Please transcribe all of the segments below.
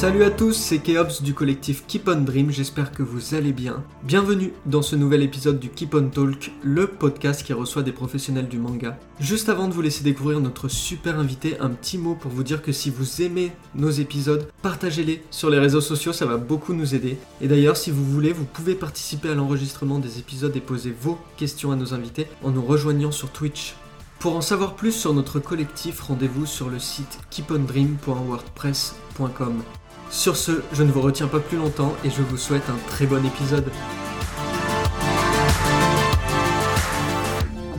Salut à tous, c'est Keops du collectif Keep on Dream, j'espère que vous allez bien. Bienvenue dans ce nouvel épisode du Keep on Talk, le podcast qui reçoit des professionnels du manga. Juste avant de vous laisser découvrir notre super invité, un petit mot pour vous dire que si vous aimez nos épisodes, partagez-les sur les réseaux sociaux, ça va beaucoup nous aider. Et d'ailleurs, si vous voulez, vous pouvez participer à l'enregistrement des épisodes et poser vos questions à nos invités en nous rejoignant sur Twitch. Pour en savoir plus sur notre collectif, rendez-vous sur le site keepondream.wordpress.com. Sur ce, je ne vous retiens pas plus longtemps et je vous souhaite un très bon épisode.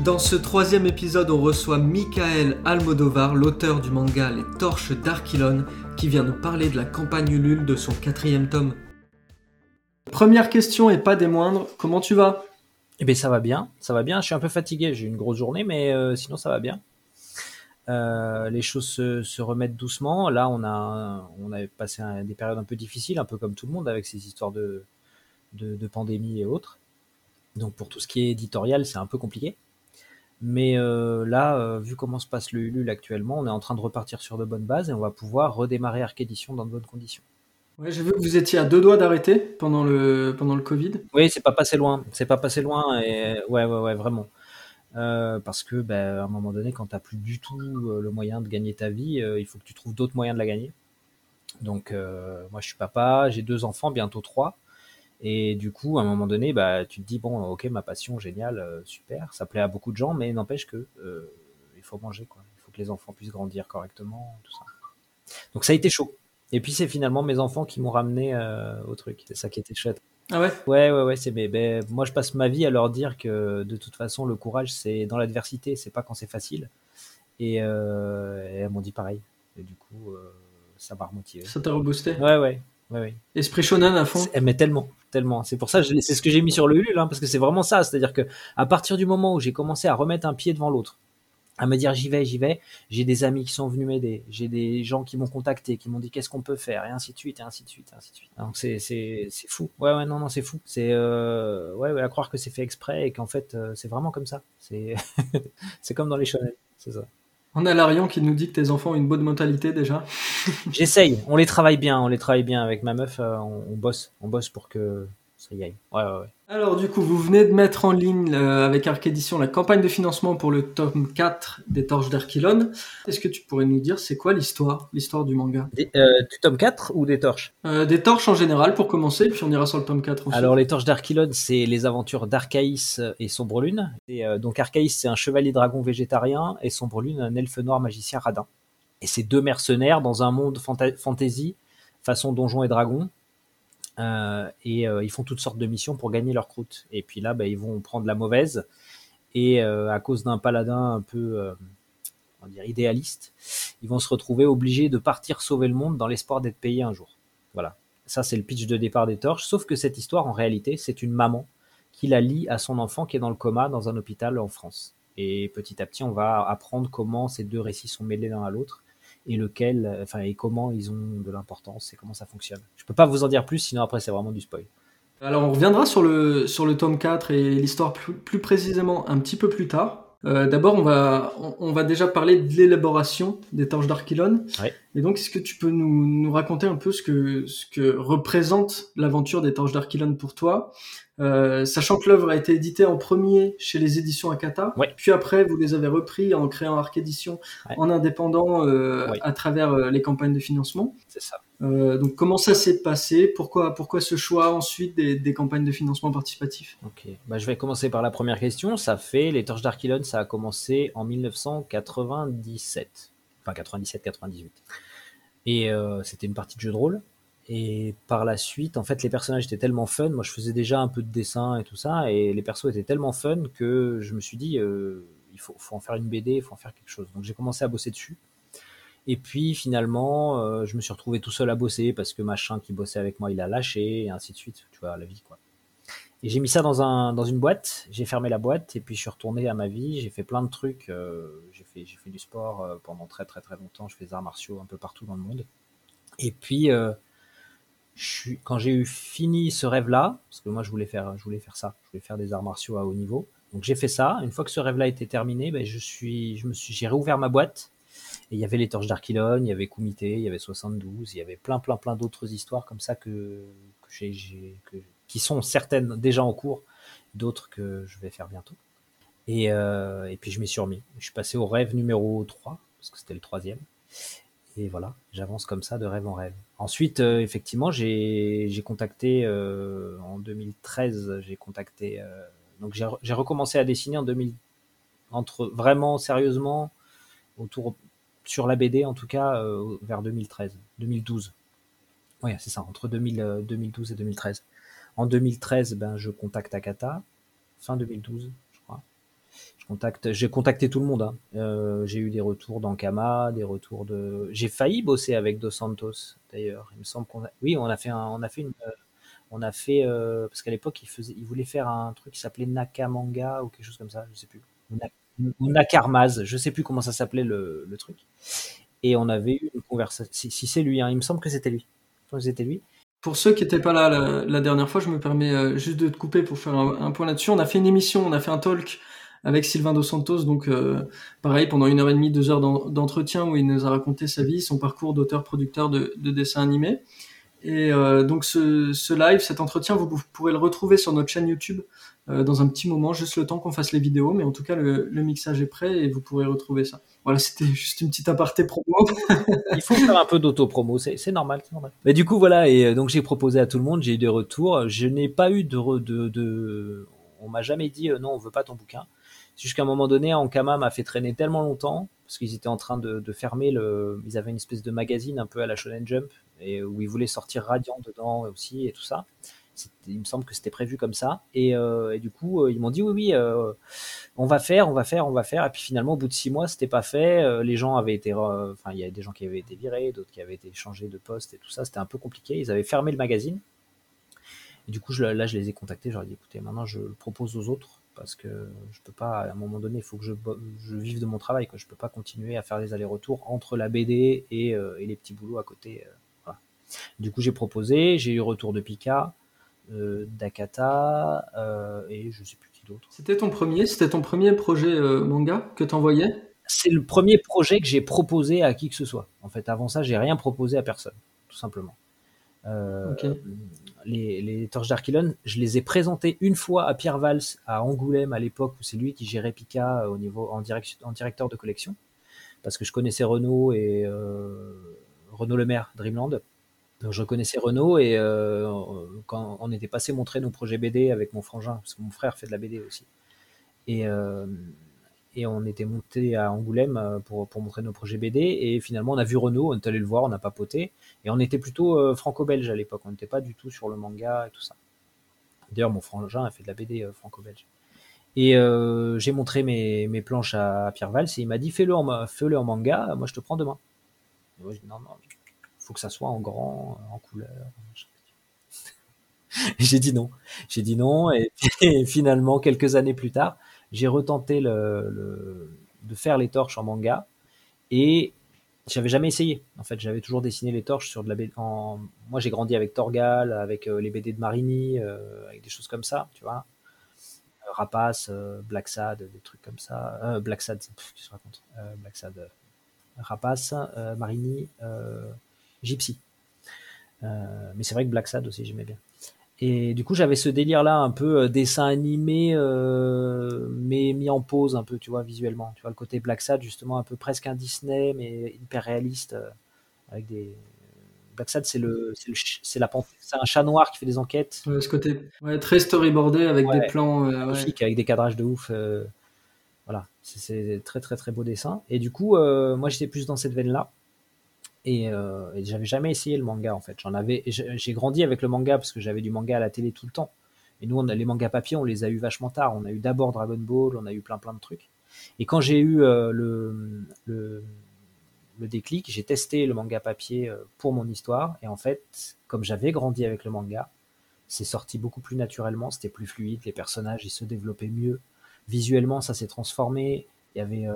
Dans ce troisième épisode, on reçoit Michael Almodovar, l'auteur du manga Les Torches d'Archilon, qui vient nous parler de la campagne Ulule de son quatrième tome. Première question et pas des moindres, comment tu vas? Eh bien ça va bien, ça va bien, je suis un peu fatigué, j'ai une grosse journée, mais euh, sinon ça va bien. Euh, les choses se, se, remettent doucement. Là, on a, on a passé un, des périodes un peu difficiles, un peu comme tout le monde, avec ces histoires de, de, de pandémie et autres. Donc, pour tout ce qui est éditorial, c'est un peu compliqué. Mais euh, là, euh, vu comment se passe le Ulule actuellement, on est en train de repartir sur de bonnes bases et on va pouvoir redémarrer Arc Edition dans de bonnes conditions. Ouais, j'ai vu que vous étiez à deux doigts d'arrêter pendant le, pendant le Covid. Oui, c'est pas passé loin. C'est pas passé loin et ouais, ouais, ouais, vraiment. Euh, parce que ben, à un moment donné, quand tu n'as plus du tout euh, le moyen de gagner ta vie, euh, il faut que tu trouves d'autres moyens de la gagner. Donc moi je suis papa, j'ai deux enfants, bientôt trois. Et du coup, à un moment donné, bah, tu te dis, bon, ok, ma passion, génial, super, ça plaît à beaucoup de gens, mais n'empêche que il faut manger. Il faut que les enfants puissent grandir correctement, tout ça. Donc ça a été chaud. Et puis c'est finalement mes enfants qui m'ont ramené au truc. C'est ça qui était chouette. Ah ouais? Ouais, ouais, ouais. C'est, mais, ben, moi, je passe ma vie à leur dire que de toute façon, le courage, c'est dans l'adversité, c'est pas quand c'est facile. Et, euh, et elles m'ont dit pareil. Et du coup, euh, ça m'a remotivé. Ça t'a reboosté? Ouais, ouais. ouais, ouais. Esprit shonen à fond? Mais tellement, tellement. C'est pour ça, c'est ce que j'ai mis sur le Ulule, hein, parce que c'est vraiment ça. C'est-à-dire que à partir du moment où j'ai commencé à remettre un pied devant l'autre, à me dire j'y vais, j'y vais. J'ai des amis qui sont venus m'aider, j'ai des gens qui m'ont contacté, qui m'ont dit qu'est-ce qu'on peut faire, et ainsi de suite, et ainsi de suite, et ainsi de suite. Donc c'est c'est c'est fou. Ouais ouais non non c'est fou. C'est euh, ouais, ouais à croire que c'est fait exprès et qu'en fait euh, c'est vraiment comme ça. C'est c'est comme dans les shonen, c'est ça. On a Larion qui nous dit que tes enfants ont une bonne mentalité déjà. J'essaye, on les travaille bien, on les travaille bien avec ma meuf, euh, on, on bosse, on bosse pour que ça y aille. Ouais ouais ouais. Alors du coup, vous venez de mettre en ligne euh, avec Arc Edition la campagne de financement pour le tome 4 des Torches d'Archilon. Est-ce que tu pourrais nous dire c'est quoi l'histoire, l'histoire du manga? Des, euh, Du tome 4 ou des Torches? Euh, Des Torches en général pour commencer, puis on ira sur le tome 4 ensuite. Alors les Torches d'Archilon, c'est les aventures d'Arcaïs et Sombrelune. Et, euh, donc Arcaïs, c'est un chevalier dragon végétarien et Sombrelune, un elfe noir magicien radin. Et c'est deux mercenaires dans un monde fanta fantasy, façon donjon et dragon, et euh, ils font toutes sortes de missions pour gagner leur croûte. Et puis là, bah, ils vont prendre la mauvaise. Et euh, à cause d'un paladin un peu on ils vont se retrouver obligés de partir sauver le monde dans l'espoir d'être payés un jour. Voilà. Ça, c'est le pitch de départ des torches. Sauf que cette histoire, en réalité, c'est une maman qui la lie à son enfant qui est dans le coma dans un hôpital en France. Et petit à petit, on va apprendre comment ces deux récits sont mêlés l'un à l'autre et lequel, enfin, et comment ils ont de l'importance et comment ça fonctionne. Je peux pas vous en dire plus, sinon après c'est vraiment du spoil. Alors on reviendra sur le, sur le tome 4 et l'histoire plus, plus, précisément un petit peu plus tard. Euh, D'abord, on va, on, on, va déjà parler de l'élaboration des torches d'Archilon. Ouais. Et donc, est-ce que tu peux nous, nous raconter un peu ce que, ce que représente l'aventure des torches d'Archilon pour toi euh, sachant que l'œuvre a été éditée en premier chez les éditions Akata, ouais. puis après vous les avez repris en créant Arc Édition ouais. en indépendant euh, ouais. à travers euh, les campagnes de financement. C'est ça. Euh, donc comment ça s'est passé? Pourquoi pourquoi ce choix ensuite des, des campagnes de financement participatif? Ok, bah, je vais commencer par la première question. Ça fait les Torches d'Archilon, ça a commencé en 1997, enfin 97-98, et euh, c'était une partie de jeu de rôle. Et par la suite, en fait, les personnages étaient tellement fun. Moi, je faisais déjà un peu de dessin et tout ça, et les persos étaient tellement fun que je me suis dit, euh, il faut, en faire une BD, il faut en faire quelque chose. Donc, j'ai commencé à bosser dessus. Et puis, finalement, euh, je me suis retrouvé tout seul à bosser parce que machin qui bossait avec moi, il a lâché, et ainsi de suite. Tu vois, la vie, quoi. Et j'ai mis ça dans, un, dans une boîte, j'ai fermé la boîte, et puis je suis retourné à ma vie, j'ai fait plein de trucs. Euh, j'ai fait, fait du sport euh, pendant très, très, très longtemps. Je fais des arts martiaux un peu partout dans le monde. Et puis, euh, quand j'ai eu fini ce rêve-là, parce que moi je voulais faire, je voulais faire ça, je voulais faire des arts martiaux à haut niveau. Donc j'ai fait ça. Une fois que ce rêve-là était terminé, ben je je j'ai réouvert ma boîte Et il y avait les Torches d'Archilon, il y avait Kumite, il y avait 72, il y avait plein, plein, plein d'autres histoires comme ça que, j'ai, qui sont certaines déjà en cours, d'autres que je vais faire bientôt. Et, euh, puis je m'y suis remis. Je suis passé au rêve numéro 3, parce que c'était le troisième. Et voilà, j'avance comme ça de rêve en rêve. Ensuite, euh, effectivement, j'ai contacté en 2013, j'ai contacté. Euh, donc j'ai recommencé à dessiner en 2000, entre vraiment sérieusement autour sur la BD en tout cas vers 2013, 2012. Oui, c'est ça, entre 2000, 2012 et 2013. En 2013, ben, je contacte Akata, fin 2012, j'ai contacté tout le monde. Hein. Euh, j'ai eu des retours d'Ankama, des retours de. J'ai failli bosser avec Dos Santos d'ailleurs. Il me semble qu'on a. Oui, on a fait on a fait une, euh, on a fait euh, parce qu'à l'époque il faisait, il voulait faire un truc qui s'appelait Nakamanga ou quelque chose comme ça, je sais plus. Nakarmaz, je sais plus comment ça s'appelait le, truc. Et on avait eu une conversation. Si, c'est lui, hein, il me semble que c'était lui. C'était lui. Pour ceux qui n'étaient pas là la, dernière fois, je me permets juste de te couper pour faire un, un point là-dessus. On a fait une émission, on a fait un talk avec Sylvain Dos Santos. Donc, euh, pareil, pendant une heure et demie, deux heures d'entretien où il nous a raconté sa vie, son parcours d'auteur-producteur de, de dessins animés. Et euh, donc ce, ce, live, cet entretien, vous, pourrez le retrouver sur notre chaîne YouTube euh, dans un petit moment, juste le temps qu'on fasse les vidéos. Mais en tout cas, le, mixage est prêt et vous pourrez retrouver ça. Voilà, c'était juste une petite aparté promo. Il faut faire un peu d'auto-promo, c'est normal. Mais du coup, voilà, et donc j'ai proposé à tout le monde, j'ai eu des retours. Je n'ai pas eu de, de, de... On m'a jamais dit non, on veut pas ton bouquin jusqu'à un moment donné, Ankama m'a fait traîner tellement longtemps parce qu'ils étaient en train de, fermer. Ils avaient une espèce de magazine un peu à la Shonen Jump et où ils voulaient sortir Radiant dedans aussi et tout ça. Il me semble que c'était prévu comme ça. Et, euh, du coup, euh, ils m'ont dit oui, oui, euh, on va faire, on va faire, on va faire. Et puis finalement, au bout de six mois, c'était pas fait. les gens avaient été, enfin, il y avait des gens qui avaient été virés, d'autres qui avaient été changés de poste et tout ça. C'était un peu compliqué. Ils avaient fermé le magazine. Et du coup, là, je les ai contactés. Je dit écoutez, maintenant, je le propose aux autres parce que je peux pas, à un moment donné, il faut que je, vive de mon travail. Quoi. Je peux pas continuer à faire des allers-retours entre la BD et, les petits boulots à côté. Euh, du coup, j'ai proposé, j'ai eu retour de Pika, d'Akata et je sais plus qui d'autre. C'était ton premier, c'était ton premier projet manga que tu envoyais C'est le premier projet que j'ai proposé à qui que ce soit. En fait, avant ça, j'ai rien proposé à personne, tout simplement. Euh, les, les, torches d'Archilon, je les ai présentés une fois à Pierre Valls à Angoulême à l'époque où c'est lui qui gérait Pika au niveau en, en directeur de collection parce que je connaissais Renault et euh, Renault Le Maire Dreamland. Donc je connaissais Renault et euh, quand on était passé montrer nos projets BD avec mon frangin, parce que mon frère fait de la BD aussi. Et, et on était monté à Angoulême euh, pour, montrer nos projets BD et finalement on a vu Renault, on est allé le voir, on a papoté et on était plutôt euh, franco-belge à l'époque, on n'était pas du tout sur le manga et tout ça. D'ailleurs mon frangin a fait de la BD euh, franco-belge. Et j'ai montré mes, planches à Pierre Valls et il m'a dit fais-le en, fais en manga, moi je te prends demain. Moi, non, non, faut que ça soit en grand, en couleur. j'ai dit non. J'ai dit non et finalement quelques années plus tard, j'ai retenté de faire les torches en manga et j'avais jamais essayé. En fait, j'avais toujours dessiné les torches sur de la BD. Moi, j'ai grandi avec Torgal, avec euh, les BD de Marini, euh, avec des choses comme ça, tu vois. Euh, Rapace, Black Sad, des trucs comme ça. Black Sad, qu'est-ce que raconte? Black Sad, Rapace, Marini, Gypsy. mais c'est vrai que Black Sad aussi, j'aimais bien. Et du coup, j'avais ce délire-là, un peu euh, dessin animé, euh, mais mis en pause un peu, tu vois, visuellement. Tu vois, le côté Black Sad, justement, un peu presque un Disney, mais hyper réaliste, euh, avec des. Black Sad, c'est le, c'est la c'est un chat noir qui fait des enquêtes. ce côté ouais, très storyboardé avec des plans avec des cadrages de ouf. voilà, c'est très très très beau dessin. Et du coup, moi, j'étais plus dans cette veine-là. Euh, et, j'avais jamais essayé le manga en fait. J'en avais, j'ai grandi avec le manga parce que j'avais du manga à la télé tout le temps. Et nous, on a, les mangas papier, on les a eu vachement tard. On a eu d'abord Dragon Ball, on a eu plein plein de trucs. Et quand j'ai eu euh, le, le, le, déclic, j'ai testé le manga papier euh, pour mon histoire. Et en fait, comme j'avais grandi avec le manga, c'est sorti beaucoup plus naturellement, c'était plus fluide, les personnages ils se développaient mieux. Visuellement, ça s'est transformé. Il y avait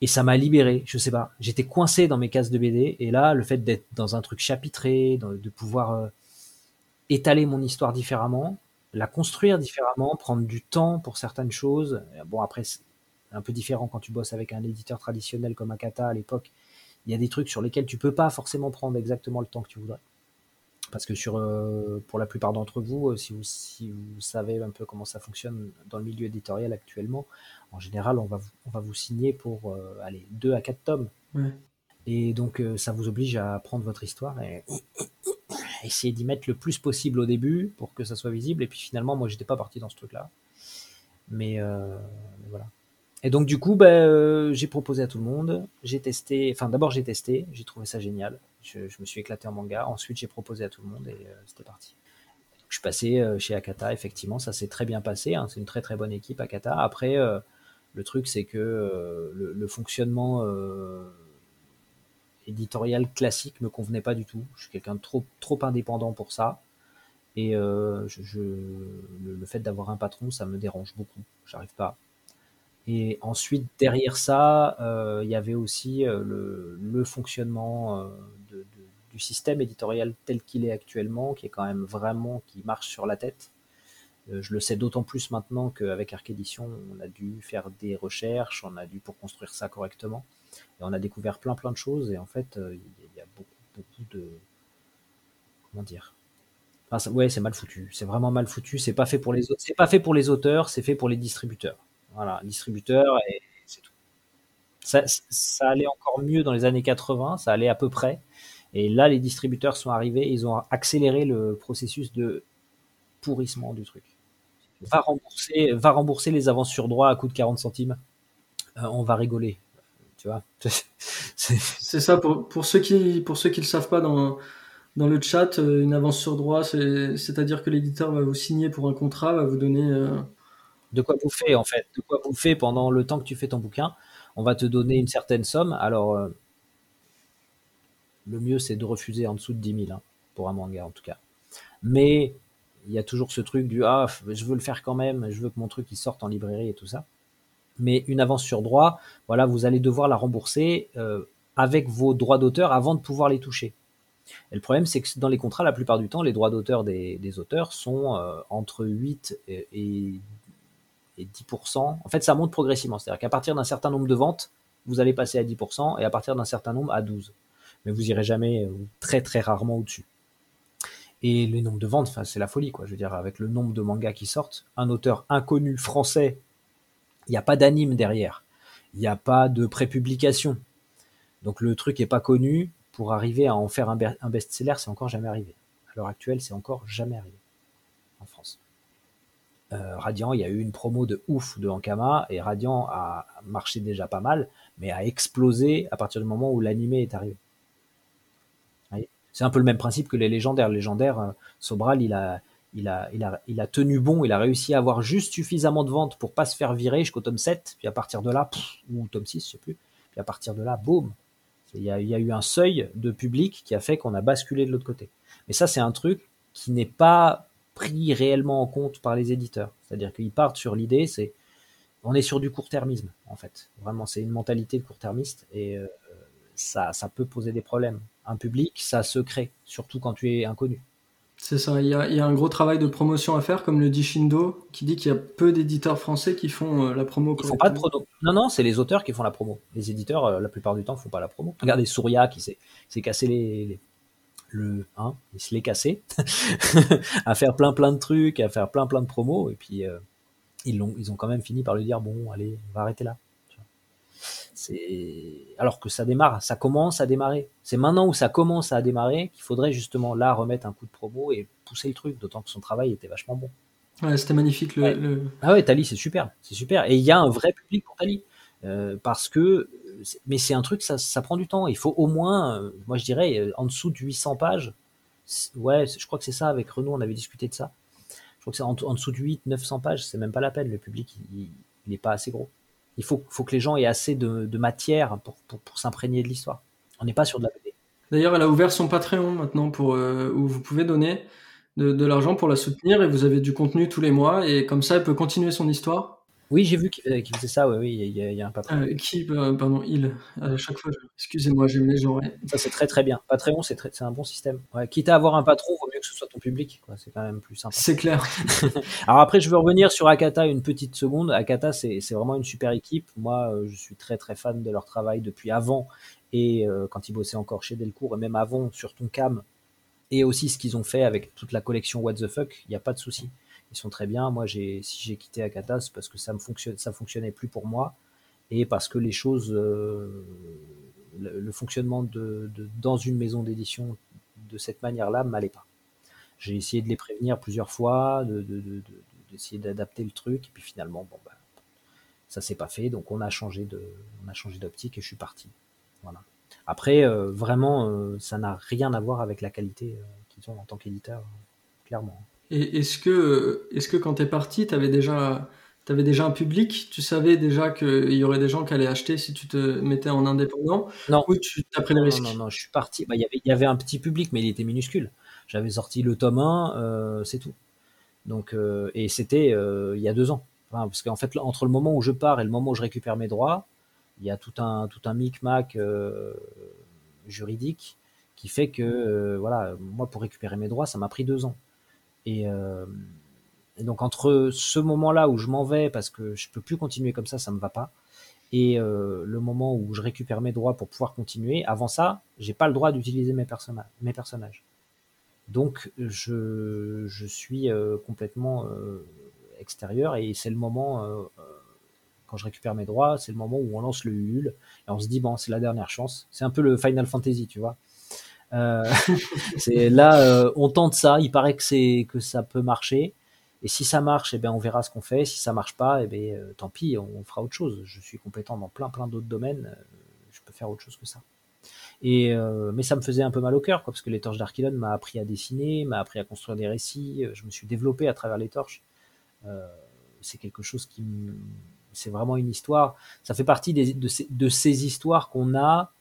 et ça m'a libéré. Je sais pas, j'étais coincé dans mes cases de BD et là, le fait d'être dans un truc chapitré, de pouvoir euh, étaler mon histoire différemment, la construire différemment, prendre du temps pour certaines choses. Bon après, un peu différent quand tu bosses avec un éditeur traditionnel comme Akata à l'époque. Il y a des trucs sur lesquels tu peux pas forcément prendre exactement le temps que tu voudrais. Parce que sur, euh, pour la plupart d'entre vous, euh, si vous, si vous savez un peu comment ça fonctionne dans le milieu éditorial actuellement, en général, on va vous, on va vous signer pour euh, aller 2 à 4 tomes. Et donc, ça vous oblige à prendre votre histoire et essayer d'y mettre le plus possible au début pour que ça soit visible. Et puis finalement, moi, j'étais pas parti dans ce truc-là. Mais, mais voilà. Et donc du coup, ben, euh, j'ai proposé à tout le monde, j'ai testé, enfin d'abord j'ai testé, j'ai trouvé ça génial, je, me suis éclaté en manga, ensuite j'ai proposé à tout le monde et euh, c'était parti. Je suis passé euh, chez Akata, effectivement, ça s'est très bien passé, hein, c'est une très très bonne équipe Akata. Après, le truc c'est que le, fonctionnement éditorial classique me convenait pas du tout, je suis quelqu'un de trop, trop indépendant pour ça. Et je, le, le, fait d'avoir un patron, ça me dérange beaucoup. J'arrive pas. Et ensuite, derrière ça, euh, il y avait aussi euh, le, fonctionnement euh, du système éditorial tel qu'il est actuellement, qui est quand même vraiment, qui marche sur la tête. je le sais d'autant plus maintenant qu'avec Arc Edition, on a dû faire des recherches, on a dû pour construire ça correctement. Et on a découvert plein plein de choses. Et en fait, il y a beaucoup, beaucoup de... Comment dire? Enfin, Ouais, c'est mal foutu. C'est vraiment mal foutu. C'est pas fait pour les c'est pas fait pour les auteurs, c'est fait pour les distributeurs. Voilà, distributeur et c'est tout. Ça, allait encore mieux dans les années 80, ça allait à peu près. Et là, les distributeurs sont arrivés, ils ont accéléré le processus de pourrissement du truc. Va rembourser, va rembourser les avances sur droit à coût de 40 centimes. Euh, on va rigoler. Tu vois C'est ça, pour, pour, ceux qui pour ceux qui ne le savent pas dans, dans le chat, euh, une avance sur droit, c'est-à-dire que l'éditeur va vous signer pour un contrat, va vous donner euh, de quoi bouffer en fait, de quoi bouffer pendant le temps que tu fais ton bouquin. On va te donner une certaine somme. Alors, euh, le mieux c'est de refuser en dessous de 10 000 hein, pour un manga en tout cas. Mais il y a toujours ce truc du ah, je veux le faire quand même, je veux que mon truc il sorte en librairie et tout ça. Mais une avance sur droit, voilà, vous allez devoir la rembourser euh, avec vos droits d'auteur avant de pouvoir les toucher. Et le problème, c'est que dans les contrats, la plupart du temps, les droits d'auteur des, auteurs sont euh, entre 8 et, et 10%. En fait, ça monte progressivement. C'est-à-dire qu'à partir d'un certain nombre de ventes, vous allez passer à 10% et à partir d'un certain nombre à 12%. Mais vous irez jamais euh, très très rarement au-dessus. Et le nombre de ventes, c'est la folie, quoi. Je veux dire, avec le nombre de mangas qui sortent, un auteur inconnu français, il n'y a pas d'anime derrière, il n'y a pas de prépublication. Donc le truc n'est pas connu. Pour arriver à en faire un best-seller, c'est encore jamais arrivé. À l'heure actuelle, c'est encore jamais arrivé. Euh, Radiant, il y a eu une promo de ouf de Ankama et Radiant a marché déjà pas mal, mais a explosé à partir du moment où l'animé est arrivé. C'est un peu le même principe que les légendaires. légendaires, euh, Sobral, il a, il, a, tenu bon, il a réussi à avoir juste suffisamment de ventes pour pas se faire virer jusqu'au tome 7, puis à partir de là, ou tome 6, je sais plus, puis à partir de là, boum. Il y a eu un seuil de public qui a fait qu'on a basculé de l'autre côté. Mais ça, c'est un truc qui n'est pas pris réellement en compte par les éditeurs. C'est-à-dire qu'ils partent sur l'idée, c'est on est sur du court-termisme en fait. Vraiment, c'est une mentalité de court-termiste et euh, ça, ça peut poser des problèmes. Un public, ça se crée, surtout quand tu es inconnu. C'est ça, il y, a, un gros travail de promotion à faire, comme le dit Shindo, qui dit qu'il y a peu d'éditeurs français qui font euh, la promo. Ils font pas de promo. Non, non, c'est les auteurs qui font la promo. Les éditeurs, euh, la plupart du temps, font pas la promo. Regardez Souria qui s'est cassé les, le 1, il se l'est cassé, à faire plein plein de trucs, à faire plein plein de promos, et puis euh, ils, l'ont, ils ont quand même fini par lui dire bon, allez, on va arrêter là. C'est... Alors que ça démarre, ça commence à démarrer. C'est maintenant où ça commence à démarrer qu'il faudrait justement là remettre un coup de promo et pousser le truc, d'autant que son travail était vachement bon. Ouais, c'était magnifique. Le, Ah ouais, Tali, c'est super, c'est super. Et il y a un vrai public pour Tali. Euh, parce que mais c'est un truc, ça, prend du temps. Il faut au moins, euh, moi je dirais, euh, en dessous de 800 pages. Ouais, je crois que c'est ça, avec Renaud, on avait discuté de ça. Je crois que c'est en, dessous de 8, 900 pages, c'est même pas la peine. Le public, il n'est pas assez gros. Il faut, que les gens aient assez de, matière pour, s'imprégner de l'histoire. On n'est pas sur de la BD. D'ailleurs, elle a ouvert son Patreon maintenant pour, euh, où vous pouvez donner de l'argent pour la soutenir et vous avez du contenu tous les mois et comme ça, elle peut continuer son histoire. Oui, j'ai vu qu'il faisait ça, oui, oui, il y, a, un patron. Euh, qui, euh, pardon, il, à chaque fois, excusez-moi, j'ai les gens. Ça, c'est très très bien. Patreon, c'est c'est un bon système. quitte à avoir un patron, vaut mieux que ce soit ton public, c'est quand même plus simple. C'est clair. Alors après, je veux revenir sur Akata une petite seconde. Akata, c'est vraiment une super équipe. Moi, euh, je suis très très fan de leur travail depuis avant et quand ils bossaient encore chez Delcourt et même avant sur Tonkam et aussi ce qu'ils ont fait avec toute la collection What the Fuck, il n'y a pas de souci ils sont très bien. Moi, j'ai, si j'ai quitté Akata, c'est parce que ça me fonctionne, ça fonctionnait plus pour moi et parce que les choses, euh, le, fonctionnement de, dans une maison d'édition de cette manière-là m'allait pas. J'ai essayé de les prévenir plusieurs fois, de, d'essayer d'adapter le truc, et puis finalement, bon, bah, ça s'est pas fait, donc on a changé de, on a changé d'optique et je suis parti. Voilà. Après, euh, vraiment, euh, ça n'a rien à voir avec la qualité qu'ils ont en tant qu'éditeur, clairement. Et est-ce que, est-ce que quand tu es parti, tu avais déjà, déjà un public? Tu savais déjà qu'il y aurait des gens qui allaient acheter si tu te mettais en indépendant? Non. Ou tu as pris le risque? Non, non, non, je suis parti. Bah, y il y avait un petit public, mais il était minuscule. J'avais sorti le tome 1, euh, c'est tout. Donc, euh, et c'était euh, il y a deux ans. parce qu'en fait, entre le moment où je pars et le moment où je récupère mes droits, il y a tout un, tout un micmac juridique qui fait que, voilà, moi, pour récupérer mes droits, ça m'a pris deux ans. Euh, et, donc entre ce moment-là où je m'en vais parce que je peux plus continuer comme ça, ça me va pas, et euh, le moment où je récupère mes droits pour pouvoir continuer, avant ça, j'ai pas le droit d'utiliser mes, personnages. Donc je, je suis euh, complètement extérieur et c'est le moment quand je récupère mes droits, c'est le moment où on lance le Ulule et on se dit bon c'est la dernière chance. C'est un peu le Final Fantasy, tu vois. Euh, c'est là, euh, on tente ça. Il paraît que c'est que ça peut marcher. Et si ça marche, eh bien, on verra ce qu'on fait. Si ça marche pas, eh bien, euh, tant pis, on, fera autre chose. Je suis compétent dans plein, plein d'autres domaines. je peux faire autre chose que ça. Et mais ça me faisait un peu mal au cœur, quoi, parce que les torches d'Archilon m'a appris à dessiner, m'a appris à construire des récits. Je me suis développé à travers les torches. c'est quelque chose qui, c'est vraiment une histoire. Ça fait partie de, ces, de ces histoires qu'on a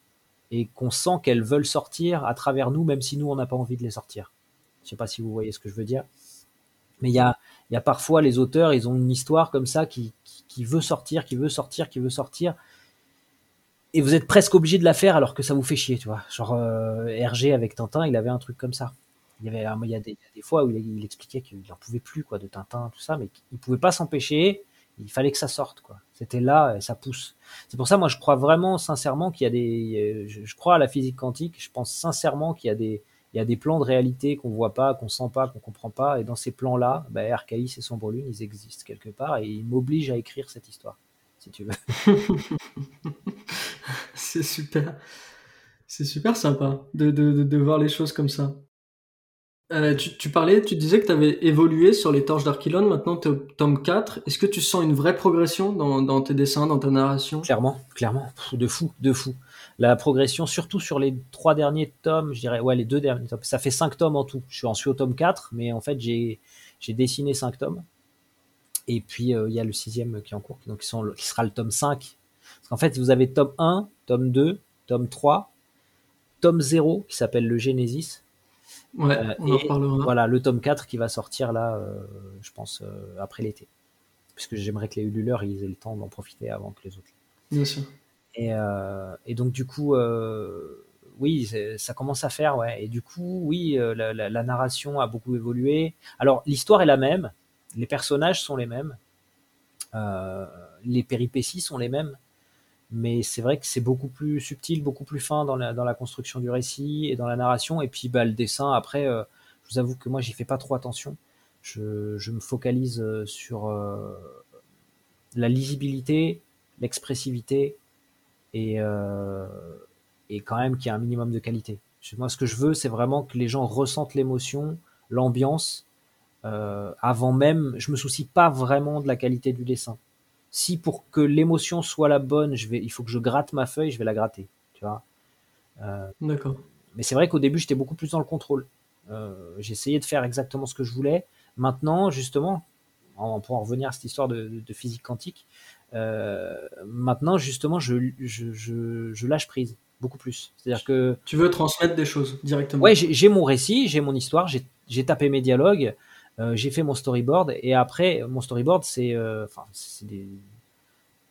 et qu'on sent qu'elles veulent sortir à travers nous, même si nous, on n'a pas envie de les sortir. Je ne sais pas si vous voyez ce que je veux dire. Mais il y a, y a parfois les auteurs, ils ont une histoire comme ça qui, qui, veut sortir, qui veut sortir, qui veut sortir. Et vous êtes presque obligé de la faire alors que ça vous fait chier, tu vois. Genre euh, avec Tintin, il avait un truc comme ça. Il y avait, il y a des, des fois où il, expliquait qu'il n'en pouvait plus quoi de Tintin, tout ça, mais il pouvait pas s'empêcher il fallait que ça sorte, quoi. C'était là, et ça pousse. C'est pour ça, moi, je crois vraiment sincèrement qu'il y a des, je, crois à la physique quantique. Je pense sincèrement qu'il y a des, il y a des plans de réalité qu'on voit pas, qu'on sent pas, qu'on comprend pas. Et dans ces plans-là, bah, Archaïs et Sombre Lune, ils existent quelque part et ils m'obligent à écrire cette histoire, si tu veux. c'est super. C'est super sympa de, de, de voir les choses comme ça. Euh, tu, parlais, tu disais que tu avais évolué sur les torches d'Archilon, maintenant tu es au tome 4. Est-ce que tu sens une vraie progression dans, tes dessins, dans ta narration? Clairement, clairement. De fou, de fou. La progression, surtout sur les trois derniers tomes, je dirais, ouais, les deux derniers tomes. Ça fait cinq tomes en tout. Je suis, au tome 4, mais en fait, j'ai dessiné cinq tomes. Et puis, euh, il y a le sixième qui est en cours, donc qui sera le tome 5. Parce qu'en fait, vous avez tome 1, tome 2, tome 3, tome 0, qui s'appelle le Genesis Ouais, euh, on en parlera. Voilà, le tome 4 qui va sortir là, euh, je pense, euh, après l'été. Puisque j'aimerais que les Ululeurs ils aient le temps d'en profiter avant que les autres. Bien sûr. Et, et donc, du coup, oui, ça commence à faire, ouais. Et du coup, oui, la, la, narration a beaucoup évolué. Alors, l'histoire est la même, les personnages sont les mêmes, les péripéties sont les mêmes mais c'est vrai que c'est beaucoup plus subtil, beaucoup plus fin dans la, construction du récit et dans la narration. Et puis bah, le dessin, après, euh, je vous avoue que moi, j'y fais pas trop attention. Je, je me focalise euh, sur euh, la lisibilité, l'expressivité et, et quand même qu'il y a un minimum de qualité. Moi, ce que je veux, c'est vraiment que les gens ressentent l'émotion, l'ambiance, avant même. Je me soucie pas vraiment de la qualité du dessin si pour que l'émotion soit la bonne, je vais, il faut que je gratte ma feuille, je vais la gratter. Tu vois. Euh, D'accord. Mais c'est vrai qu'au début, j'étais beaucoup plus dans le contrôle. Euh, J'essayais de faire exactement ce que je voulais. Maintenant, justement, on pourra en revenir à cette histoire de, physique quantique. Euh, maintenant, justement, je, je, je, lâche prise beaucoup plus. C'est-à-dire que tu veux transmettre des choses directement. Ouais, j'ai mon récit, j'ai mon histoire, j'ai tapé mes dialogues. J'ai fait mon storyboard et après mon storyboard c'est enfin c'est des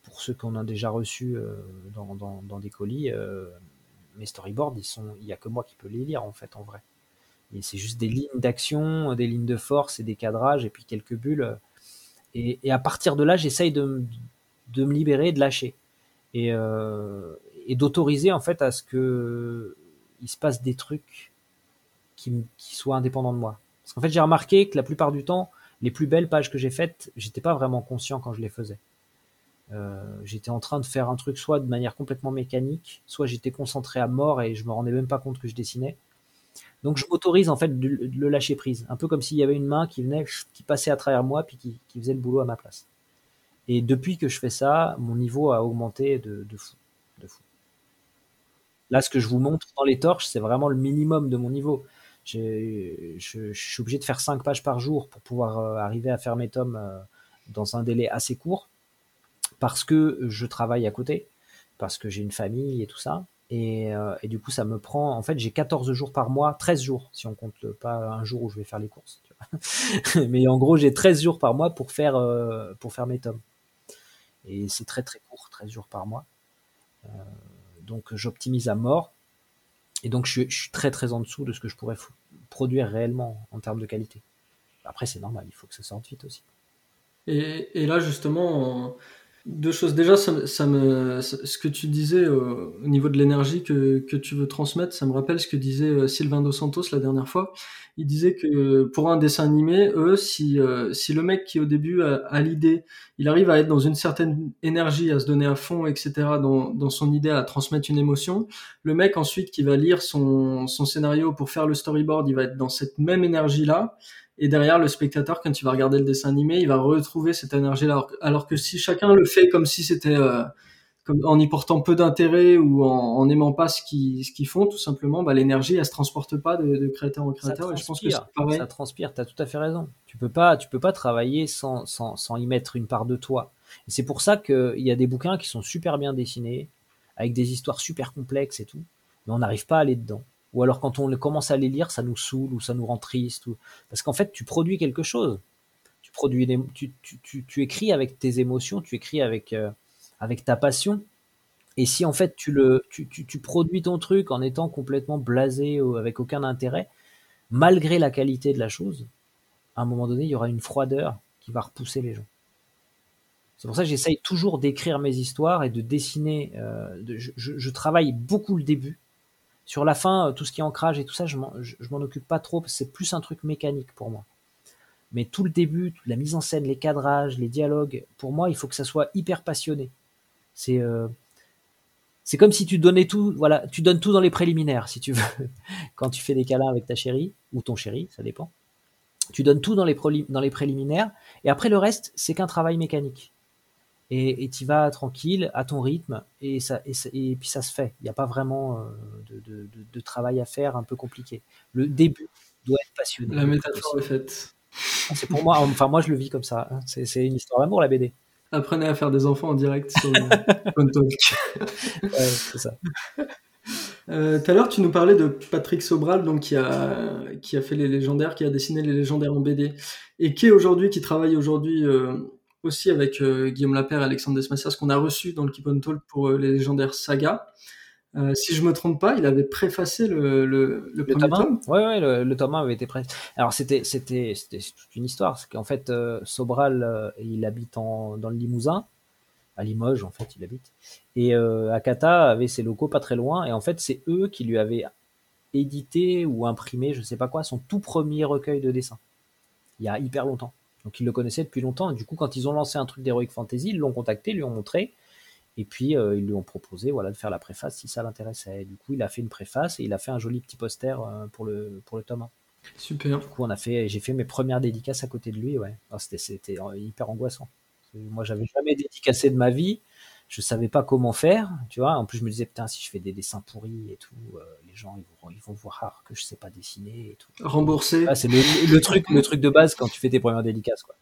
pour ceux qu'on a déjà reçus dans, dans, dans, des colis mes storyboards ils sont il y a que moi qui peux les lire en fait en vrai. Et c'est juste des lignes d'action des lignes de force et des cadrages et puis quelques bulles. Et, et à partir de là j'essaye de, de me libérer de lâcher. Et, et d'autoriser en fait à ce que il se passe des trucs qui, qui soient indépendants de moi. Parce qu'en fait, j'ai remarqué que la plupart du temps, les plus belles pages que j'ai faites, j'étais pas vraiment conscient quand je les faisais. Euh, j'étais en train de faire un truc soit de manière complètement mécanique, soit j'étais concentré à mort et je me rendais même pas compte que je dessinais. Donc je m'autorise en fait de, le lâcher prise, un peu comme s'il y avait une main qui venait, qui passait à travers moi puis qui, faisait le boulot à ma place. Et depuis que je fais ça, mon niveau a augmenté de fou. Là, ce que je vous montre dans les torches, c'est vraiment le minimum de mon niveau. Je, suis obligé de faire 5 pages par jour pour pouvoir euh, arriver à faire mes tomes euh, dans un délai assez court, parce que je travaille à côté, parce que j'ai une famille et tout ça. Et, euh, du coup, ça me prend. En fait, j'ai 14 jours par mois, 13 jours, si on compte pas un jour où je vais faire les courses. Mais en gros, j'ai 13 jours par mois pour faire, pour faire mes tomes. Et c'est très très court, 13 jours par mois. Donc j'optimise à mort. Et donc je, suis très très en dessous de ce que je pourrais produire réellement en termes de qualité. Après c'est normal, il faut que ça sorte vite aussi. Et, là justement, deux choses. Déjà, ça, me, ce que tu disais euh, au niveau de l'énergie que, que, tu veux transmettre, ça me rappelle ce que disait euh, Sylvain Dos Santos la dernière fois. Il disait que pour un dessin animé, eux, si, euh, si le mec qui au début a, l'idée, il arrive à être dans une certaine énergie, à se donner à fond, etc., dans, dans son idée, à transmettre une émotion, le mec ensuite qui va lire son, son scénario pour faire le storyboard, il va être dans cette même énergie-là. Et derrière, le spectateur, quand il va regarder le dessin animé, il va retrouver cette énergie-là. Alors, que si chacun le fait comme si c'était euh, en y portant peu d'intérêt ou en n'aimant pas ce qu'ils qu'ils font, tout simplement, bah, l'énergie, elle se transporte pas de, de créateur en créateur. et je pense que pareil. Ça transpire, tu as tout à fait raison. Tu peux pas, tu peux pas travailler sans, sans, sans y mettre une part de toi. C'est pour ça qu'il y a des bouquins qui sont super bien dessinés, avec des histoires super complexes et tout, mais on n'arrive pas à aller dedans. Ou alors quand on commence à les lire, ça nous saoule ou ça nous rend triste. Parce qu'en fait, tu produis quelque chose. Tu, écris avec tes émotions, tu écris avec, euh, ta passion. Et si en fait tu, produis ton truc en étant complètement blasé, ou avec aucun intérêt, malgré la qualité de la chose, à un moment donné, il y aura une froideur qui va repousser les gens. C'est pour ça que j'essaye toujours d'écrire mes histoires et de dessiner. Euh, je, travaille beaucoup le début. Sur la fin, tout ce qui est ancrage et tout ça, je m'en occupe pas trop, c'est plus un truc mécanique pour moi. Mais tout le début, la mise en scène, les cadrages, les dialogues, pour moi, il faut que ça soit hyper passionné. C'est euh, comme si tu donnais tout, voilà, tu donnes tout dans les préliminaires, si tu veux. Quand tu fais des câlins avec ta chérie, ou ton chéri, ça dépend. Tu donnes tout dans les préliminaires, et après le reste, c'est qu'un travail mécanique. Et tu vas tranquille, à ton rythme, et, ça, et, puis ça se fait. Il n'y a pas vraiment euh, de, travail à faire un peu compliqué. Le début doit être passionné. La métaphore est faite. Ah, c'est pour moi, enfin moi je le vis comme ça. Hein. C'est une histoire d'amour la BD. Apprenez à faire des enfants en direct sur ouais, c'est ça. Euh, tout à l'heure, tu nous parlais de Patrick Sobral, donc qui a qui a fait les légendaires, qui a dessiné les légendaires en BD, et qui est aujourd'hui, qui travaille aujourd'hui euh, aussi avec euh, Guillaume Lapère et Alexandre Desmassias, qu'on a reçu dans le Keep on Talk pour les légendaires saga. Euh, si je me trompe pas, il avait préfacé le, le, le, premier tome. Oui, ouais, le, le tome avait été préfacé. Alors c'était c'était c'était toute une histoire, c'est qu'en fait euh, Sobral euh, il habite en, dans le Limousin, à Limoges en fait il habite, et Akata avait ses locaux pas très loin, et en fait c'est eux qui lui avaient édité ou imprimé, je sais pas quoi, son tout premier recueil de dessins. Il y a hyper longtemps. Donc ils le connaissaient depuis longtemps. Et du coup, quand ils ont lancé un truc d'Heroic Fantasy, ils l'ont contacté, lui ont montré. Et puis, euh, ils lui ont proposé voilà, de faire la préface si ça l'intéressait. Du coup, il a fait une préface et il a fait un joli petit poster euh, pour, le, pour le tome 1. Super. Du coup, on a fait, j'ai fait mes premières dédicaces à côté de lui. Ouais. c'était, hyper angoissant. Moi, j'avais jamais dédicacé de ma vie. Je savais pas comment faire, tu vois. En plus, je me disais, putain, si je fais des dessins pourris et tout, euh, les gens, ils vont, ils vont voir que je sais pas dessiner et tout. Rembourser. Ah, c'est le, truc, le truc de base quand tu fais tes premières dédicaces, quoi.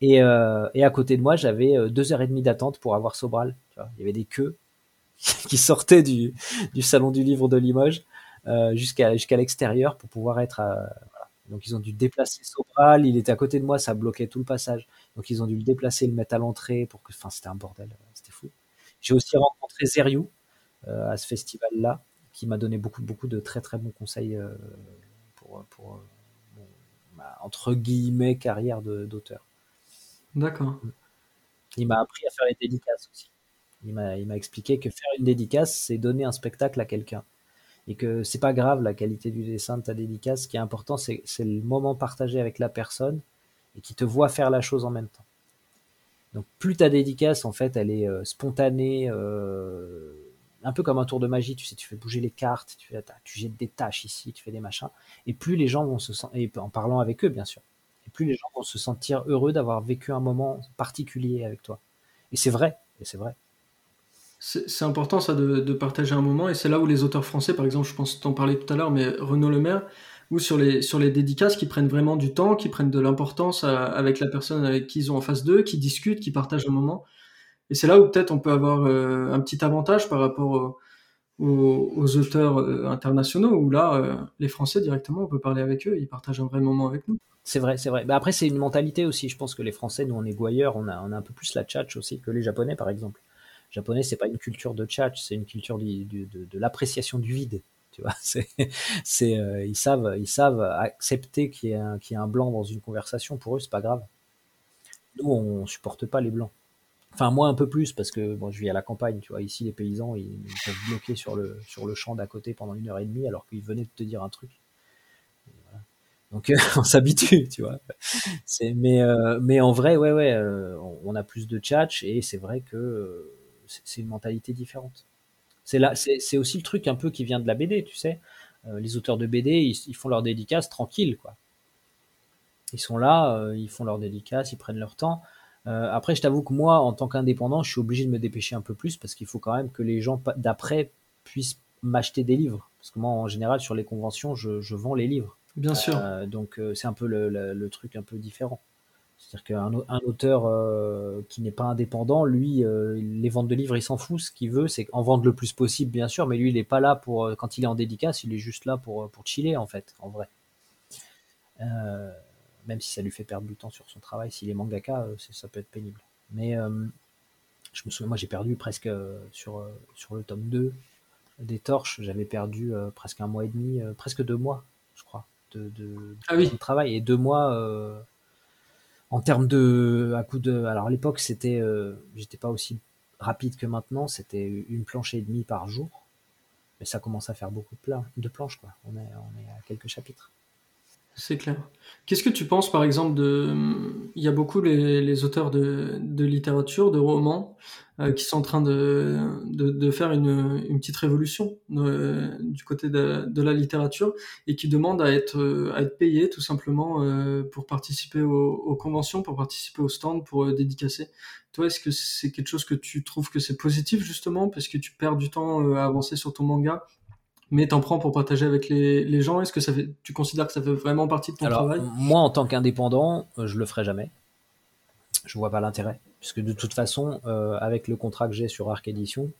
Et, euh, et à côté de moi, j'avais euh, deux heures et demie d'attente pour avoir Sobral. Tu vois. Il y avait des queues qui sortaient du, du salon du livre de Limoges euh, jusqu'à jusqu'à l'extérieur pour pouvoir être. À, voilà. Donc ils ont dû déplacer Sobral, il était à côté de moi, ça bloquait tout le passage. Donc ils ont dû le déplacer, le mettre à l'entrée pour que, enfin c'était un bordel. J'ai aussi rencontré Zeriou à ce festival-là, qui m'a donné beaucoup, beaucoup de très très bons conseils pour, pour entre guillemets carrière d'auteur. D'accord. Il m'a appris à faire les dédicaces aussi. Il m'a expliqué que faire une dédicace, c'est donner un spectacle à quelqu'un. Et que c'est pas grave la qualité du dessin de ta dédicace. Ce qui est important, c'est le moment partagé avec la personne et qui te voit faire la chose en même temps. Donc plus ta dédicace, en fait, elle est euh, spontanée, euh, un peu comme un tour de magie, tu sais, tu fais bouger les cartes, tu, tu jettes des tâches ici, tu fais des machins, et plus les gens vont se sentir, et en parlant avec eux, bien sûr, et plus les gens vont se sentir heureux d'avoir vécu un moment particulier avec toi. Et c'est vrai, et c'est vrai. C'est important ça de, partager un moment, et c'est là où les auteurs français, par exemple, je pense t'en parlais tout à l'heure, mais Renaud Lemaire, ou sur les, sur les dédicaces, qui prennent vraiment du temps, qui prennent de l'importance avec la personne avec qui ils ont en face d'eux, qui discutent, qui partagent un moment. Et c'est là où peut-être on peut avoir euh, un petit avantage par rapport aux, auteurs euh, internationaux, où là, euh, les Français directement, on peut parler avec eux, ils partagent un vrai moment avec nous. C'est vrai, c'est vrai. Mais après, c'est une mentalité aussi. Je pense que les Français, nous, on est gouailleurs, on a, on a un peu plus la tchatch aussi que les Japonais, par exemple. Les Japonais, c'est pas une culture de tchatch, c'est une culture de, de, l'appréciation du vide. C'est, c'est, ils savent, ils savent accepter qu'il y, ait un, qu'il y ait un blanc dans une conversation. Pour eux, c'est pas grave. Nous, on supporte pas les blancs. Enfin, moi un peu plus parce que bon, je vis à la campagne, tu vois. Ici, les paysans, ils, peuvent bloquer sur le, sur le champ d'à côté pendant une heure et demie alors qu'ils venaient de te dire un truc. Donc on s'habitue, tu vois. Euh, mais en vrai, ouais ouais, euh, on, a plus de tchatch et c'est vrai que euh, c'est une mentalité différente. C'est là, c'est aussi le truc un peu qui vient de la BD, tu sais. les auteurs de BD, ils, ils font leur dédicace tranquille, quoi. Ils sont là, ils font leur dédicace, ils prennent leur temps. Euh, après, je t'avoue que moi, en tant qu'indépendant, je suis obligé de me dépêcher un peu plus parce qu'il faut quand même que les gens d'après puissent m'acheter des livres. Parce que moi, en général, sur les conventions, je, vends les livres. Bien sûr. Euh, donc, euh, c'est un peu le, truc un peu différent. C'est-à-dire qu'un un auteur qui n'est pas indépendant, lui, les ventes de livres, il s'en fout. Ce qu'il veut, c'est en vendre le plus possible, bien sûr, mais lui, il n'est pas là pour, quand il est en dédicace, il est juste là pour, pour chiller, en fait, en vrai même si ça lui fait perdre du temps sur son travail. S'il est mangaka, euh, ça peut être pénible. Mais euh, je me souviens, moi j'ai perdu presque euh, sur, sur le tome 2 des torches, j'avais perdu presque un mois et demi, presque deux mois, je crois, de, de, ah oui. travail. Et deux mois en termes de à coup de alors à l'époque c'était j'étais pas aussi rapide que maintenant c'était une planche et demie par jour. Mais ça commence à faire beaucoup de, de planches quoi. On est on est à quelques chapitres c'est clair. Qu'est-ce que tu penses, par exemple, de... Il y a beaucoup les, auteurs de, littérature, de romans, euh, qui sont en train de, de, faire une, petite révolution euh, du côté de, la littérature et qui demandent à être, à payés tout simplement euh, pour participer aux, conventions, pour participer aux stands, pour dédicacer. Toi, est-ce que c'est quelque chose que tu trouves que c'est positif justement parce que tu perds du temps à avancer sur ton manga mais t'en prends pour partager avec les, les gens Est-ce que ça fait, tu considères que ça fait vraiment partie de ton travail? Moi, en tant qu'indépendant, euh, je le ferai jamais. Je vois pas l'intérêt, puisque de toute façon, euh, avec le contrat que j'ai sur Arc Edition,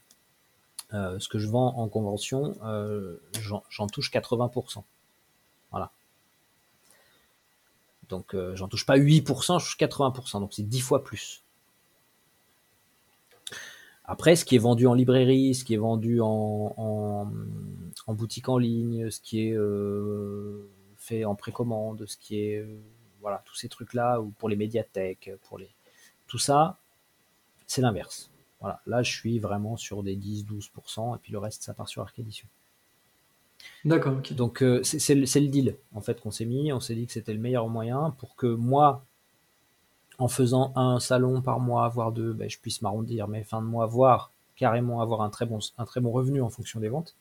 euh, ce que je vends en convention, j'en touche 80%. Voilà. Donc, j'en touche pas 8%, je touche 80%, donc c'est 10 fois plus. Après, ce qui est vendu en librairie, ce qui est vendu en, boutique en ligne, ce qui est euh, fait en précommande, ce qui est euh, voilà tous ces trucs là ou pour les médiathèques, pour les tout ça, c'est l'inverse. Voilà, là je suis vraiment sur des 10-12% et puis le reste ça part sur Arc Edition. D'accord. Donc euh, c'est le deal en fait qu'on s'est mis. On s'est dit que c'était le meilleur moyen pour que moi en faisant un salon par mois, voire deux, ben, je puisse m'arrondir mes fins de mois, voire carrément avoir un très bon, un très bon revenu en fonction des ventes.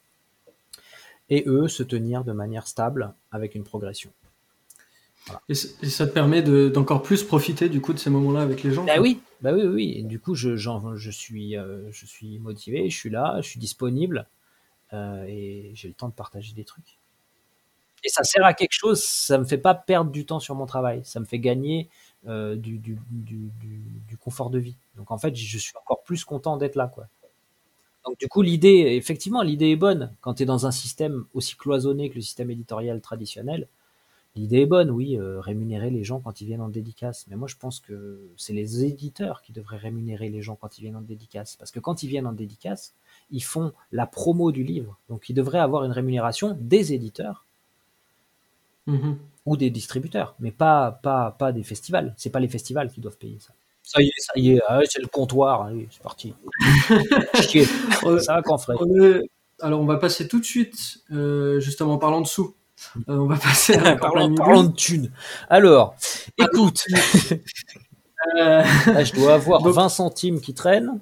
Et eux, se tenir de manière stable avec une progression. Et, ça te permet d'encore plus profiter du coup de ces moments-là avec les gens. Bah oui, bah oui, oui. Et du coup, je, je, suis, euh, je suis motivé, je suis là, je suis disponible euh, et j'ai le temps de partager des trucs. Et ça sert à quelque chose. Ça me fait pas perdre du temps sur mon travail. Ça me fait gagner euh, du, confort de vie. Donc en fait, je suis encore plus content d'être là. Donc du coup, l'idée, effectivement, l'idée est bonne. Quand tu es dans un système aussi cloisonné que le système éditorial traditionnel, L'idée est bonne, oui, euh, rémunérer les gens quand ils viennent en dédicace. Mais moi, je pense que c'est les éditeurs qui devraient rémunérer les gens quand ils viennent en dédicace. Parce que quand ils viennent en dédicace, ils font la promo du livre. Donc, ils devraient avoir une rémunération des éditeurs Mhm. Ou des distributeurs, mais pas, pas, pas des festivals. C'est pas les festivals qui doivent payer ça. Ça y est, ça y est, ah c'est le comptoir. Allez, c'est parti. Chier. On- Ça va ferait. on Alors, on va passer tout de suite, euh, justement, en parlant de sous. Euh, on va passer à parlons Ulule. de thunes. Alors, écoute, Euh, là, je dois avoir Donc- 20 centimes qui traînent.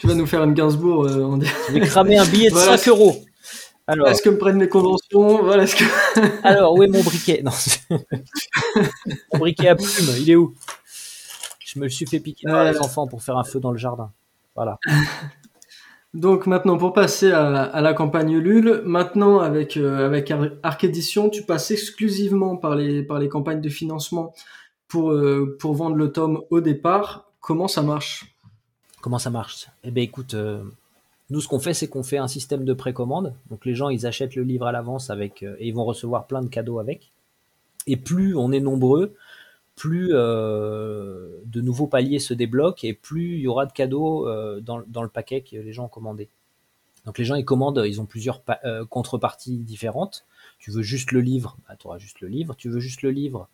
tu vas nous faire une Gainsbourg. euh, direct. Je vais cramer un billet de Voilà. 5 euros. Alors, Est-ce que me prennent mes conventions? Voilà, est-ce que... alors, où est mon briquet? Non. mon briquet à plume, il est où? Je me le suis fait piquer par Euh. les enfants pour faire un feu dans le jardin. Voilà. Donc maintenant, pour passer à, à la campagne Ulule, maintenant avec euh, avec Arc Édition, tu passes exclusivement par les par les campagnes de financement pour euh, pour vendre le tome au départ. Comment ça marche? Comment ça marche? Eh bien, écoute, euh, nous, ce qu'on fait, c'est qu'on fait un système de précommande. Donc, les gens, ils achètent le livre à l'avance avec, euh, et ils vont recevoir plein de cadeaux avec. Et plus on est nombreux, plus euh, de nouveaux paliers se débloquent et plus il y aura de cadeaux euh, dans, le paquet que les gens ont commandé. Donc, les gens, ils commandent, ils ont plusieurs euh, contreparties différentes. Tu veux juste le livre, bah, tu auras juste le livre. Tu veux juste le livre,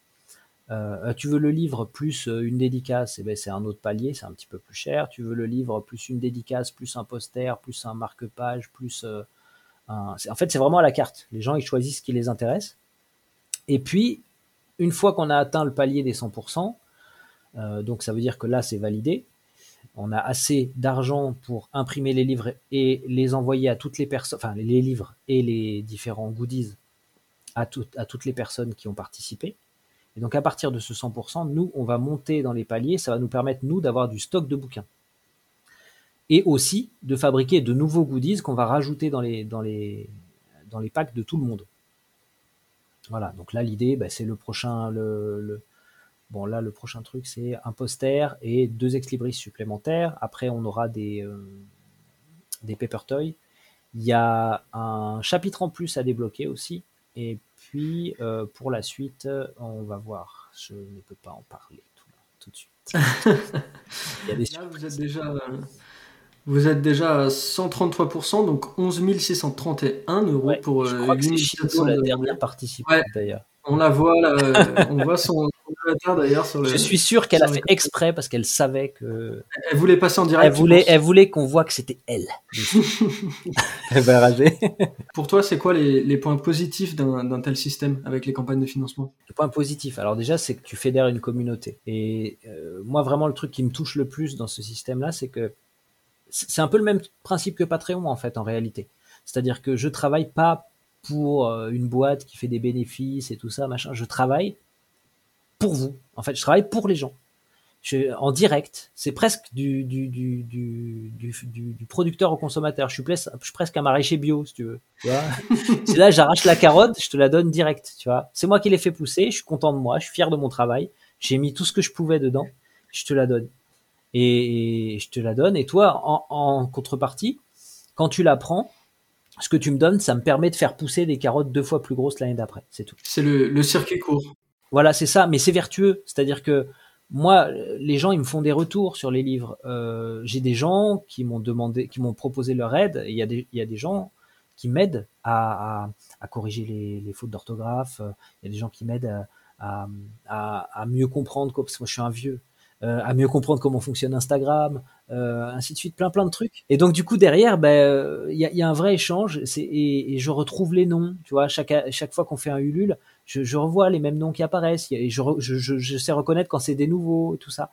euh, tu veux le livre plus euh, une dédicace, eh ben, c'est un autre palier, c'est un petit peu plus cher. Tu veux le livre plus une dédicace, plus un poster, plus un marque-page, plus euh, un... En fait, c'est vraiment à la carte. Les gens, ils choisissent ce qui les intéresse. Et puis, une fois qu'on a atteint le palier des 100%, euh, donc ça veut dire que là, c'est validé. On a assez d'argent pour imprimer les livres et les envoyer à toutes les personnes, enfin les livres et les différents goodies à toutes les personnes qui ont participé. Et donc à partir de ce 100%, nous, on va monter dans les paliers, ça va nous permettre, nous, d'avoir du stock de bouquins. Et aussi de fabriquer de nouveaux goodies qu'on va rajouter dans les, dans, les, dans les packs de tout le monde. Voilà, donc là l'idée, bah, c'est le prochain... Le, Bon là le prochain truc c'est un poster et deux ex-libris supplémentaires. Après on aura des, euh, des paper toys. Il y a un chapitre en plus à débloquer aussi. Et puis, euh, pour la suite, on va voir. Je ne peux pas en parler tout, tout de suite. Il y a des Là, vous êtes déjà euh, vous êtes déjà à 133%, donc 11 631 euros Ouais, pour je euh, que c'est 8700 Chico, la de- dernière participante Ouais. d'ailleurs. On la voit là, euh, on voit son, d'ailleurs sur le. Je suis sûr qu'elle a fait exprès parce qu'elle savait que. Elle voulait passer en direct. Elle voulait, penses elle voulait qu'on voit que c'était elle. elle va rager. Pour toi, c'est quoi les, les points positifs d'un d'un tel système avec les campagnes de financement? Le point positif, alors déjà, c'est que tu fédères une communauté. Et euh, moi, vraiment, le truc qui me touche le plus dans ce système-là, c'est que c'est c'est un peu le même principe que Patreon, en fait, en réalité. C'est-à-dire que je travaille pas pour euh, une boîte qui fait des bénéfices et tout ça, machin. Je travaille pour vous. En fait, je travaille pour les gens. En direct, c'est presque du, du, du, du, du, du- du producteur au consommateur. Je suis, presque, un maraîcher bio, si tu veux. Là, j'arrache la carotte, je te la donne direct, tu vois. C'est moi qui l'ai fait pousser, je suis content de moi, je suis fier de mon travail. J'ai mis tout ce que je pouvais dedans, je te la donne. Et, je te la donne. Et toi, en, contrepartie, quand tu la prends, ce que tu me donnes, ça me permet de faire pousser des carottes deux fois plus grosses l'année d'après. C'est tout. C'est le circuit court. Voilà, c'est ça, mais c'est vertueux. C'est-à-dire que moi, les gens, ils me font des retours sur les livres. Euh, J'ai des gens qui m'ont demandé, qui m'ont proposé leur aide. Il y a des, il y a des gens qui m'aident à, corriger les, fautes d'orthographe. Il y a des gens qui m'aident à, mieux comprendre, parce que moi je suis un vieux, euh, à mieux comprendre comment fonctionne Instagram, euh, ainsi de suite, plein plein de trucs. Et donc du coup derrière, ben il y, a, un vrai échange. Et, et je retrouve les noms. Tu vois, chaque chaque fois qu'on fait un Ulule, je, revois les mêmes noms qui apparaissent. Et je, sais reconnaître quand c'est des nouveaux et tout ça.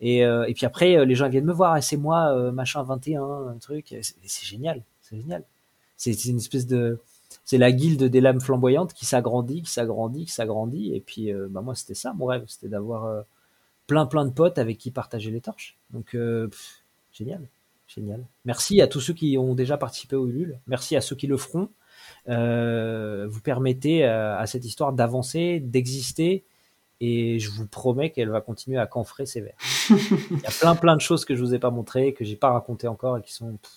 Et, euh, puis après, les gens viennent me voir, et c'est moi, euh, machin 21, un truc. C'est génial, c'est génial. C'est une espèce de, c'est la guilde des lames flamboyantes qui s'agrandit, qui s'agrandit, qui s'agrandit. Et puis, euh, bah moi, c'était ça mon rêve, c'était d'avoir euh, plein, plein de potes avec qui partager les torches. Donc, euh, pff, génial, génial. Merci à tous ceux qui ont déjà participé au Ulule. Merci à ceux qui le feront. Euh, vous permettez à, à cette histoire d'avancer, d'exister. Et je vous promets qu'elle va continuer à canfrer ses vers. Il y a plein, plein de choses que je vous ai pas montrées, que j'ai pas racontées encore et qui sont pff,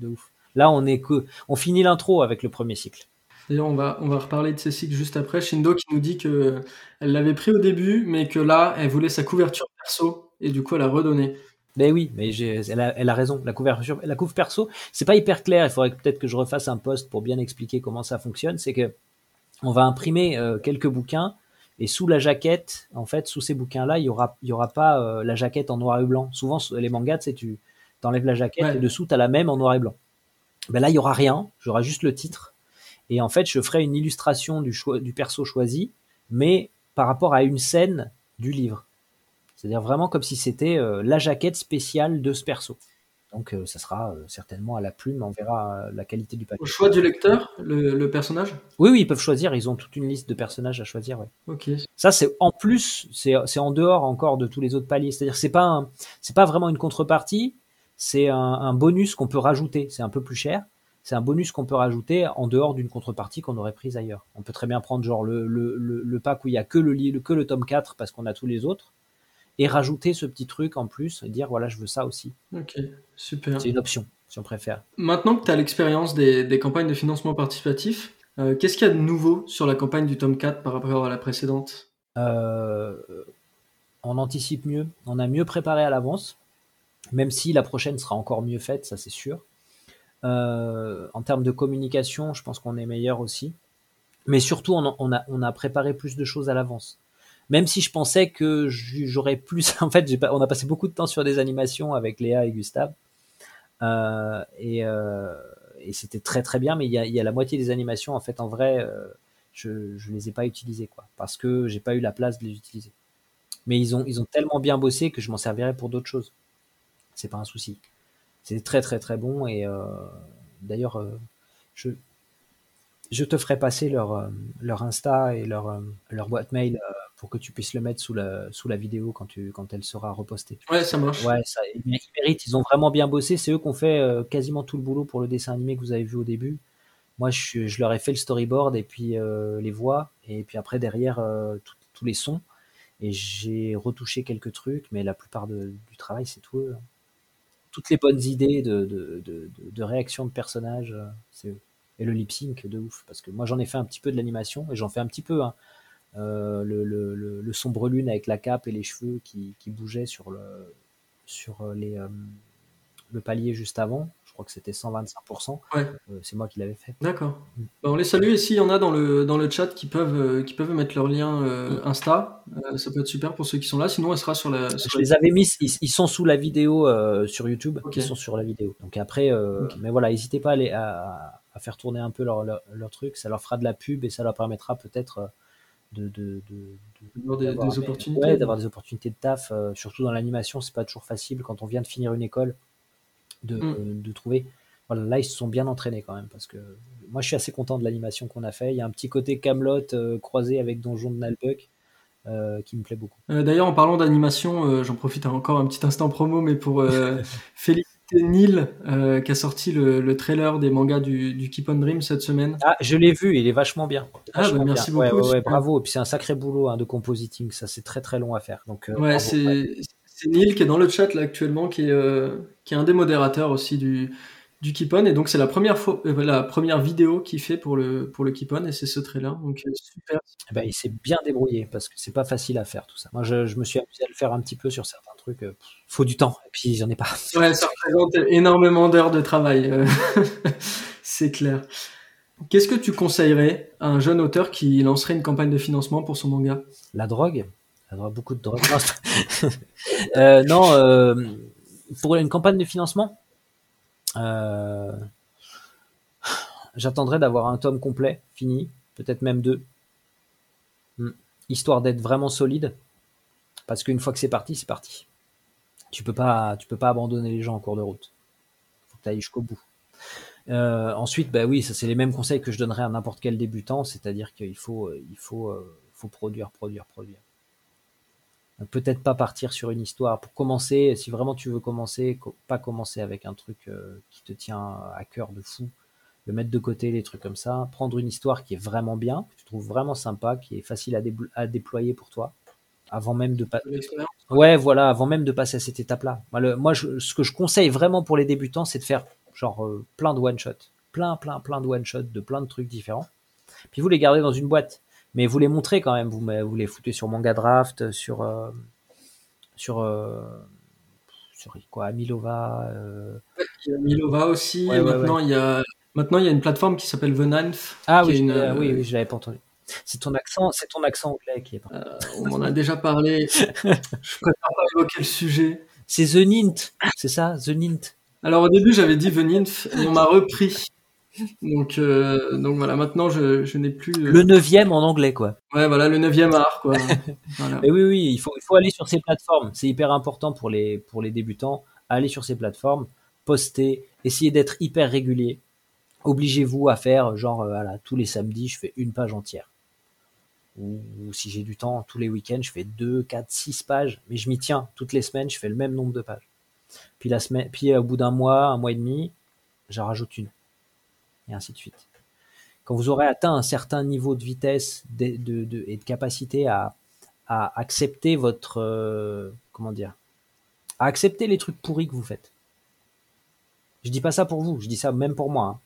de ouf. Là, on est que, on finit l'intro avec le premier cycle. D'ailleurs, on va, on va reparler de ces cycles juste après. Shindo qui nous dit que elle l'avait pris au début, mais que là, elle voulait sa couverture perso et du coup, elle a redonné. Mais oui, mais elle a, elle a, raison. La couverture, la couve perso, c'est pas hyper clair. Il faudrait peut-être que je refasse un post pour bien expliquer comment ça fonctionne. C'est que on va imprimer euh, quelques bouquins et sous la jaquette, en fait, sous ces bouquins-là, il y aura, il y aura pas euh, la jaquette en noir et blanc. Souvent, les mangas, sais, tu enlèves la jaquette et dessous, tu as la même en noir et blanc. Ben là, il y aura rien. J'aurai juste le titre. Et en fait, je ferai une illustration du, choix, du perso choisi, mais par rapport à une scène du livre. C'est-à-dire vraiment comme si c'était euh, la jaquette spéciale de ce perso. Donc euh, ça sera euh, certainement à la plume, on verra la qualité du papier. Au choix du lecteur, le, personnage? Oui, oui, ils peuvent choisir, ils ont toute une liste de personnages à choisir. Ouais. Ok. Ça, c'est en plus, c'est en dehors encore de tous les autres paliers. C'est-à-dire c'est pas, c'est pas vraiment une contrepartie, c'est un, bonus qu'on peut rajouter. C'est un peu plus cher. C'est un bonus qu'on peut rajouter en dehors d'une contrepartie qu'on aurait prise ailleurs. On peut très bien prendre genre le, le, le, pack où il y a que le, que le tome 4 parce qu'on a tous les autres et rajouter ce petit truc en plus et dire voilà, je veux ça aussi. Ok, super. C'est une option, si on préfère. Maintenant que tu as l'expérience des, campagnes de financement participatif, euh, qu'est-ce qu'il y a de nouveau sur la campagne du tome 4 par rapport à la précédente? Euh, On anticipe mieux, on a mieux préparé à l'avance, même si la prochaine sera encore mieux faite, ça c'est sûr. Euh, en termes de communication, je pense qu'on est meilleur aussi. Mais surtout, on a, on a préparé plus de choses à l'avance même si je pensais que j'aurais plus. En fait, on a passé beaucoup de temps sur des animations avec Léa et Gustave. Euh, euh, et, c'était très très bien, mais il y, a, la moitié des animations, en fait, en vrai, euh, je ne les ai pas utilisées, quoi, parce que j'ai pas eu la place de les utiliser. Mais ils ont, ils ont tellement bien bossé que je m'en servirais pour d'autres choses. C'est pas un souci. C'est très très très bon, et d'ailleurs, je, je te ferai passer leur, leur Insta et leur, leur boîte mail pour que tu puisses le mettre sous la, sous la vidéo quand, tu, quand elle sera repostée. Ouais, ça marche. Ouais, ça, ils méritent, ils ont vraiment bien bossé. C'est eux qui ont fait euh, quasiment tout le boulot pour le dessin animé que vous avez vu au début. Moi, je, je leur ai fait le storyboard et puis euh, les voix, et puis après, derrière, euh, tous les sons. Et j'ai retouché quelques trucs, mais la plupart du travail, c'est tout eux. Hein. Toutes les bonnes idées de, de, de, de réaction de personnages, c'est eux. Et le lip sync de ouf, parce que moi j'en ai fait un petit peu de l'animation, et j'en fais un petit peu. Hein. Euh, le, le, le, sombre lune avec la cape et les cheveux qui, qui bougeaient sur le, sur euh, les, euh, le palier juste avant. Je crois que c'était 125%. Ouais. c'est moi qui l'avais fait. D'accord. Mm. Bah, on les salue et s'il y en a dans le, dans le chat qui peuvent, qui peuvent mettre leur lien mm. Insta, ça peut être super pour ceux qui sont là. Sinon, elle sera sur la. je les avais mis, ils, sont sous la vidéo sur YouTube. Ils sont sur la vidéo. Donc après, mais voilà, n'hésitez pas à, aller, à, à, faire tourner un peu leur, leur, leur, truc. Ça leur fera de la pub et ça leur permettra peut-être de, de, de, des, opportunités. d'avoir des opportunités de taf, euh, surtout dans l'animation, c'est pas toujours facile quand on vient de finir une école de, mm. euh, de trouver. Voilà, là, ils se sont bien entraînés quand même parce que moi, je suis assez content de l'animation qu'on a fait. Il y a un petit côté Camelot euh, croisé avec Donjon de Nalbuck. qui me plaît beaucoup. D'ailleurs, en parlant d'animation, j'en profite encore un petit instant promo, mais pour féliciter Neil euh, qui a sorti le, trailer des mangas du, du, Keep on Dream cette semaine. Ah, je l'ai vu, il est vachement bien. ah, bah, merci beaucoup. bravo. Et puis c'est un sacré boulot hein, de compositing, ça c'est très très long à faire. Donc, euh, ouais, c'est Neil qui est dans le chat là actuellement, qui est, euh, qui est un des modérateurs aussi du, du Keepon et donc c'est la première fois euh, la première vidéo qu'il fait pour le pour le Keepon et c'est ce trailer donc euh, super. Eh ben, il s'est bien débrouillé parce que c'est pas facile à faire tout ça. Moi je, je, me suis amusé à le faire un petit peu sur certains trucs. Euh, faut du temps et puis j'en ai pas. Ouais, ça représente énormément d'heures de travail. c'est clair. Qu'est-ce que tu conseillerais à un jeune auteur qui lancerait une campagne de financement pour son manga? La drogue? La drogue, beaucoup de drogue. euh, non, pour une campagne de financement, euh, j'attendrai d'avoir un tome complet, fini, peut-être même deux, hmm. histoire d'être vraiment solide, parce qu'une fois que c'est parti, c'est parti. Tu peux pas, tu peux pas abandonner les gens en cours de route. Faut que tu ailles jusqu'au bout. Euh, ensuite, bah oui, ça c'est les mêmes conseils que je donnerais à n'importe quel débutant, c'est-à-dire qu'il faut, euh, il faut, faut produire, produire, produire peut-être pas partir sur une histoire pour commencer. Si vraiment tu veux commencer, pas commencer avec un truc euh, qui te tient à cœur de fou, le mettre de côté, les trucs comme ça. Prendre une histoire qui est vraiment bien, que tu trouves vraiment sympa, qui est facile à, déployer pour toi, avant même de passer. Ouais, voilà, avant même de passer à cette étape-là. Moi, ce que je conseille vraiment pour les débutants, c'est de faire genre euh, plein de one shot, plein, plein, plein de one shot de plein de trucs différents. Puis vous les gardez dans une boîte, mais vous les montrez quand même. Vous, vous les foutez sur Manga Draft, sur euh, sur euh, sur quoi, Milova. Euh... Il y a Milova aussi. et maintenant il y a maintenant il y a une plateforme qui s'appelle The Ninth. Ah oui, une, oui, oui, je l'avais pas entendu. C'est ton accent, c'est ton accent anglais qui est. On m'en a déjà parlé. je préfère pas évoquer le sujet. C'est The Nint, c'est ça, The Nint. Alors au début j'avais dit The Nymph et on m'a repris. Donc, euh, donc voilà, maintenant je, je n'ai plus. Euh, le neuvième en anglais, quoi. Ouais, voilà, le neuvième art, quoi. Et oui, oui, il faut, il faut aller sur ces plateformes. C'est hyper important pour les, pour les débutants. Aller sur ces plateformes, poster, essayer d'être hyper régulier. Obligez-vous à faire, genre, voilà, tous les samedis, je fais une page entière ou, si j'ai du temps, tous les week-ends, je fais 2, 4, 6 pages, mais je m'y tiens. Toutes les semaines, je fais le même nombre de pages. Puis, la semaine, puis au bout d'un mois, un mois et demi, j'en rajoute une. Et ainsi de suite. Quand vous aurez atteint un certain niveau de vitesse et de capacité à, accepter votre. Euh, comment dire accepter les trucs pourris que vous faites. Je dis pas ça pour vous, je dis ça même pour moi.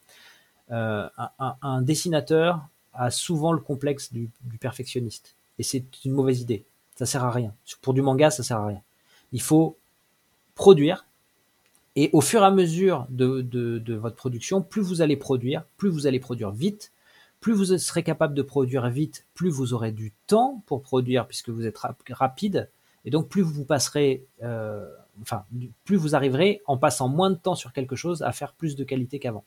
Hein. Euh, un, un, dessinateur a souvent le complexe du, perfectionniste. Et c'est une mauvaise idée. Ça sert à rien. Pour du manga, ça sert à rien. Il faut produire. Et au fur et à mesure de, de, votre production, plus vous allez produire, plus vous allez produire vite, plus vous serez capable de produire vite, plus vous aurez du temps pour produire puisque vous êtes rapide. Et donc plus vous passerez, euh, enfin, plus vous arriverez en passant moins de temps sur quelque chose à faire plus de qualité qu'avant.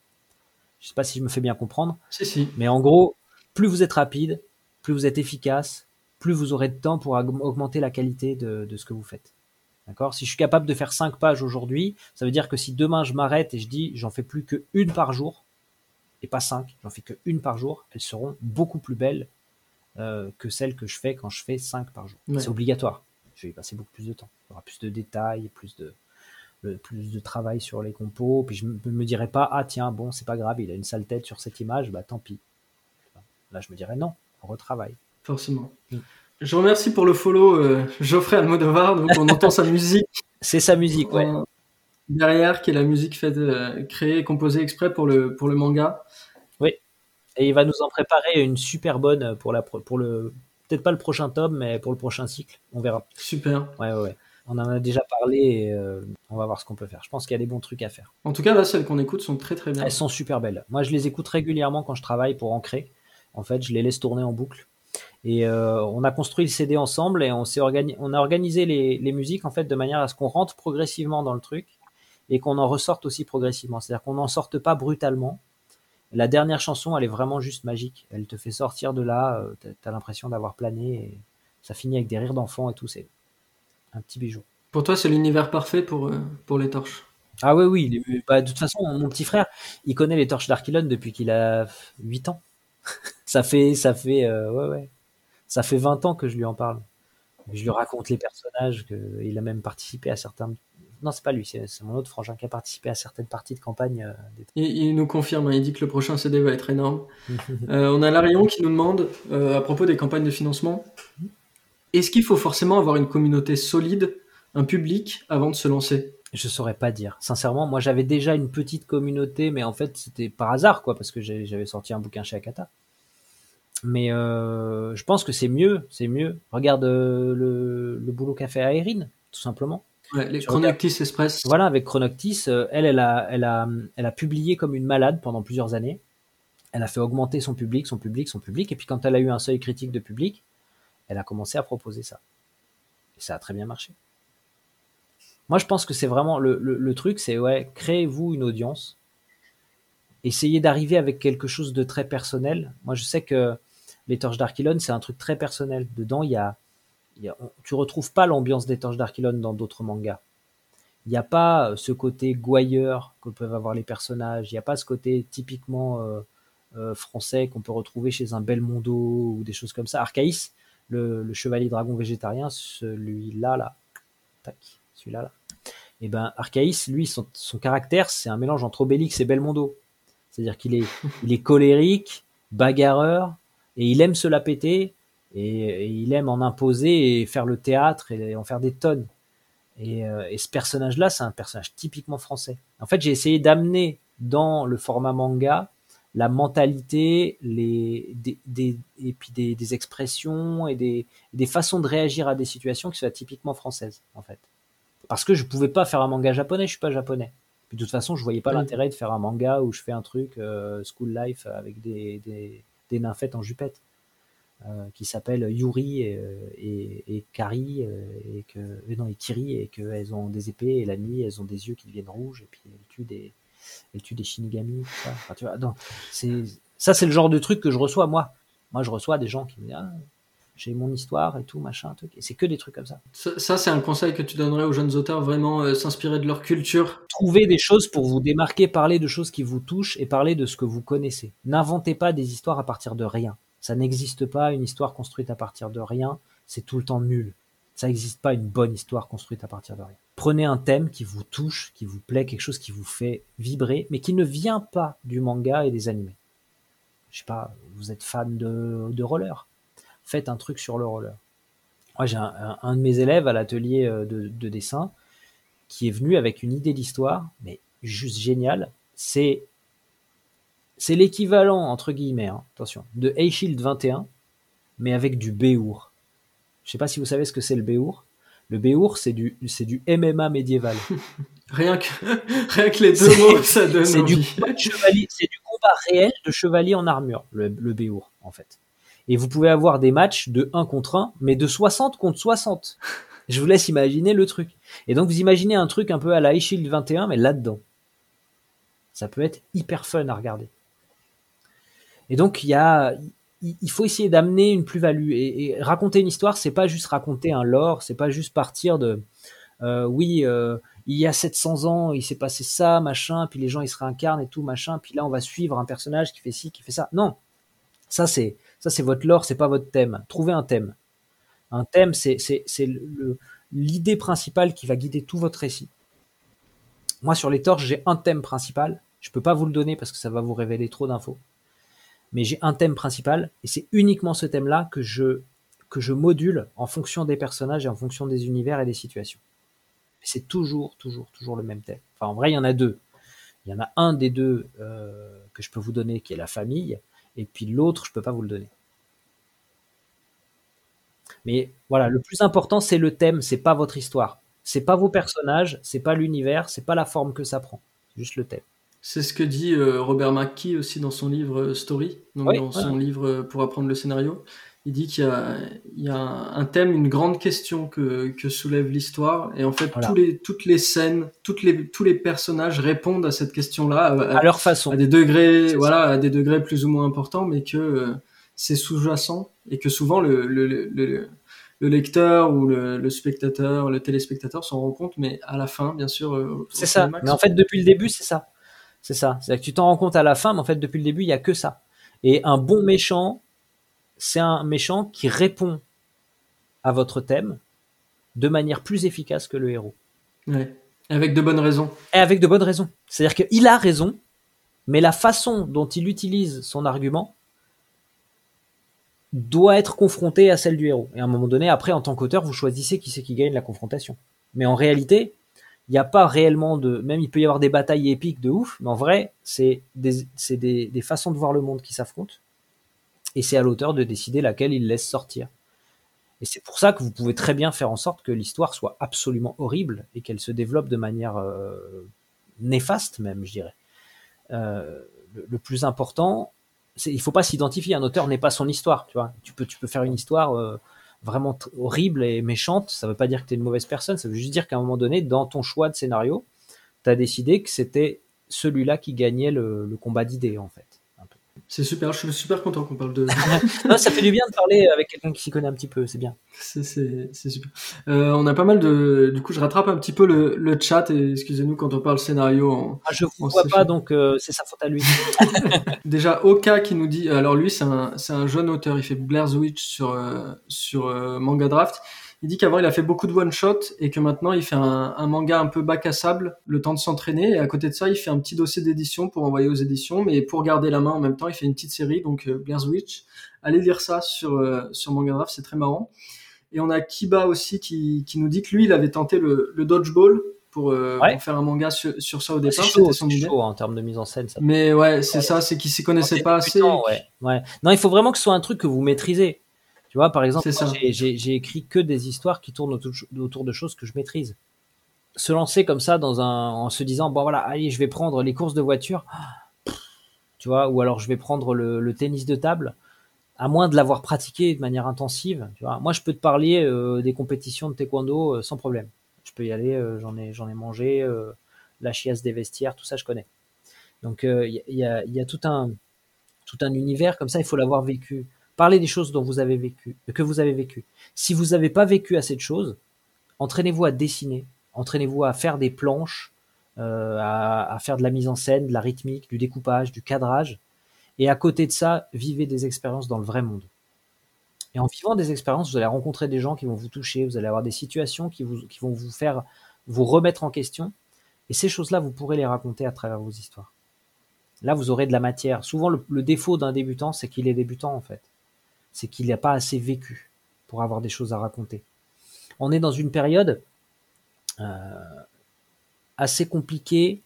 Je sais pas si je me fais bien comprendre. Si, si. Mais en gros, plus vous êtes rapide, plus vous êtes efficace, plus vous aurez de temps pour augmenter la qualité de, ce que vous faites. D'accord? Si je suis capable de faire 5 pages aujourd'hui, ça veut dire que si demain je m'arrête et je dis j'en fais plus que une par jour, et pas 5, j'en fais que une par jour, elles seront beaucoup plus belles euh, que celles que je fais quand je fais 5 par jour. C'est obligatoire. Je vais y passer beaucoup plus de temps. Il y aura plus de détails, plus de, plus de travail sur les compos. Puis je ne me, me dirai pas, ah tiens, bon, c'est pas grave, il a une sale tête sur cette image, bah tant pis. Là, je me dirais non, on retravaille. Forcément. Mm. Je remercie pour le follow euh, Geoffrey Almodovar. Donc, on entend sa musique. C'est sa musique, ouais. derrière, qui est la musique faite, euh, créée et composée exprès pour le, pour le manga. Oui. Et il va nous en préparer une super bonne pour, la, pour le. Peut-être pas le prochain tome, mais pour le prochain cycle. On verra. Super. Ouais, ouais, ouais. On en a déjà parlé et euh, on va voir ce qu'on peut faire. Je pense qu'il y a des bons trucs à faire. En tout cas, là, celles qu'on écoute sont très très bien. Elles sont super belles. Moi, je les écoute régulièrement quand je travaille pour ancrer. En fait, je les laisse tourner en boucle. Et euh, on a construit le CD ensemble et on, s'est on a organisé les, musiques en fait de manière à ce qu'on rentre progressivement dans le truc et qu'on en ressorte aussi progressivement. C'est-à-dire qu'on n'en sorte pas brutalement. La dernière chanson, elle est vraiment juste magique. Elle te fait sortir de là, euh, tu as l'impression d'avoir plané et ça finit avec des rires d'enfants et tout. C'est un petit bijou. Pour toi, c'est l'univers parfait pour, euh, pour les torches Ah oui, oui. Bah, de toute façon, mon petit frère, il connaît les torches d'Archilon depuis qu'il a 8 ans ça fait, ça fait, euh, ouais, ouais. Ça fait 20 ans que je lui en parle. Je lui raconte les personnages, qu'il a même participé à certains. Non, c'est pas lui, c'est mon autre frangin qui a participé à certaines parties de campagne. Euh, il, nous confirme, hein, il dit que le prochain CD va être énorme. Euh, on a Larion qui nous demande, à propos des campagnes de financement, est-ce qu'il faut forcément avoir une communauté solide, un public, avant de se lancer? Je saurais pas dire. Sincèrement, moi j'avais déjà une petite communauté, mais en fait c'était par hasard, quoi, parce que j'avais sorti un bouquin chez Akata. Mais euh, je pense que c'est mieux, c'est mieux. Regarde euh, le, le, boulot qu'a fait Aérine, tout simplement. Ouais, les Chronoctis Express. Voilà, avec Chronoctis, euh, elle, elle a, elle, a, elle a publié comme une malade pendant plusieurs années. Elle a fait augmenter son public, son public, son public. Et puis quand elle a eu un seuil critique de public, elle a commencé à proposer ça. Et ça a très bien marché. Moi, je pense que c'est vraiment le, truc, c'est ouais, créez-vous une audience. Essayez d'arriver avec quelque chose de très personnel. Moi, je sais que les Torches d'Archilon, c'est un truc très personnel. Dedans, il y tu retrouves pas l'ambiance des Torches d'Archilon dans d'autres mangas. Il n'y a pas euh, ce côté gouailleur que peuvent avoir les personnages. Il n'y a pas ce côté typiquement euh, euh, français qu'on peut retrouver chez un Belmondo ou des choses comme ça. Arcaïs, le, chevalier dragon végétarien, celui-là, là, tac, celui-là, là, et eh ben Arcaïs, lui, son, caractère, c'est un mélange entre Obélix et Belmondo. C'est-à-dire qu'il est, il est colérique, bagarreur, et il aime se la péter, et, il aime en imposer et faire le théâtre et en faire des tonnes. Et, euh, et ce personnage-là, c'est un personnage typiquement français. En fait, j'ai essayé d'amener dans le format manga la mentalité, les, des, et puis des, expressions et des, des, façons de réagir à des situations qui soient typiquement françaises, en fait. Parce que je pouvais pas faire un manga japonais, je suis pas japonais. Puis de toute façon, je voyais pas l'intérêt de faire un manga où je fais un truc euh, school life avec des, des, des nymphètes en jupette. Euh, qui s'appellent Yuri et, et, et et que non et Kiri et qu'elles ont des épées et la nuit elles ont des yeux qui deviennent rouges et puis elles tuent des elle tue des Shinigami, ça, c'est le genre de truc que je reçois, moi. Moi, je reçois des gens qui me disent, ah, j'ai mon histoire et tout, machin, truc. Et c'est que des trucs comme ça. Ça, c'est un conseil que tu donnerais aux jeunes auteurs, vraiment euh, s'inspirer de leur culture. Trouver des choses pour vous démarquer, parler de choses qui vous touchent et parler de ce que vous connaissez. N'inventez pas des histoires à partir de rien. Ça n'existe pas une histoire construite à partir de rien. C'est tout le temps nul. Ça n'existe pas une bonne histoire construite à partir de rien. Prenez un thème qui vous touche, qui vous plaît, quelque chose qui vous fait vibrer, mais qui ne vient pas du manga et des animés. Je sais pas, vous êtes fan de, roller, faites un truc sur le roller. Moi, j'ai un, de mes élèves à l'atelier euh, de, dessin qui est venu avec une idée d'histoire, mais juste géniale. C'est c'est l'équivalent entre guillemets, hein, attention, de A-Shield 21, mais avec du Béour. Je sais pas si vous savez ce que c'est le Béour. Le Béour, c'est du, c'est du MMA médiéval. rien, que, rien que les deux mots, ça donne c'est du, chevalier, c'est du combat réel de chevalier en armure, le, le Béour, en fait. Et vous pouvez avoir des matchs de 1 contre 1, mais de 60 contre 60. Je vous laisse imaginer le truc. Et donc, vous imaginez un truc un peu à la Shield 21, mais là-dedans. Ça peut être hyper fun à regarder. Et donc, il y a, il faut essayer d'amener une plus-value et, raconter une histoire, c'est pas juste raconter un lore, c'est pas juste partir de euh, oui, euh, il y a 700 ans, il s'est passé ça, machin, puis les gens ils se réincarnent et tout, machin, puis là on va suivre un personnage qui fait ci, qui fait ça. Non, ça c'est ça c'est votre lore, c'est pas votre thème. Trouvez un thème. Un thème, c'est l'idée principale qui va guider tout votre récit. Moi sur les torches, j'ai un thème principal. Je peux pas vous le donner parce que ça va vous révéler trop d'infos mais j'ai un thème principal et c'est uniquement ce thème-là que je que je module en fonction des personnages et en fonction des univers et des situations. C'est toujours, toujours, toujours le même thème. Enfin, en vrai, il y en a deux. Il y en a un des deux euh, que je peux vous donner qui est la famille, et puis l'autre, je peux pas vous le donner. Mais voilà, le plus important, c'est le thème, c'est pas votre histoire. C'est pas vos personnages, c'est pas l'univers, c'est pas la forme que ça prend. C'est juste le thème. C'est ce que dit euh, Robert McKee aussi dans son livre euh, Story, donc dans son livre euh, pour apprendre le scénario. Il dit qu'il y a, un thème, une grande question que, soulève l'histoire, et en fait tous les, toutes les scènes, toutes les, tous les personnages répondent à cette question-là à, leur façon, à des degrés, voilà, à des degrés plus ou moins importants, mais que c'est sous-jacent et que souvent le, le, le, le lecteur ou le, spectateur, le téléspectateur s'en rend compte, mais à la fin, bien sûr. c'est ça. Mais en fait, depuis le début, c'est ça. C'est ça. C'est que tu t'en rends compte à la fin, mais en fait, depuis le début, il y a que ça. Et un bon méchant, c'est un méchant qui répond à votre thème de manière plus efficace que le héros. Ouais. Avec de bonnes raisons. Et avec de bonnes raisons. C'est-à-dire qu'il a raison, mais la façon dont il utilise son argument doit être confrontée à celle du héros. Et à un moment donné, après, en tant qu'auteur, vous choisissez qui c'est qui gagne la confrontation. Mais en réalité, il n'y a pas réellement de, même il peut y avoir des batailles épiques de ouf, mais en vrai, c'est des, des, des façons de voir le monde qui s'affrontent. Et c'est à l'auteur de décider laquelle il laisse sortir. Et c'est pour ça que vous pouvez très bien faire en sorte que l'histoire soit absolument horrible et qu'elle se développe de manière euh, néfaste même, je dirais. Euh, le, plus important, c'est il faut pas s'identifier. Un auteur n'est pas son histoire, tu vois. Tu peux, faire une histoire euh, vraiment horrible et méchante, ça veut pas dire que tu es une mauvaise personne, ça veut juste dire qu'à un moment donné, dans ton choix de scénario, tu as décidé que c'était celui-là qui gagnait le combat d'idées, en fait. C'est super, je suis super content qu'on parle de. ça fait du bien de parler avec quelqu'un qui s'y connaît un petit peu, c'est bien. C'est super. Euh, on a pas mal de. Du coup, je rattrape un petit peu le, le chat et excusez-nous quand on parle scénario. En, ah, je ne vois pas, donc euh, c'est sa faute à lui. Déjà, Oka qui nous dit. Alors lui, c'est un, un jeune auteur, il fait Blair's Witch sur, euh, sur Manga Draft. Il dit qu'avant il a fait beaucoup de one shot et que maintenant il fait un, manga un peu bac à sable, le temps de s'entraîner. Et à côté de ça, il fait un petit dossier d'édition pour envoyer aux éditions, mais pour garder la main en même temps, il fait une petite série, donc euh, Blair's Witch. Allez lire ça sur euh, sur Manga Draft, c'est très marrant. Et on a Kiba aussi qui, qui nous dit que lui, il avait tenté le, le dodgeball pour, euh, Ouais. pour faire un manga sur, sur ça au départ. C'était son idée. chaud, hein, en termes de mise en scène. Ça. Mais ouais, c'est ça, c'est qu'il s'y connaissait pas assez. Débutant, ouais, ouais. Non, il faut vraiment que ce soit un truc que vous maîtrisez. Tu vois, par exemple, j'ai- écrit que des histoires qui tournent autour, autour de choses que je maîtrise. Se lancer comme ça dans un, en se disant, bon voilà, allez, je vais prendre les courses de voiture, tu vois, ou alors je vais prendre le, le tennis de table, à moins de l'avoir pratiqué de manière intensive. Tu vois. Moi, je peux te parler euh, des compétitions de taekwondo euh, sans problème. Je peux y aller, euh, j'en ai, mangé, la chiasse des vestiaires, tout ça, je connais. Donc, il y, a- il y a, il y a tout un, tout un univers comme ça, il faut l'avoir vécu. Parlez des choses dont vous avez vécu, que vous avez vécu. Si vous n'avez pas vécu assez de choses, entraînez-vous à dessiner, entraînez-vous à faire des planches, euh, à, à faire de la mise en scène, de la rythmique, du découpage, du cadrage. Et à côté de ça, vivez des expériences dans le vrai monde. Et en vivant des expériences, vous allez rencontrer des gens qui vont vous toucher, vous allez avoir des situations qui, vont vous faire vous remettre en question. Et ces choses-là, vous pourrez les raconter à travers vos histoires. Là, vous aurez de la matière. Souvent, le défaut d'un débutant, c'est qu'il est débutant, en fait. C'est qu'il n'a pas assez vécu pour avoir des choses à raconter. On est dans une période euh, assez compliquée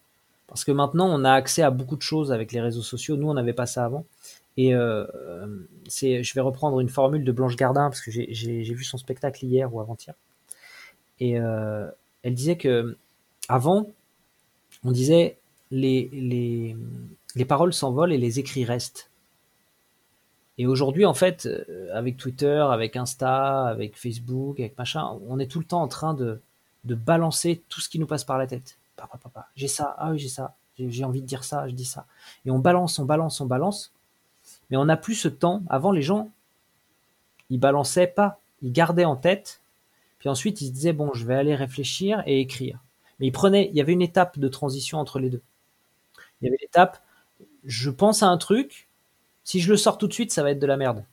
parce que maintenant, on a accès à beaucoup de choses avec les réseaux sociaux. Nous, on n'avait pas ça avant. Et euh, c'est, je vais reprendre une formule de Blanche Gardin parce que j'ai, vu son spectacle hier ou avant-hier. Et euh, elle disait que avant, on disait les, les paroles s'envolent et les écrits restent. Et aujourd'hui, en fait, euh, avec Twitter, avec Insta, avec Facebook, avec machin, on est tout le temps en train de, de balancer tout ce qui nous passe par la tête. Papa, papa, j'ai ça, ah oui, j'ai ça, j'ai, envie de dire ça, je dis ça. Et on balance, on balance, on balance. Mais on n'a plus ce temps. Avant, les gens, ils balançaient pas, ils gardaient en tête. Puis ensuite, ils se disaient, bon, je vais aller réfléchir et écrire. Mais ils prenaient, il y avait une étape de transition entre les deux. Il y avait l'étape, je pense à un truc, si je le sors tout de suite, ça va être de la merde.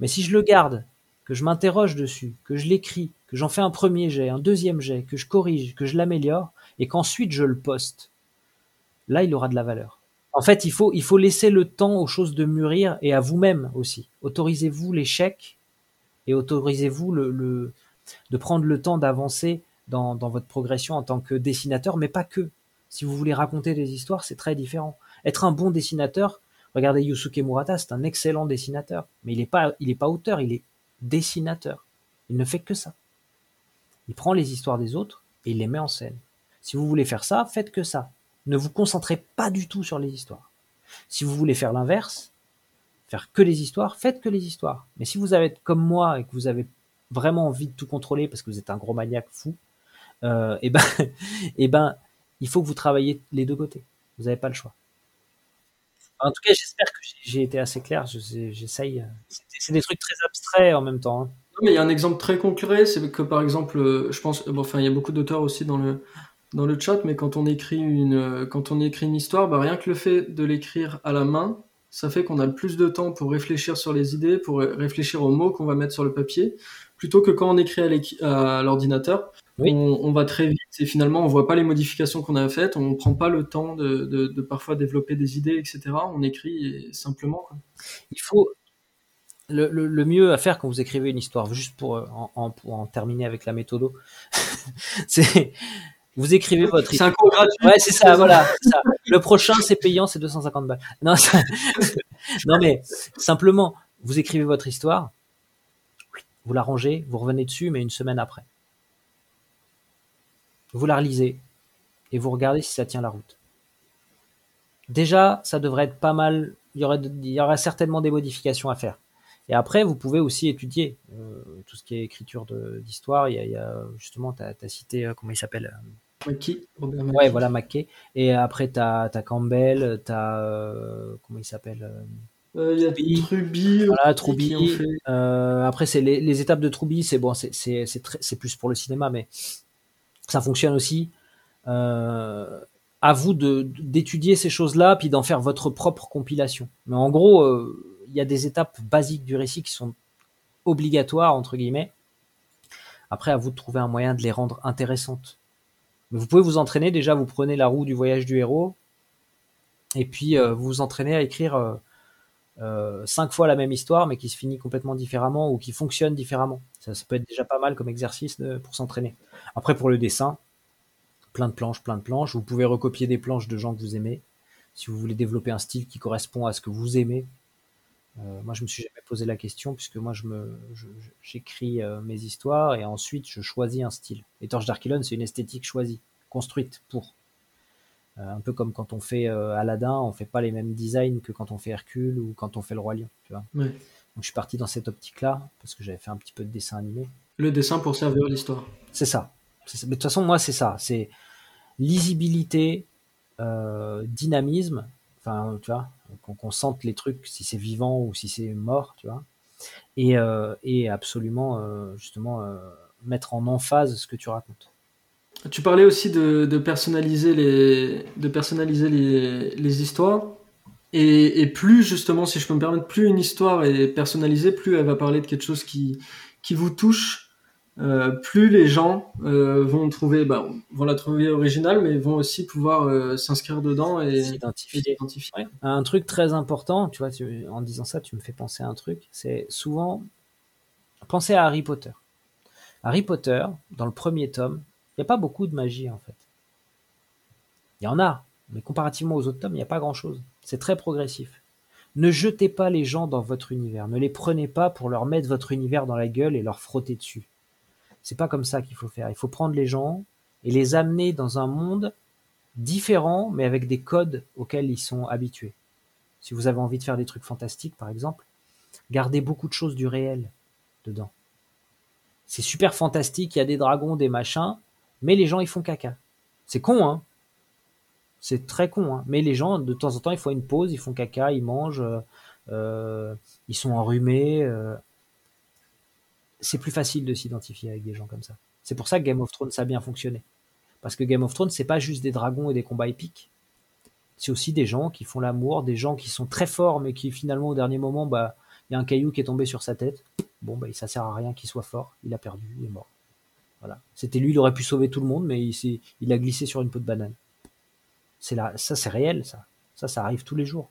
Mais si je le garde, que je m'interroge dessus, que je l'écris, que j'en fais un premier jet, un deuxième jet, que je corrige, que je l'améliore, et qu'ensuite je le poste, là, il aura de la valeur. En fait, il faut, il faut laisser le temps aux choses de mûrir et à vous-même aussi. Autorisez-vous l'échec et autorisez-vous le, le, de prendre le temps d'avancer dans, dans votre progression en tant que dessinateur, mais pas que. Si vous voulez raconter des histoires, c'est très différent. Être un bon dessinateur, regardez Yusuke Murata, c'est un excellent dessinateur, mais il n'est pas, il est pas auteur, il est dessinateur. Il ne fait que ça. Il prend les histoires des autres et il les met en scène. Si vous voulez faire ça, faites que ça. Ne vous concentrez pas du tout sur les histoires. Si vous voulez faire l'inverse, faire que les histoires, faites que les histoires. Mais si vous avez comme moi et que vous avez vraiment envie de tout contrôler parce que vous êtes un gros maniaque fou, euh, et ben, et ben, il faut que vous travaillez les deux côtés. Vous n'avez pas le choix. En tout cas, j'espère que j'ai été assez clair. J'essaye. C'est des trucs très abstraits en même temps. Hein. Non, mais il y a un exemple très concret, c'est que par exemple, je pense, bon, enfin, il y a beaucoup d'auteurs aussi dans le dans le chat, mais quand on écrit une quand on écrit une histoire, bah, rien que le fait de l'écrire à la main, ça fait qu'on a plus de temps pour réfléchir sur les idées, pour réfléchir aux mots qu'on va mettre sur le papier, plutôt que quand on écrit à l'ordinateur. Oui. On, on, va très vite et finalement on voit pas les modifications qu'on a faites, on prend pas le temps de, de, de, parfois développer des idées, etc. On écrit simplement. Quoi. Il faut le, le, le, mieux à faire quand vous écrivez une histoire, juste pour en, en, pour en terminer avec la méthode, c'est vous écrivez votre C'est un cours gratuit. Ouais, c'est ça, voilà. Ça. Le prochain, c'est payant, c'est 250 balles. Non, ça... non, mais simplement, vous écrivez votre histoire, vous la rangez, vous revenez dessus, mais une semaine après. Vous la relisez et vous regardez si ça tient la route. Déjà, ça devrait être pas mal. Il y aurait, il y aurait certainement des modifications à faire. Et après, vous pouvez aussi étudier euh, tout ce qui est écriture d'histoire. Il, il, y a justement, tu as, as, cité, euh, comment il s'appelle McKay. Robert Ouais, voilà, McKay. Et après, tu as, as, Campbell, tu as. Euh, comment il s'appelle il y a Truby. Voilà, Truby. Euh, après, c'est les, les, étapes de Truby, c'est bon, c'est plus pour le cinéma, mais ça fonctionne aussi. Euh, à vous d'étudier ces choses-là, puis d'en faire votre propre compilation. Mais en gros, euh, il y a des étapes basiques du récit qui sont obligatoires, entre guillemets. Après, à vous de trouver un moyen de les rendre intéressantes. Mais vous pouvez vous entraîner, déjà, vous prenez la roue du voyage du héros, et puis euh, vous vous entraînez à écrire euh, cinq fois la même histoire, mais qui se finit complètement différemment ou qui fonctionne différemment. Ça, peut être déjà pas mal comme exercice pour s'entraîner. Après, pour le dessin, plein de planches, plein de planches. Vous pouvez recopier des planches de gens que vous aimez. Si vous voulez développer un style qui correspond à ce que vous aimez, euh, moi, je me suis jamais posé la question puisque moi, je me, j'écris euh, mes histoires et ensuite je choisis un style. Et Torch Darkilon, c'est une esthétique choisie, construite pour. Euh, un peu comme quand on fait Aladdin, on fait pas les mêmes designs que quand on fait Hercule ou quand on fait le Roi Lion. Tu vois. Donc, je suis parti dans cette optique-là parce que j'avais fait un petit peu de dessin animé. Le dessin pour servir l'histoire. C'est ça. Mais de toute façon, moi, c'est ça. C'est lisibilité, dynamisme. Enfin, tu vois, qu'on sente les trucs, si c'est vivant ou si c'est mort, tu vois. Et, euh, et absolument, euh, justement, euh, mettre en emphase ce que tu racontes. Tu parlais aussi de, de personnaliser, les, de personnaliser les, les histoires. Et, et, plus, justement, si je peux me permettre, plus une histoire est personnalisée, plus elle va parler de quelque chose qui, qui vous touche euh, plus les gens euh, vont trouver, bah, vont la trouver originale, mais vont aussi pouvoir euh, s'inscrire dedans et s'identifier. Un truc très important, tu vois, en disant ça, tu me fais penser à un truc. C'est souvent penser à Harry Potter. Harry Potter, dans le premier tome, il n'y a pas beaucoup de magie en fait. Il y en a, mais comparativement aux autres tomes, il n'y a pas grand-chose. C'est très progressif. Ne jetez pas les gens dans votre univers. Ne les prenez pas pour leur mettre votre univers dans la gueule et leur frotter dessus. C'est pas comme ça qu'il faut faire. Il faut prendre les gens et les amener dans un monde différent, mais avec des codes auxquels ils sont habitués. Si vous avez envie de faire des trucs fantastiques, par exemple, gardez beaucoup de choses du réel dedans. C'est super fantastique, il y a des dragons, des machins, mais les gens ils font caca. C'est con, hein C'est très con, hein Mais les gens, de temps en temps, ils font une pause, ils font caca, ils mangent, euh, euh, ils sont enrhumés. Euh, c'est plus facile de s'identifier avec des gens comme ça. C'est pour ça que Game of Thrones a bien fonctionné. Parce que Game of Thrones, c'est pas juste des dragons et des combats épiques. C'est aussi des gens qui font l'amour, des gens qui sont très forts, mais qui finalement au dernier moment, bah, il y a un caillou qui est tombé sur sa tête. Bon, bah, ça sert à rien qu'il soit fort. Il a perdu, il est mort. Voilà. C'était lui, il aurait pu sauver tout le monde, mais il, il a glissé sur une peau de banane. C'est là, ça, c'est réel, ça. Ça, ça arrive tous les jours.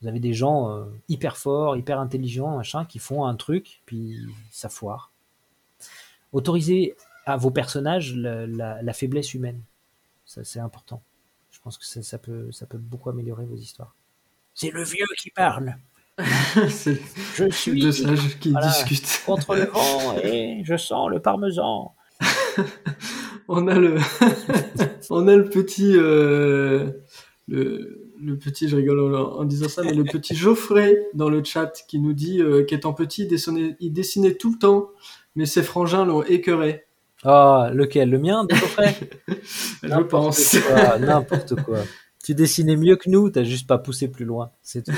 Vous avez des gens euh, hyper forts, hyper intelligents, machin, qui font un truc, puis ça foire. Autorisez à vos personnages la, faiblesse humaine. Ça, c'est important. Je pense que ça, peut, ça peut beaucoup améliorer vos histoires. C'est le vieux qui parle. je suis deux sages qui discutent contre le vent et je sens le parmesan. on a le, on a le petit, euh, le, le petit, je rigole en, disant ça, mais le petit Geoffrey dans le chat qui nous dit euh, qu'étant petit, il dessinait, il dessinait, tout le temps, mais ses frangins l'ont écœuré. Ah, lequel? Le mien, Geoffrey? Je pense. N'importe quoi. Tu dessinais mieux que nous, t'as juste pas poussé plus loin, c'est tout.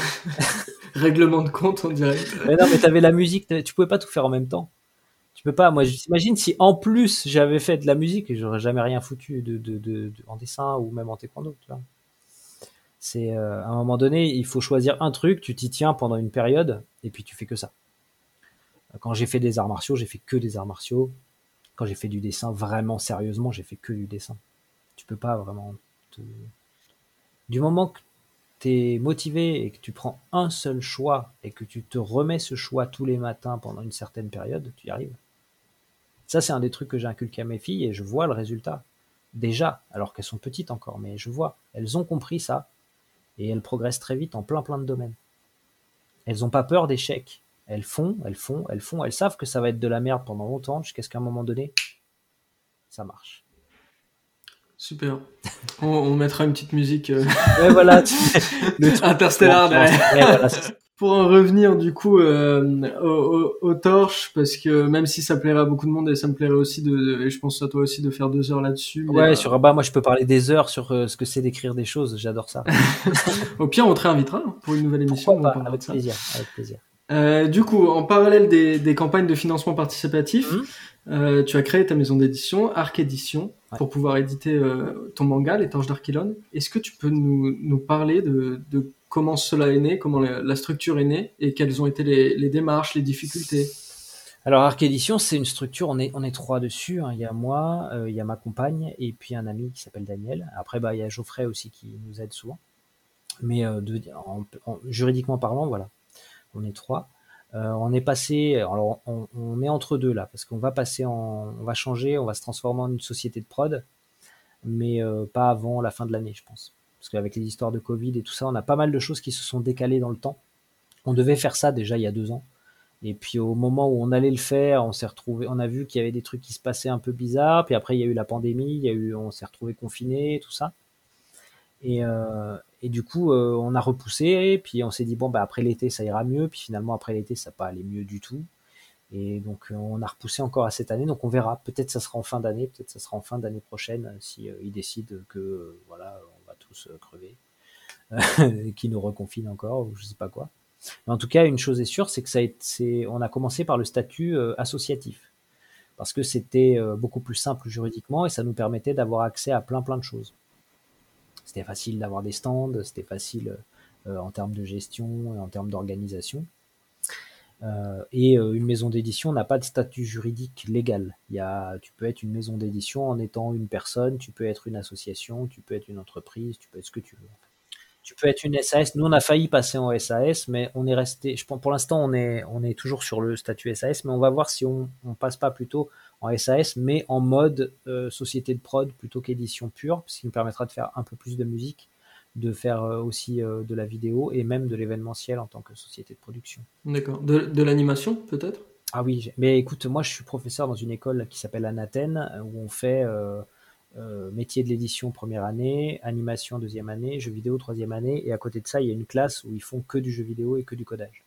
Règlement de compte, on dirait. Mais non, mais t'avais la musique, tu pouvais pas tout faire en même temps. Tu peux pas. Moi, j'imagine si en plus j'avais fait de la musique, j'aurais jamais rien foutu de, de, de, en dessin ou même en taekwondo. C'est euh, à un moment donné, il faut choisir un truc, tu t'y tiens pendant une période, et puis tu fais que ça. Quand j'ai fait des arts martiaux, j'ai fait que des arts martiaux. Quand j'ai fait du dessin, vraiment sérieusement, j'ai fait que du dessin. Tu peux pas vraiment Du moment que tu es motivé et que tu prends un seul choix et que tu te remets ce choix tous les matins pendant une certaine période, tu y arrives. Ça, c'est un des trucs que j'ai inculqué à mes filles et je vois le résultat. Déjà, alors qu'elles sont petites encore, mais je vois. Elles ont compris ça et elles progressent très vite en plein plein de domaines. Elles n'ont pas peur d'échecs. Elles font, elles font, elles font, elles savent que ça va être de la merde pendant longtemps jusqu'à ce qu'à un moment donné, ça marche. Super. On, mettra une petite musique. Euh... voilà. le Interstellar pour en revenir du coup euh, aux, torches, parce que même si ça plairait à beaucoup de monde et ça me plairait aussi de, et je pense à toi aussi de faire deux heures là-dessus. Ouais, sur bah moi je peux parler des heures sur euh, ce que c'est d'écrire des choses, j'adore ça. Au pire, on te réinvitera pour une nouvelle émission. avec plaisir, avec plaisir. Euh, du coup, en parallèle des, des, campagnes de financement participatif, mmh. euh, tu as créé ta maison d'édition, Arc Édition, pour pouvoir éditer euh, ton manga, Les Torches d'Archilon. Est-ce que tu peux nous, nous parler de, de comment cela est né, comment la, structure est née et quelles ont été les, démarches, les difficultés alors Arc Édition, c'est une structure, on est, trois dessus. Hein. Il y a moi, euh, il y a ma compagne et puis un ami qui s'appelle Daniel. Après, bah, il y a Geoffrey aussi qui nous aide souvent. Mais euh, juridiquement parlant, voilà, on est trois. Euh, on est passé, alors on, est entre deux là, parce qu'on va passer on va changer, on va se transformer en une société de prod mais pas avant la fin de l'année, je pense. Parce qu'avec les histoires de Covid et tout ça, on a pas mal de choses qui se sont décalées dans le temps. On devait faire ça déjà il y a deux ans. Et puis au moment où on allait le faire, on s'est retrouvé, on a vu qu'il y avait des trucs qui se passaient un peu bizarres. Puis après il y a eu la pandémie, il y a eu, on s'est retrouvé confiné, tout ça. Et, euh, du coup euh, on a repoussé. Puis on s'est dit bon bah après l'été ça ira mieux. Puis finalement après l'été ça pas allé mieux du tout. Et donc on a repoussé encore à cette année. Donc on verra. Peut-être ça sera en fin d'année, peut-être ça sera en fin d'année prochaine si euh, ils décident que voilà tous crever, qui nous reconfinent encore ou je sais pas quoi. En tout cas, une chose est sûre, c'est que ça a été, on a commencé par le statut euh, associatif parce que c'était euh, beaucoup plus simple juridiquement et ça nous permettait d'avoir accès à plein plein de choses. C'était facile d'avoir des stands, c'était facile euh, en termes de gestion et en termes d'organisation. Et une maison d'édition n'a pas de statut juridique légal. Y a, tu peux être une maison d'édition en étant une personne, tu peux être une association, tu peux être une entreprise, tu peux être ce que tu veux tu peux être une SAS. Nous, on a failli passer en SAS, mais on est resté. Je pense pour l'instant, on est, on est toujours sur le statut SAS, mais on va voir si on, on passe pas plutôt en SAS, mais en mode euh, société de prod plutôt qu'édition pure, ce qui nous permettra de faire un peu plus de musique, de faire euh, aussi euh, de la vidéo et même de l'événementiel en tant que société de production. D'accord. De, de l'animation, peut-être? Ah oui, mais écoute, moi, je suis professeur dans une école qui s'appelle Anathène, où on fait euh, métier de l'édition première année, animation deuxième année, jeux vidéo troisième année, et à côté de ça, il y a une classe où ils font que du jeu vidéo et que du codage.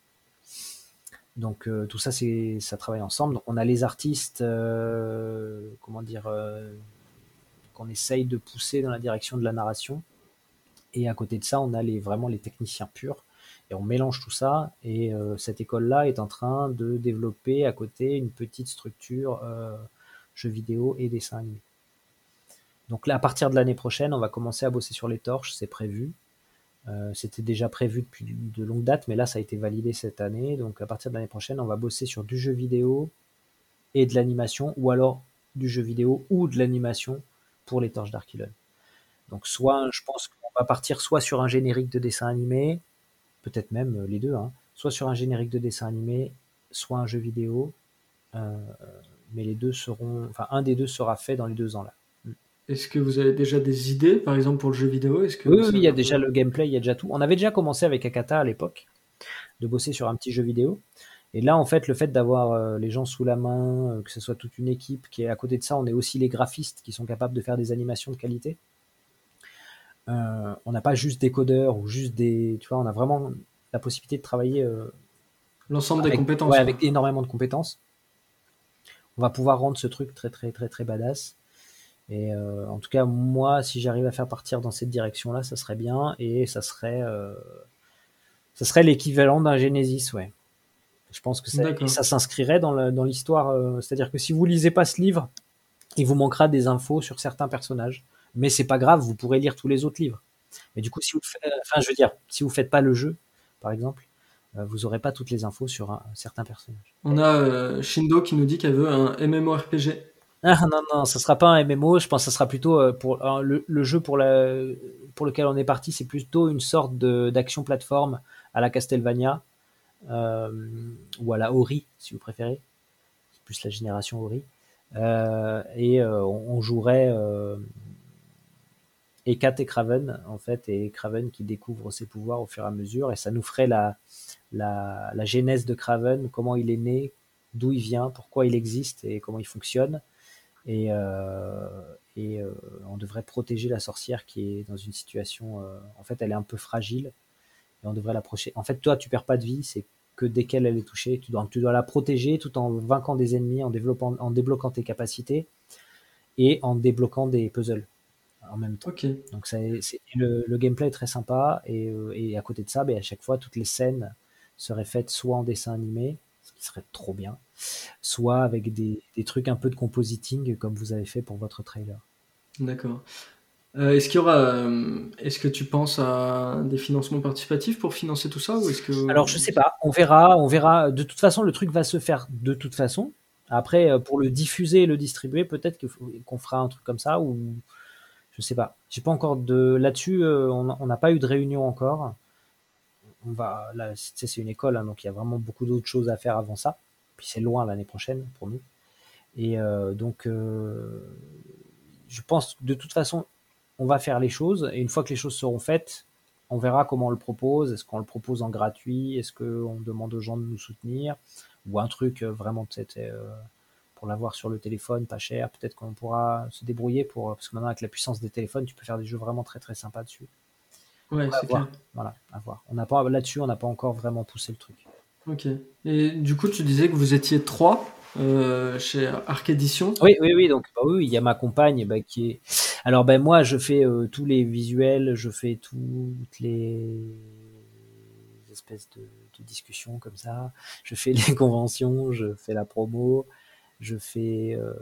Donc euh, tout ça, c'est ça travaille ensemble. Donc on a les artistes, euh, comment dire, qu'on essaye de pousser dans la direction de la narration, et à côté de ça, on a les vraiment les techniciens purs. Et on mélange tout ça, et cette école-là est en train de développer à côté une petite structure jeux vidéo et dessin animé. Donc là, à partir de l'année prochaine, on va commencer à bosser sur les torches, c'est prévu. Euh, c'était déjà prévu depuis de longues dates, mais là, ça a été validé cette année. Donc à partir de l'année prochaine, on va bosser sur du jeu vidéo et de l'animation, ou alors du jeu vidéo ou de l'animation pour les torches d'Archilon. Donc soit, je pense qu'on va partir soit sur un générique de dessin animé, peut-être même les deux, hein, soit sur un générique de dessin animé, soit un jeu vidéo. Euh, mais les deux seront, enfin un des deux sera fait dans les deux ans là. Est-ce que vous avez déjà des idées, par exemple pour le jeu vidéo? Est-ce que Oui, il y a déjà le gameplay, il y a déjà tout. On avait déjà commencé avec Akata à l'époque, de bosser sur un petit jeu vidéo. Et là, en fait, le fait d'avoir euh, les gens sous la main, euh, que ce soit toute une équipe qui est à côté de ça, on est aussi les graphistes qui sont capables de faire des animations de qualité. Euh, on n'a pas juste des codeurs ou juste des. Tu vois, on a vraiment la possibilité de travailler. L'ensemble des compétences. Ouais, avec énormément de compétences. On va pouvoir rendre ce truc très, très, très, très badass. Et euh, en tout cas, moi, si j'arrive à faire partir dans cette direction-là, ça serait bien et ça serait, euh, ça serait l'équivalent d'un Genesis, ouais. Je pense que ça, ça s'inscrirait dans l'histoire. Euh, c'est-à-dire que si vous lisez pas ce livre, il vous manquera des infos sur certains personnages. Mais c'est pas grave, vous pourrez lire tous les autres livres. Mais du coup, si vous, enfin, je veux dire, si vous faites pas le jeu, par exemple, vous aurez pas toutes les infos sur un, certain personnage. On a Shindo qui nous dit qu'elle veut un MMORPG. Ah non, non, ça sera pas un MMO, je pense que ça sera plutôt euh, pour le, jeu pour, la, pour lequel on est parti, c'est plutôt une sorte d'action plateforme à la Castlevania euh, ou à la Ori, si vous préférez. C'est plus la génération Ori. Euh, et on, jouerait Ekat et Craven, en fait, et Craven qui découvre ses pouvoirs au fur et à mesure, et ça nous ferait la, la, la genèse de Craven, comment il est né, d'où il vient, pourquoi il existe et comment il fonctionne et, euh, et euh, on devrait protéger la sorcière qui est dans une situation, euh, en fait, elle est un peu fragile et on devrait l'approcher. En fait, toi, tu perds pas de vie, c'est que dès qu'elle est touchée, tu dois, tu dois la protéger tout en vainquant des ennemis, en, développant, en débloquant tes capacités et en débloquant des puzzles en même temps. Donc le, le, gameplay est très sympa et, et à côté de ça, ben, à chaque fois, toutes les scènes seraient faites soit en dessin animé, ce qui serait trop bien, soit avec des, trucs un peu de compositing comme vous avez fait pour votre trailer. D'accord. Euh, est-ce qu'il y aura, euh, est-ce que tu penses à des financements participatifs pour financer tout ça ou est-ce que Alors je sais pas, on verra, on verra. De toute façon, le truc va se faire de toute façon. Après, euh, pour le diffuser et le distribuer, peut-être qu'on fera un truc comme ça ou je sais pas. J'ai pas encore de là-dessus. on n'a pas eu de réunion encore. On va là, c'est une école, hein, donc il y a vraiment beaucoup d'autres choses à faire avant ça c'est loin l'année prochaine pour nous. Et euh, donc, euh, je pense que de toute façon, on va faire les choses et une fois que les choses seront faites, on verra comment on le propose. Est-ce qu'on le propose en gratuit? Est-ce qu'on demande aux gens de nous soutenir? Ou un truc vraiment euh, pour l'avoir sur le téléphone, pas cher. Peut-être qu'on pourra se débrouiller pour. Parce que maintenant, avec la puissance des téléphones, tu peux faire des jeux vraiment très très sympas dessus. Ouais, c'est clair. Voilà, à voir. On n'a pas là-dessus, on n'a pas encore vraiment poussé le truc. Ok. Et du coup, tu disais que vous étiez trois euh, chez Arc Edition. Oui, oui, oui. Donc, bah oui, il y a ma compagne bah, qui est. Alors, ben moi, je fais euh, tous les visuels, je fais toutes les espèces de, discussions comme ça. Je fais les conventions, je fais la promo, je fais euh,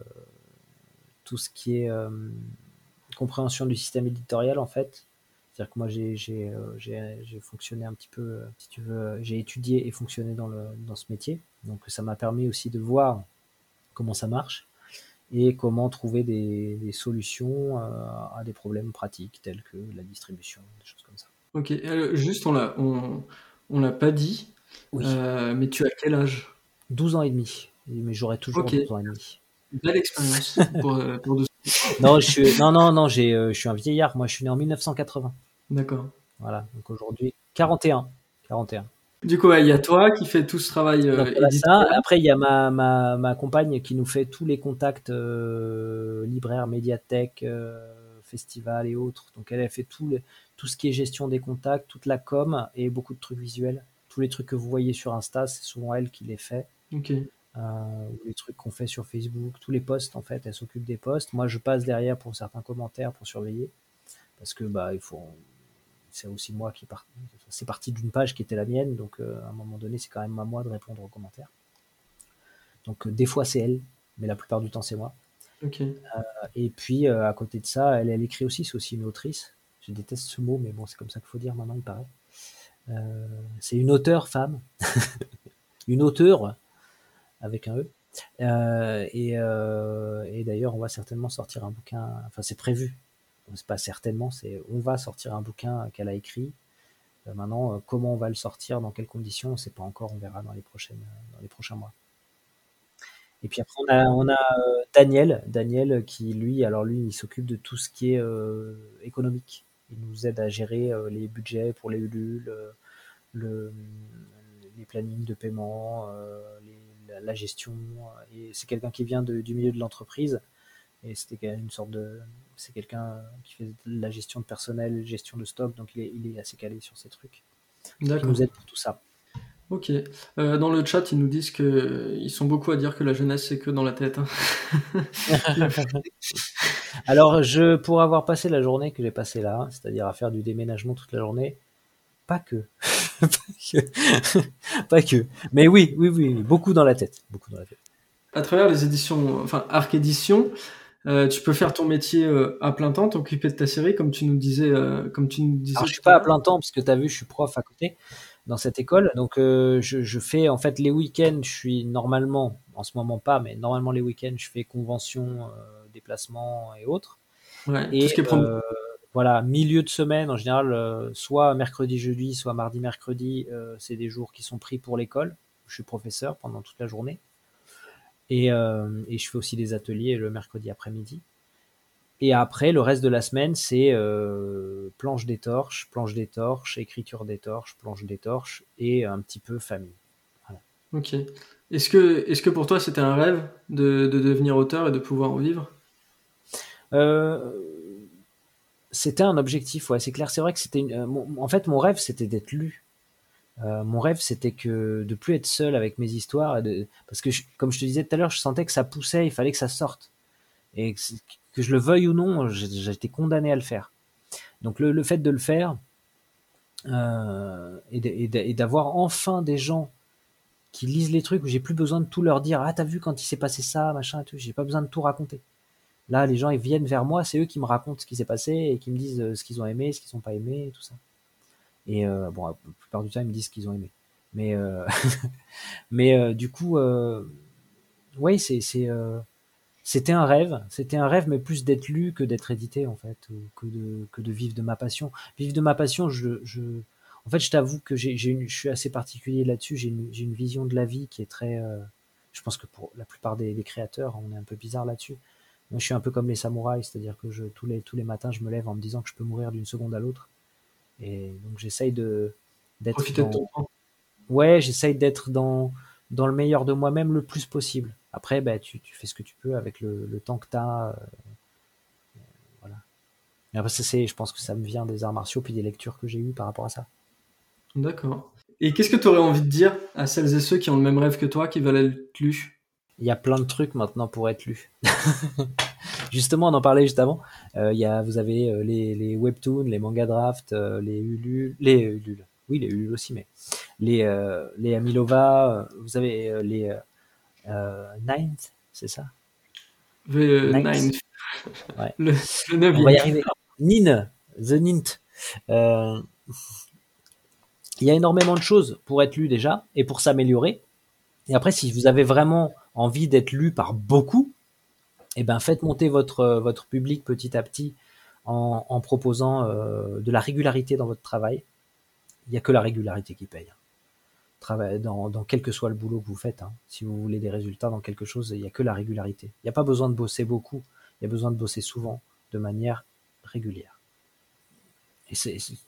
tout ce qui est compréhension du système éditorial en fait. C'est-à-dire que moi, j'ai fonctionné un petit peu, si tu veux, j'ai étudié et fonctionné dans, le, dans ce métier. Donc ça m'a permis aussi de voir comment ça marche et comment trouver des, solutions euh, à des problèmes pratiques tels que la distribution, des choses comme ça. Ok, euh, juste on l'a on, on l'a pas dit, euh, mais tu as quel âge? 12 ans et demi, mais j'aurai toujours 12 ans et demi. Belle expérience pour, pour non, je suis, non, non, non, j'ai, je suis un vieillard. Moi, je suis né en 1980. D'accord. Voilà. Donc aujourd'hui, 41. 41. Du coup, il y a toi qui fais tout ce travail euh, Après, il y a ma, ma, ma, compagne qui nous fait tous les contacts euh, libraires, médiathèques, euh, festivals et autres. Donc, elle a fait tout, tout ce qui est gestion des contacts, toute la com et beaucoup de trucs visuels. Tous les trucs que vous voyez sur Insta, c'est souvent elle qui les fait. Ok. Euh, les trucs qu'on fait sur Facebook, tous les posts en fait, elle s'occupe des posts. Moi, je passe derrière pour certains commentaires pour surveiller parce que bah il faut c'est aussi moi qui part, c'est parti d'une page qui était la mienne, donc euh, à un moment donné, c'est quand même à moi de répondre aux commentaires. Donc euh, des fois c'est elle, mais la plupart du temps c'est moi. Euh, et puis à côté de ça, elle, elle écrit aussi, c'est aussi une autrice. Je déteste ce mot, mais bon, c'est comme ça qu'il faut dire maintenant, il paraît. c'est une auteure femme, une auteure avec un E. et, et d'ailleurs, on va certainement sortir un bouquin. Enfin, c'est prévu c'est pas certainement, c'est on va sortir un bouquin qu'elle a écrit. Euh, maintenant, euh, comment on va le sortir, dans quelles conditions, on sait pas encore, on verra dans les, prochaines, euh, dans les prochains mois. Et puis après, on a, Daniel, Daniel qui lui, alors lui, il s'occupe de tout ce qui est économique. Il nous aide à gérer les budgets pour les le, les plannings de paiement, la, gestion. Et c'est quelqu'un qui vient du milieu de l'entreprise. Et c'était une sorte de, c'est quelqu'un qui fait de la gestion de personnel, gestion de stock, donc il est, assez calé sur ces trucs. D'accord. Il nous aide pour tout ça. Ok. Euh, dans le chat, ils nous disent qu'ils sont beaucoup à dire que la jeunesse, c'est que dans la tête. Hein. Alors, je, pour avoir passé la journée que j'ai passée là, c'est-à-dire à faire du déménagement toute la journée, pas que. pas que. Mais oui, oui, oui, beaucoup dans la tête. Beaucoup dans la tête. À travers les éditions, enfin, Arc Édition, euh, tu peux faire ton métier euh, à plein temps, t'occuper de ta série, comme tu nous disais. Euh, comme tu nous disais Alors, je suis pas à plein temps parce que tu as vu, je suis prof à côté dans cette école. Donc, je, je, fais en fait les week-ends. Je suis normalement, en ce moment pas, mais normalement les week-ends, je fais conventions, déplacements et autres. Ouais, et tout ce qui est voilà, milieu de semaine en général, soit mercredi, jeudi, soit mardi, mercredi, c'est des jours qui sont pris pour l'école. Je suis professeur pendant toute la journée. Euh, et, je fais aussi des ateliers le mercredi après-midi. Et après, le reste de la semaine, c'est euh, planche des torches, planche des torches, écriture des torches, planche des torches et un petit peu famille. Ok. Est-ce que, est que pour toi, c'était un rêve de, devenir auteur et de pouvoir en vivre? Euh, C'était un objectif, ouais, c'est clair. C'est vrai que c'était. en fait, mon rêve, c'était d'être lu. Euh, mon rêve, c'était que de plus être seul avec mes histoires, parce que comme je te disais tout à l'heure, je sentais que ça poussait, il fallait que ça sorte, et que, je le veuille ou non, j'étais condamné à le faire. Donc le, fait de le faire euh, et d'avoir enfin des gens qui lisent les trucs où j'ai plus besoin de tout leur dire, ah t'as vu quand il s'est passé ça, machin, j'ai pas besoin de tout raconter. Là, les gens ils viennent vers moi, c'est eux qui me racontent ce qui s'est passé et qui me disent euh, ce qu'ils ont aimé, ce qu'ils n'ont pas aimé, tout ça. Et euh, bon, la plupart du temps, ils me disent qu'ils ont aimé. Mais, euh, mais du coup, oui, c'est, c'était un rêve. C'était un rêve, mais plus d'être lu que d'être édité, en fait, que de, que de vivre de ma passion. Vivre de ma passion, je, en fait, je t'avoue que j'ai, je suis assez particulier là-dessus. J'ai une, vision de la vie qui est très. je pense que pour la plupart des, créateurs, on est un peu bizarre là-dessus. Moi, je suis un peu comme les samouraïs, c'est-à-dire que je, tous, les, tous les matins, je me lève en me disant que je peux mourir d'une seconde à l'autre. Et donc, j'essaye de d'être. Profiter de ton temps. Ouais, j'essaye d'être dans, dans le meilleur de moi-même le plus possible. Après, bah, tu, tu fais ce que tu peux avec le, le temps que tu as. voilà. Et après, ça, c'est, je pense que ça me vient des arts martiaux puis des lectures que j'ai eues par rapport à ça. D'accord. Et qu'est-ce que tu aurais envie de dire à celles et ceux qui ont le même rêve que toi, qui veulent être lus? Il y a plein de trucs maintenant pour être lus. Justement, on en parlait juste avant. Euh, il y a, vous avez euh, les, les webtoons, les manga draft, euh, les Ulule, les Ulule. Oui, les Ulule aussi, mais les euh, les Amilova. Vous avez les euh, Ninth, c'est ça? The Nice. Nine. Ouais. Le, le On va y arriver. Nin, The Nint. Il y a énormément de choses pour être lu déjà et pour s'améliorer. Et après, si vous avez vraiment envie d'être lu par beaucoup, eh ben faites monter votre euh, votre public petit à petit en, proposant euh, de la régularité dans votre travail. Il n'y a que la régularité qui paye. Travail, dans, dans quel que soit le boulot que vous faites, hein. si vous voulez des résultats dans quelque chose, il n'y a que la régularité. Il n'y a pas besoin de bosser beaucoup, il y a besoin de bosser souvent, de manière régulière.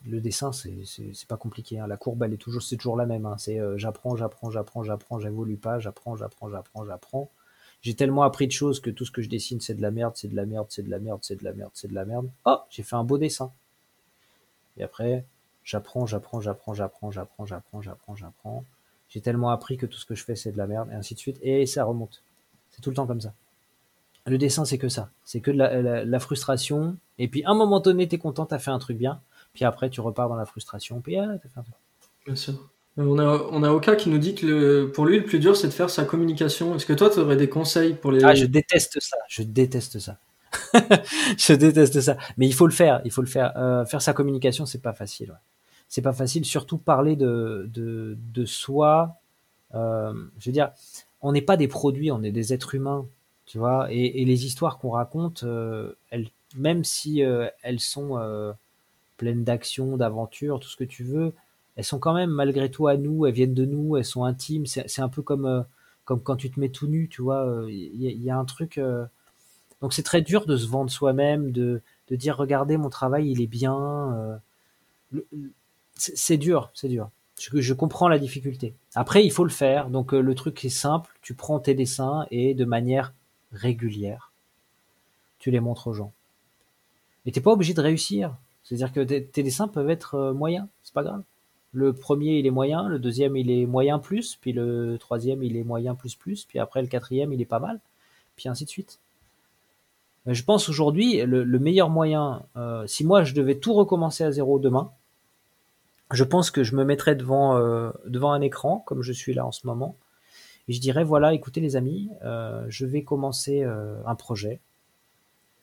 Le dessin, c'est, pas compliqué. hein. La courbe, elle est toujours, c'est toujours la même. hein. C'est euh, j'apprends, j'apprends, j'apprends, j'apprends, j'évolue pas, j'apprends, j'apprends, j'apprends, j'apprends. J'ai tellement appris de choses que tout ce que je dessine, c'est de la merde, c'est de la merde, c'est de la merde, c'est de la merde, c'est de la merde. Oh, j'ai fait un beau dessin. Et après, j'apprends, j'apprends, j'apprends, j'apprends, j'apprends, j'apprends, j'apprends, j'apprends. J'ai tellement appris que tout ce que je fais, c'est de la merde, et ainsi de suite. Et ça remonte. C'est tout le temps comme ça. Le dessin, c'est que ça. C'est que de la frustration. Et puis, à un moment donné, t'es content, t'as fait un truc bien. Puis après, tu repars dans la frustration. Puis, ah, t'as fait un truc. Bien sûr. Euh, On a, on a Oka qui nous dit que le, pour lui, le plus dur, c'est de faire sa communication. Est-ce que toi, tu aurais des conseils pour les. Ah, je déteste ça. Je déteste ça. je déteste ça. Mais il faut le faire. Il faut le faire. Euh, faire sa communication, c'est pas facile. ouais. C'est pas facile. Surtout parler de, de, de soi. Euh, je veux dire, on n'est pas des produits, on est des êtres humains. Tu vois. Et, et les histoires qu'on raconte, euh, elles, même si elles sont pleines d'action, d'aventure, tout ce que tu veux, elles sont quand même malgré tout à nous. Elles viennent de nous. Elles sont intimes. C'est un peu comme. euh, comme quand tu te mets tout nu, tu vois, euh, il y, a- il y a un truc. euh, Donc c'est très dur de se vendre soi-même, de, de dire regardez mon travail, il est bien. euh, C'est dur, c'est dur. Je, comprends la difficulté. Après, il faut le faire. Donc euh, le truc est simple, tu prends tes dessins et de manière régulière, tu les montres aux gens. Et t'es pas obligé de réussir. C'est-à-dire que tes, dessins peuvent être euh, moyens, c'est pas grave. Le premier, il est moyen, le deuxième, il est moyen plus, puis le troisième, il est moyen plus plus, puis après le quatrième, il est pas mal, puis ainsi de suite. Je pense aujourd'hui, le, le meilleur moyen, euh, si moi je devais tout recommencer à zéro demain, je pense que je me mettrais devant, euh, devant un écran, comme je suis là en ce moment, et je dirais, voilà, écoutez les amis, je vais commencer un projet,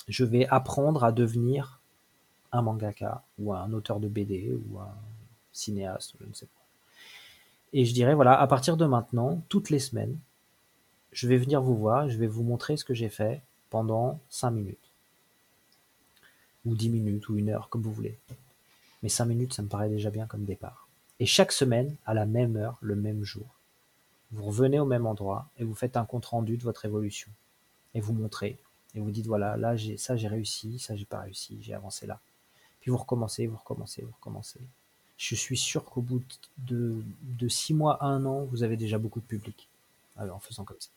je vais apprendre à devenir un mangaka, ou un auteur de BD, ou un cinéaste, je ne sais pas. Et je dirais, voilà, à partir de maintenant, toutes les semaines, je vais venir vous voir, je vais vous montrer ce que j'ai fait pendant 5 minutes. Ou 10 minutes, ou une heure, comme vous voulez. Mais 5 minutes, ça me paraît déjà bien comme départ. Et chaque semaine, à la même heure, le même jour, vous revenez au même endroit et vous faites un compte rendu de votre évolution. Et vous montrez. Et vous dites, voilà, là, j'ai, ça j'ai réussi, ça j'ai pas réussi, j'ai avancé là. Puis vous recommencez, vous recommencez, vous recommencez. Je suis sûr qu'au bout de, six mois, un an, vous avez déjà beaucoup de public alors, en faisant comme ça.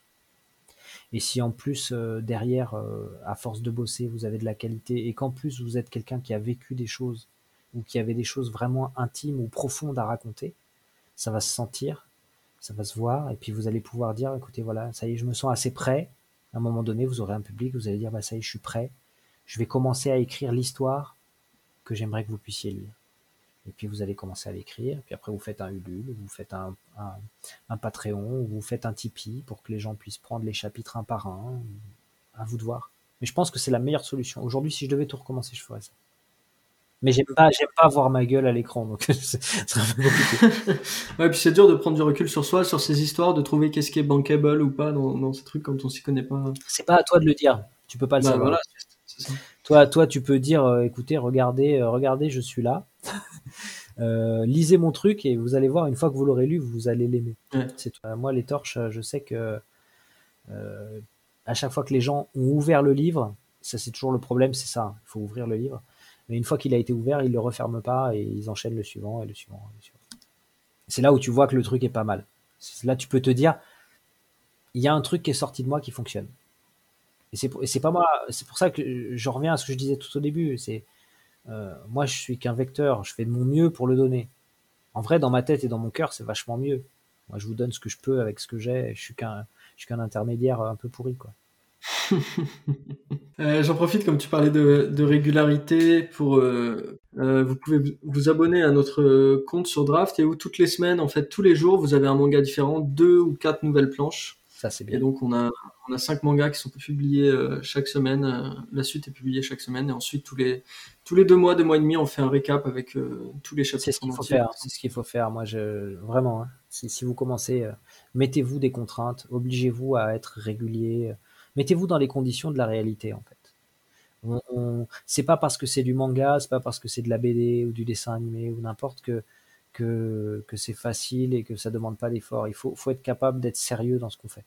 Et si en plus, euh, derrière, euh, à force de bosser, vous avez de la qualité et qu'en plus vous êtes quelqu'un qui a vécu des choses ou qui avait des choses vraiment intimes ou profondes à raconter, ça va se sentir, ça va se voir et puis vous allez pouvoir dire, écoutez, voilà, ça y est, je me sens assez prêt. À un moment donné, vous aurez un public, vous allez dire, bah, ça y est, je suis prêt. Je vais commencer à écrire l'histoire que j'aimerais que vous puissiez lire. Et puis vous allez commencer à l'écrire, puis après vous faites un Ulule, vous faites un, un, un Patreon, ou vous faites un Tipeee pour que les gens puissent prendre les chapitres un par un. À vous de voir. Mais je pense que c'est la meilleure solution. Aujourd'hui, si je devais tout recommencer, je ferais ça. Mais j'aime pas, j'aime pas voir ma gueule à l'écran, donc c'est c'est un peu compliqué. Ouais, puis c'est dur de prendre du recul sur soi, sur ces histoires, de trouver qu'est-ce qui est bankable ou pas dans, dans ces trucs quand on s'y connaît pas. C'est pas à toi de le dire. Tu peux pas le Bah, savoir. voilà, c'est ça. Toi, toi, tu peux dire, euh, écoutez, regardez, euh, regardez, je suis là. Euh, lisez mon truc et vous allez voir, une fois que vous l'aurez lu, vous allez l'aimer. Ouais. C'est tout. Euh, moi, les torches, je sais que euh, à chaque fois que les gens ont ouvert le livre, ça c'est toujours le problème, c'est ça, il faut ouvrir le livre. Mais une fois qu'il a été ouvert, ils le referment pas et ils enchaînent le suivant et le suivant. Et le suivant. C'est là où tu vois que le truc est pas mal. Là, tu peux te dire, il y a un truc qui est sorti de moi qui fonctionne. Et c'est pas moi. C'est pour ça que je reviens à ce que je disais tout au début. C'est euh, moi, je suis qu'un vecteur. Je fais de mon mieux pour le donner. En vrai, dans ma tête et dans mon cœur, c'est vachement mieux. Moi, je vous donne ce que je peux avec ce que j'ai. Je suis qu'un, suis qu'un intermédiaire un peu pourri, quoi. Euh, j'en profite, comme tu parlais de, régularité, pour euh, vous pouvez vous abonner à notre compte sur Draft et où toutes les semaines, en fait, tous les jours, vous avez un manga différent, deux ou quatre nouvelles planches. Ça, c'est bien. Et donc, on a, on a cinq mangas qui sont publiés chaque semaine. la suite est publiée chaque semaine. Et ensuite, tous les, tous les deux mois, deux mois et demi, on fait un récap avec tous les chapitres. C'est ce qu'il faut faire. C'est ce qu'il faut faire. Moi, je, vraiment, hein. si, si, vous commencez, mettez-vous des contraintes, obligez-vous à être régulier mettez-vous dans les conditions de la réalité en fait. On, c'est pas parce que c'est du manga, c'est pas parce que c'est de la BD ou du dessin animé ou n'importe que, que, c'est facile et que ça demande pas d'effort. Il faut, être capable d'être sérieux dans ce qu'on fait.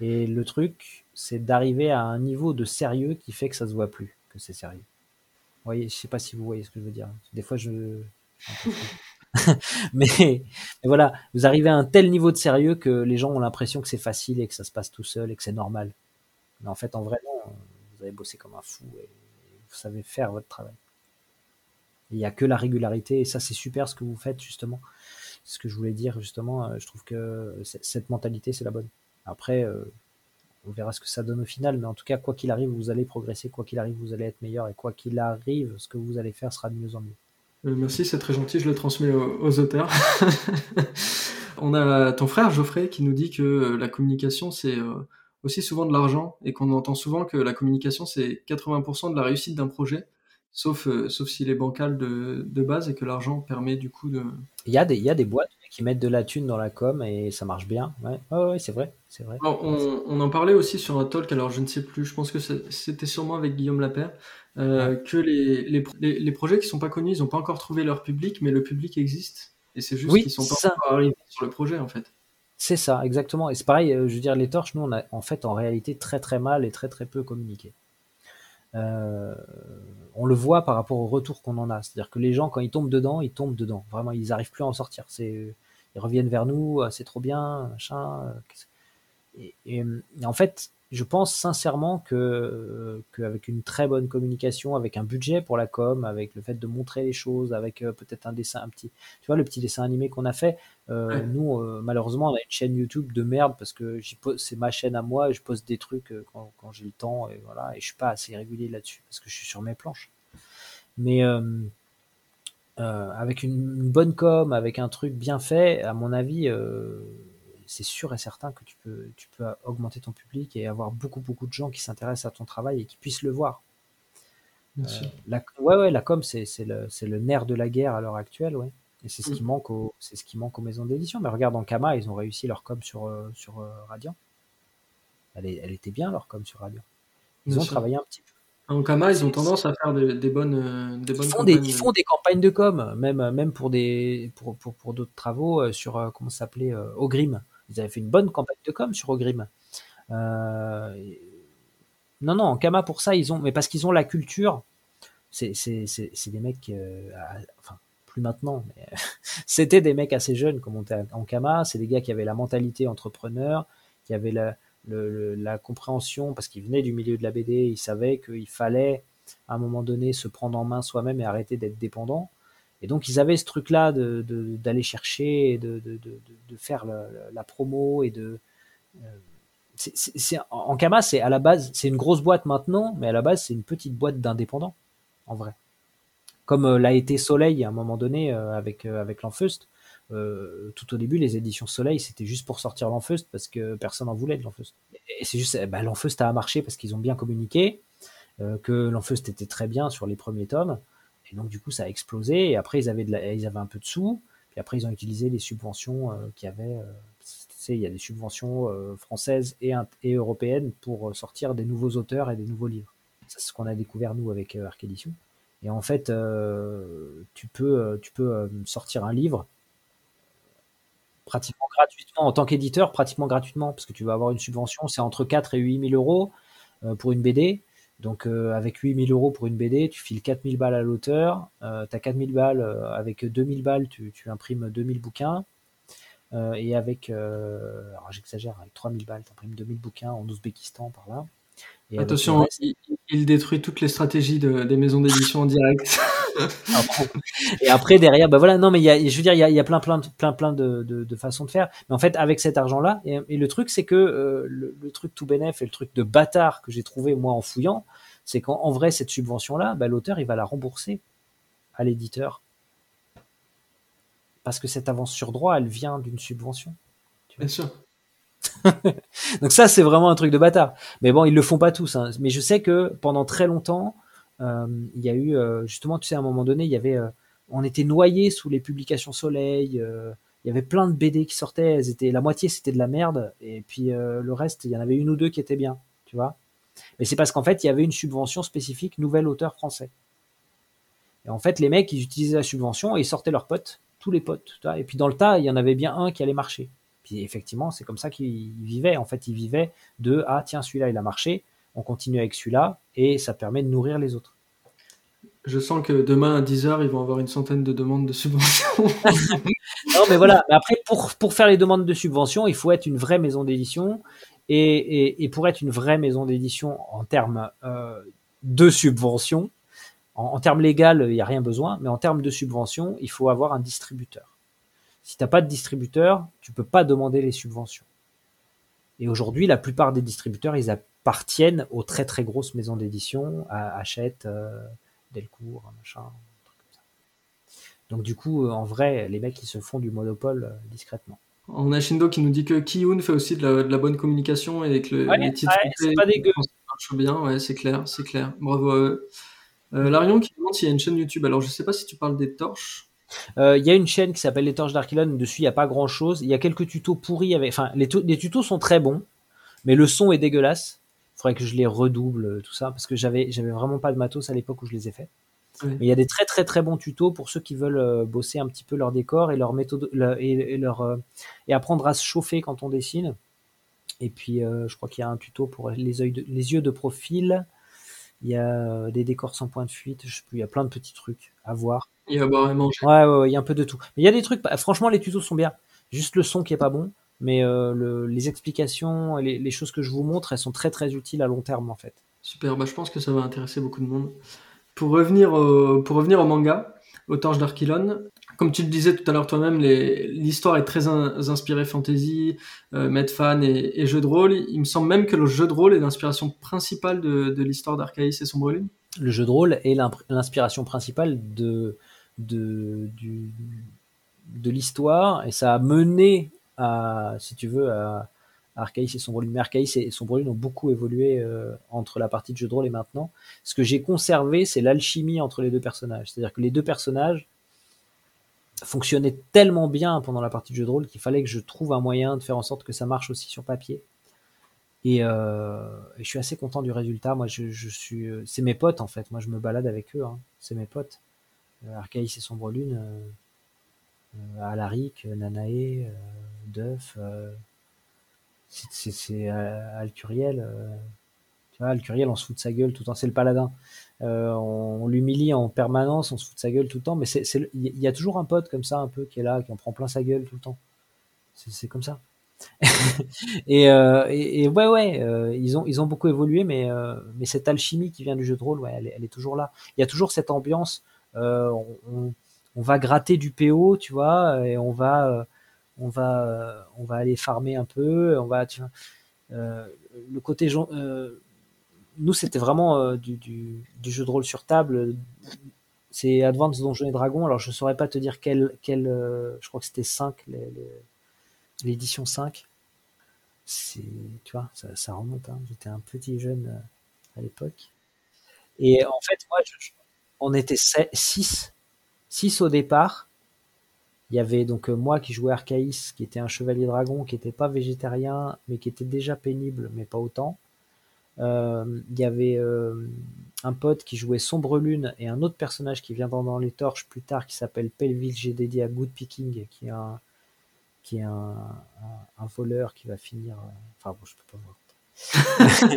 Et le truc, c'est d'arriver à un niveau de sérieux qui fait que ça se voit plus que c'est sérieux. Vous voyez, je sais pas si vous voyez ce que je veux dire. Des fois, je. mais, mais, voilà, vous arrivez à un tel niveau de sérieux que les gens ont l'impression que c'est facile et que ça se passe tout seul et que c'est normal. Mais en fait, en vrai, vous avez bossé comme un fou et vous savez faire votre travail. Il n'y a que la régularité et ça, c'est super ce que vous faites justement. Ce que je voulais dire justement, euh, je trouve que cette mentalité, c'est la bonne. Après, euh, on verra ce que ça donne au final, mais en tout cas, quoi qu'il arrive, vous allez progresser, quoi qu'il arrive, vous allez être meilleur et quoi qu'il arrive, ce que vous allez faire sera de mieux en mieux. Euh, merci, c'est très gentil, je le transmets aux, auteurs. On a ton frère Geoffrey qui nous dit que euh, la communication, c'est euh, aussi souvent de l'argent et qu'on entend souvent que la communication, c'est 80% de la réussite d'un projet, sauf, sauf s'il est bancal de, de, base et que l'argent permet du coup de... Il y, a des, il y a des boîtes qui mettent de la thune dans la com et ça marche bien. Ouais, ouais, c'est vrai. C'est vrai. on, on, en parlait aussi sur un talk, alors je ne sais plus, je pense que c'était sûrement avec Guillaume Lapère, euh, que les, les, les, projets qui sont pas connus, ils n'ont pas encore trouvé leur public, mais le public existe. Et c'est juste qu'ils sont pas encore arrivés sur le projet, en fait. C'est ça, exactement. Et c'est pareil, euh, je veux dire, les torches, nous, on a en fait en réalité très très mal et très très peu communiqué. Euh, on le voit par rapport au retour qu'on en a. C'est-à-dire que les gens, quand ils tombent dedans, ils tombent dedans. Vraiment, ils n'arrivent plus à en sortir. C'est, ils reviennent vers nous, c'est trop bien, machin. et, en fait, je pense sincèrement que euh, qu'avec une très bonne communication, avec un budget pour la com, avec le fait de montrer les choses, avec euh, peut-être un dessin, un petit, tu vois, le petit dessin animé qu'on a fait. Euh, nous, malheureusement, on a une chaîne YouTube de merde parce que c'est ma chaîne à moi et je poste des trucs quand, quand j'ai le temps et voilà, et je suis pas assez régulier là-dessus parce que je suis sur mes planches. Mais avec une, bonne com, avec un truc bien fait, à mon avis c'est sûr et certain que tu peux, tu peux augmenter ton public et avoir beaucoup, beaucoup de gens qui s'intéressent à ton travail et qui puissent le voir. Euh, la, ouais, ouais, la com, c'est le, le, nerf de la guerre à l'heure actuelle, ouais. Et c'est ce, qui mm. manque aux, ce qui manque aux maisons d'édition. Mais regarde, en Kama, ils ont réussi leur com sur, euh, sur euh, Radiant. Elle, elle, était bien, leur com sur Radiant. Ils ont travaillé un petit peu. En Kama, ils ont tendance à faire des, bonnes, des bonnes ils font Des, ils font des campagnes de com, même, même pour d'autres pour, pour, pour travaux sur, comment s'appelait, Ogrim. Ils avaient fait une bonne campagne de com sur Ogrim. Euh, non, non, en Kama pour ça, ils ont, mais parce qu'ils ont la culture. C'est des mecs, euh, enfin, plus maintenant, mais c'était des mecs assez jeunes comme on était en Kama. C'est des gars qui avaient la mentalité entrepreneur, qui avaient la, compréhension, parce qu'ils venaient du milieu de la BD, ils savaient qu'il fallait à un moment donné se prendre en main soi-même et arrêter d'être dépendant. Et donc ils avaient ce truc-là d'aller de, chercher, de, de faire la, promo et de. Euh, en Kama, c'est à la base, c'est une grosse boîte maintenant, mais à la base, c'est une petite boîte d'indépendants, en vrai. Comme euh, l'a été Soleil à un moment donné euh, avec, avec l'Enfeust. tout au début, les éditions Soleil, c'était juste pour sortir l'Enfeust parce que personne n'en voulait de l'Enfeust. Et c'est juste, bah, l'Enfeust a marché parce qu'ils ont bien communiqué, que l'Enfeust était très bien sur les premiers tomes. Et donc, du coup, ça a explosé. Et après, ils avaient, un peu de sous. Puis après, ils ont utilisé les subventions euh, qu'il y avait. Euh, il y a des subventions euh, françaises et, et, européennes pour sortir des nouveaux auteurs et des nouveaux livres. C'est ce qu'on a découvert, nous, avec Arc Édition. Et en fait, tu peux, tu peux sortir un livre pratiquement gratuitement en tant qu'éditeur, pratiquement gratuitement, parce que tu vas avoir une subvention, c'est entre 4 et 8 000 euros pour une BD. Donc avec 8 000 euros pour une BD, tu files 4 000 balles à l'auteur, tu as 4 000 balles, avec 2 000 balles, tu, tu imprimes 2 000 bouquins, et avec, alors j'exagère, avec 3 000 balles, tu imprimes 2 000 bouquins en Ouzbékistan par là. Attention, il, détruit toutes les stratégies des maisons d'édition en direct. et après derrière, bah voilà, non mais il y a, je veux dire, il y a, plein, plein, plein, plein de, de, façons de faire. Mais en fait, avec cet argent-là, et, le truc c'est que euh, le, truc tout bénéf et le truc de bâtard que j'ai trouvé moi en fouillant, c'est qu'en vrai cette subvention-là, bah, l'auteur il va la rembourser à l'éditeur parce que cette avance sur droit, elle vient d'une subvention. Bien sûr. Donc ça, c'est vraiment un truc de bâtard. Mais bon, ils le font pas tous. Hein. Mais je sais que pendant très longtemps, euh, il y a eu euh, justement, tu sais, à un moment donné, il y avait, euh, on était noyé sous les publications Soleil. il y avait plein de BD qui sortaient. Elles la moitié c'était de la merde, et puis le reste, il y en avait une ou deux qui étaient bien, tu vois. Mais c'est parce qu'en fait, il y avait une subvention spécifique nouvel auteur français. Et en fait, les mecs, ils utilisaient la subvention et ils sortaient leurs potes, tous les potes. Et puis dans le tas, il y en avait bien un qui allait marcher effectivement, c'est comme ça qu'il vivait. En fait, il vivait de ah tiens celui-là il a marché, on continue avec celui-là et ça permet de nourrir les autres. Je sens que demain à 10h, ils vont avoir une centaine de demandes de subventions. non, mais voilà. Après, pour, pour faire les demandes de subventions, il faut être une vraie maison d'édition. Et, et, pour être une vraie maison d'édition en termes euh, de subvention, en, en termes légal, il n'y a rien besoin, mais en termes de subvention, il faut avoir un distributeur. Si tu n'as pas de distributeur, tu peux pas demander les subventions. Et aujourd'hui, la plupart des distributeurs, ils appartiennent aux très très grosses maisons d'édition, à Hachette, euh, Delcourt, machin, truc comme ça. Donc du coup, euh, en vrai, les mecs, ils se font du monopole euh, discrètement. On a Shindo qui nous dit que Kiyun fait aussi de la, bonne communication et que le, les titres c'est pas dégueu. marchent bien, ouais, c'est clair, c'est clair. Bravo Larion qui demande s'il y a une chaîne YouTube. Alors je sais pas si tu parles des torches. Euh, il y a une chaîne qui s'appelle Les Torches d'Arkilon. Dessus, il n'y a pas grand chose. Il y a quelques tutos pourris. Avec... Enfin, les, tutos sont très bons, mais le son est dégueulasse. Il faudrait que je les redouble, euh, tout ça, parce que j'avais, vraiment pas de matos à l'époque où je les ai faits. Mais il y a des très très très bons tutos pour ceux qui veulent euh, bosser un petit peu leur décor et leur méthode et, leur et apprendre à se chauffer quand on dessine. Et puis je crois qu'il y a un tuto pour les, les yeux de profil. Il y a des décors sans point de fuite. Je sais plus. Il y a plein de petits trucs à voir. Il y a vraiment. Ouais, ouais, il y a un peu de tout. Mais il y a des trucs. Franchement, les tutos sont bien. Juste le son qui est pas bon. Mais euh, les explications, les, les, choses que je vous montre, elles sont très très utiles à long terme en fait. Super. Bah, je pense que ça va intéresser beaucoup de monde. Pour revenir au, pour revenir au manga, au Torche d'Archilon, comme tu le disais tout à l'heure toi-même, l'histoire est très inspirée fantasy, euh, Medfan et, jeu de rôle. Il me semble même que le jeu de rôle est l'inspiration principale de, l'histoire d'Archaïs et son brûlure le jeu de rôle est l'inspiration principale de, de, l'histoire et ça a mené à, si tu veux, à et son brûle. Mais Arcaïs et son brûle ont beaucoup évolué euh, entre la partie de jeu de rôle et maintenant. Ce que j'ai conservé, c'est l'alchimie entre les deux personnages. C'est-à-dire que les deux personnages fonctionnaient tellement bien pendant la partie de jeu de rôle qu'il fallait que je trouve un moyen de faire en sorte que ça marche aussi sur papier. Euh, et, je suis assez content du résultat. Moi, je, suis, euh, c'est mes potes en fait. Moi, je me balade avec eux. Hein. C'est mes potes. Euh, Arcaïs et Sombre Lune, euh, Alaric, Nanae, Duff. c'est Alcuriel. tu vois, Alcuriel, on se fout de sa gueule tout le temps. C'est le paladin. On, l'humilie en permanence, on se fout de sa gueule tout le temps. Mais il y a toujours un pote comme ça, un peu, qui est là, qui en prend plein sa gueule tout le temps. C'est comme ça. Euh, et, et, ouais, ouais, euh, ils, ont, ils ont beaucoup évolué, mais, euh, mais cette alchimie qui vient du jeu de rôle, ouais, elle, elle est toujours là. Il y a toujours cette ambiance. On, on, va gratter du PO, tu vois, et on va, on va, on va aller farmer un peu. On va, tu vois, le côté nous, c'était vraiment du, du, jeu de rôle sur table. C'est Advance Donjons et Dragons. Alors, je saurais pas te dire quel, quel je crois que c'était 5 les l'édition 5. C'est, tu vois, ça, remonte. Hein. J'étais un petit jeune euh, à l'époque. Et en fait, moi, on était 6. 6 au départ. Il y avait donc euh, moi qui jouais Archaïs, qui était un chevalier dragon, qui n'était pas végétarien, mais qui était déjà pénible, mais pas autant. Euh, il y avait un pote qui jouait Sombre Lune et un autre personnage qui vient dans, les torches plus tard qui s'appelle Pelville, j'ai dédié à Good Picking, qui est un, qui est un, voleur qui va finir. Enfin bon, je peux pas voir.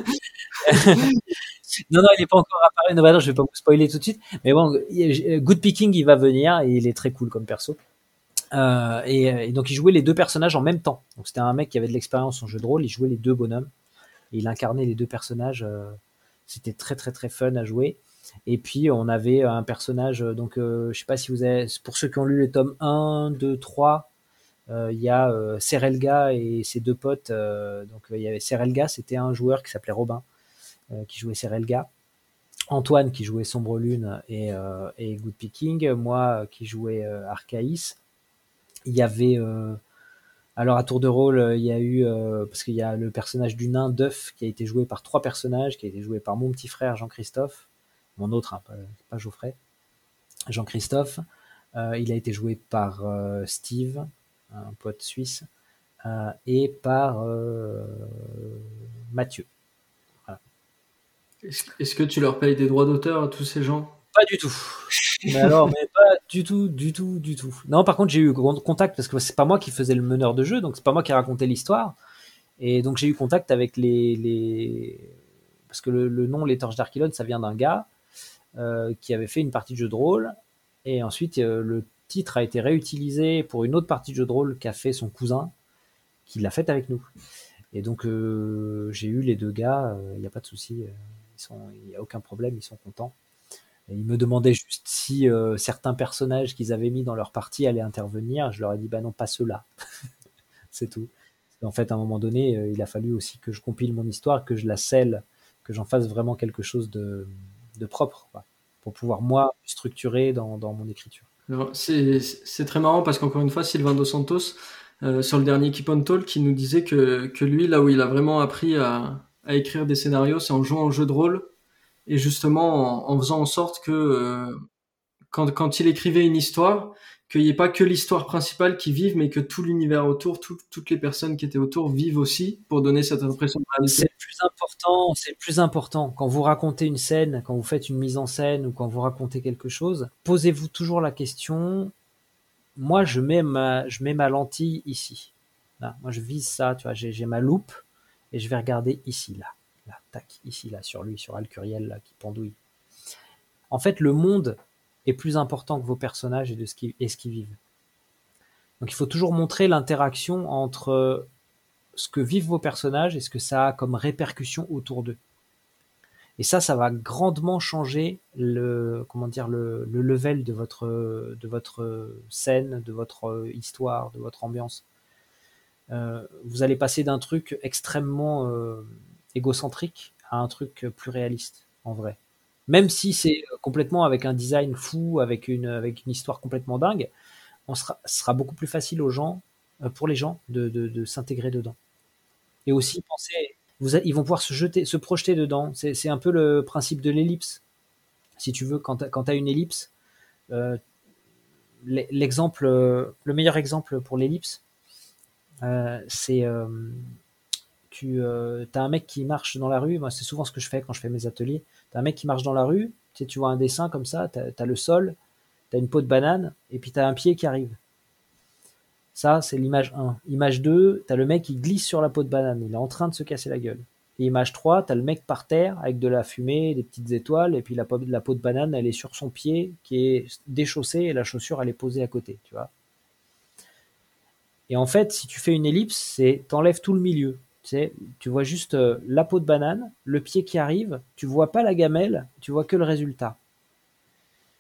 non, non, il n'est pas encore apparu. Non, bah non, je vais pas vous spoiler tout de suite. Mais bon, Good Picking, il va venir et il est très cool comme perso. Euh, et, donc il jouait les deux personnages en même temps. Donc c'était un mec qui avait de l'expérience en jeu de rôle, il jouait les deux bonhommes. Il incarnait les deux personnages. Euh, c'était très très très fun à jouer. Et puis on avait un personnage, donc euh, je sais pas si vous avez, pour ceux qui ont lu les tomes 1, 2, 3, il y a Serelga et ses deux potes. donc il y avait Serelga, c'était un joueur qui s'appelait Robin, qui jouait Serelga. Antoine qui jouait Sombre Lune et, et Good Picking, moi qui jouais Arcaïs. Il y avait euh, alors à tour de rôle, euh, il y a eu euh, parce qu'il y a le personnage du nain d'œuf qui a été joué par trois personnages, qui a été joué par mon petit frère Jean-Christophe, mon autre, hein, pas, Geoffrey, Jean-Christophe. il a été joué par Steve, un pote suisse, et par Mathieu. Est-ce que tu leur payes des droits d'auteur à tous ces gens? Pas du tout. Mais alors, mais pas du tout, du tout, du tout. Non, par contre, j'ai eu contact parce que c'est pas moi qui faisais le meneur de jeu, donc c'est pas moi qui racontais l'histoire. Et donc j'ai eu contact avec les, parce que le, nom Les Torches d'Archilon, ça vient d'un gars euh, qui avait fait une partie de jeu de rôle, et ensuite euh, le titre a été réutilisé pour une autre partie de jeu de rôle qu'a fait son cousin, qui l'a faite avec nous. Et donc euh, j'ai eu les deux gars, il n'y a pas de souci, il n'y a aucun problème, ils sont contents. Ils me demandaient juste si euh, certains personnages qu'ils avaient mis dans leur partie allaient intervenir. Je leur ai dit, bah non, pas ceux-là. c'est tout. En fait, à un moment donné, euh, il a fallu aussi que je compile mon histoire, que je la scelle, que j'en fasse vraiment quelque chose de, propre, pour pouvoir, moi, structurer dans, mon écriture. C'est très marrant parce qu'encore une fois, Sylvain Dos Santos, euh, sur le dernier Keep on Talk, qui nous disait que, lui, là où il a vraiment appris à, à écrire des scénarios, c'est en jouant au jeu de rôle et justement en, faisant en sorte que euh, quand, quand, il écrivait une histoire, qu'il n'y ait pas que l'histoire principale qui vive, mais que tout l'univers autour, toutes les personnes qui étaient autour vivent aussi pour donner cette impression de réalité. C'est plus important, c'est plus important. Quand vous racontez une scène, quand vous faites une mise en scène ou quand vous racontez quelque chose, posez-vous toujours la question, moi je mets ma, je mets ma lentille ici. Moi je vise ça, tu vois, j'ai ma loupe et je vais regarder ici, là là, tac, ici, là, sur lui, sur Alcuriel, là, qui pendouille. En fait, le monde est plus important que vos personnages et, de ce qui, qu'ils vivent. Donc il faut toujours montrer l'interaction entre ce que vivent vos personnages et ce que ça a comme répercussion autour d'eux. Et ça, ça va grandement changer le, comment dire, le, level de votre, de votre scène, de votre histoire, de votre ambiance. Euh, vous allez passer d'un truc extrêmement euh, égocentrique à un truc plus réaliste, en vrai. Même si c'est complètement avec un design fou, avec une, avec une histoire complètement dingue, on sera, sera beaucoup plus facile aux gens, euh, pour les gens, de, s'intégrer dedans. Et aussi penser, vous, ils vont pouvoir se jeter, se projeter dedans. C'est un peu le principe de l'ellipse. Si tu veux, quand tu as une ellipse, euh, l'exemple, le meilleur exemple pour l'ellipse, euh, c'est tu euh, as un mec qui marche dans la rue, moi c'est souvent ce que je fais quand je fais mes ateliers, tu as un mec qui marche dans la rue, tu, tu vois un dessin comme ça, tu as, le sol, tu as une peau de banane, et puis tu as un pied qui arrive. Ça, c'est l'image 1. Image 2, tu as le mec qui glisse sur la peau de banane, il est en train de se casser la gueule. Et image 3, tu as le mec par terre avec de la fumée, des petites étoiles, et puis la peau, la peau de banane, elle est sur son pied qui est déchaussé, et la chaussure, elle est posée à côté, tu vois. Et en fait, si tu fais une ellipse, c'est t'enlèves tout le milieu. Tu, vois juste euh, la peau de banane, le pied qui arrive, tu vois pas la gamelle, tu vois que le résultat.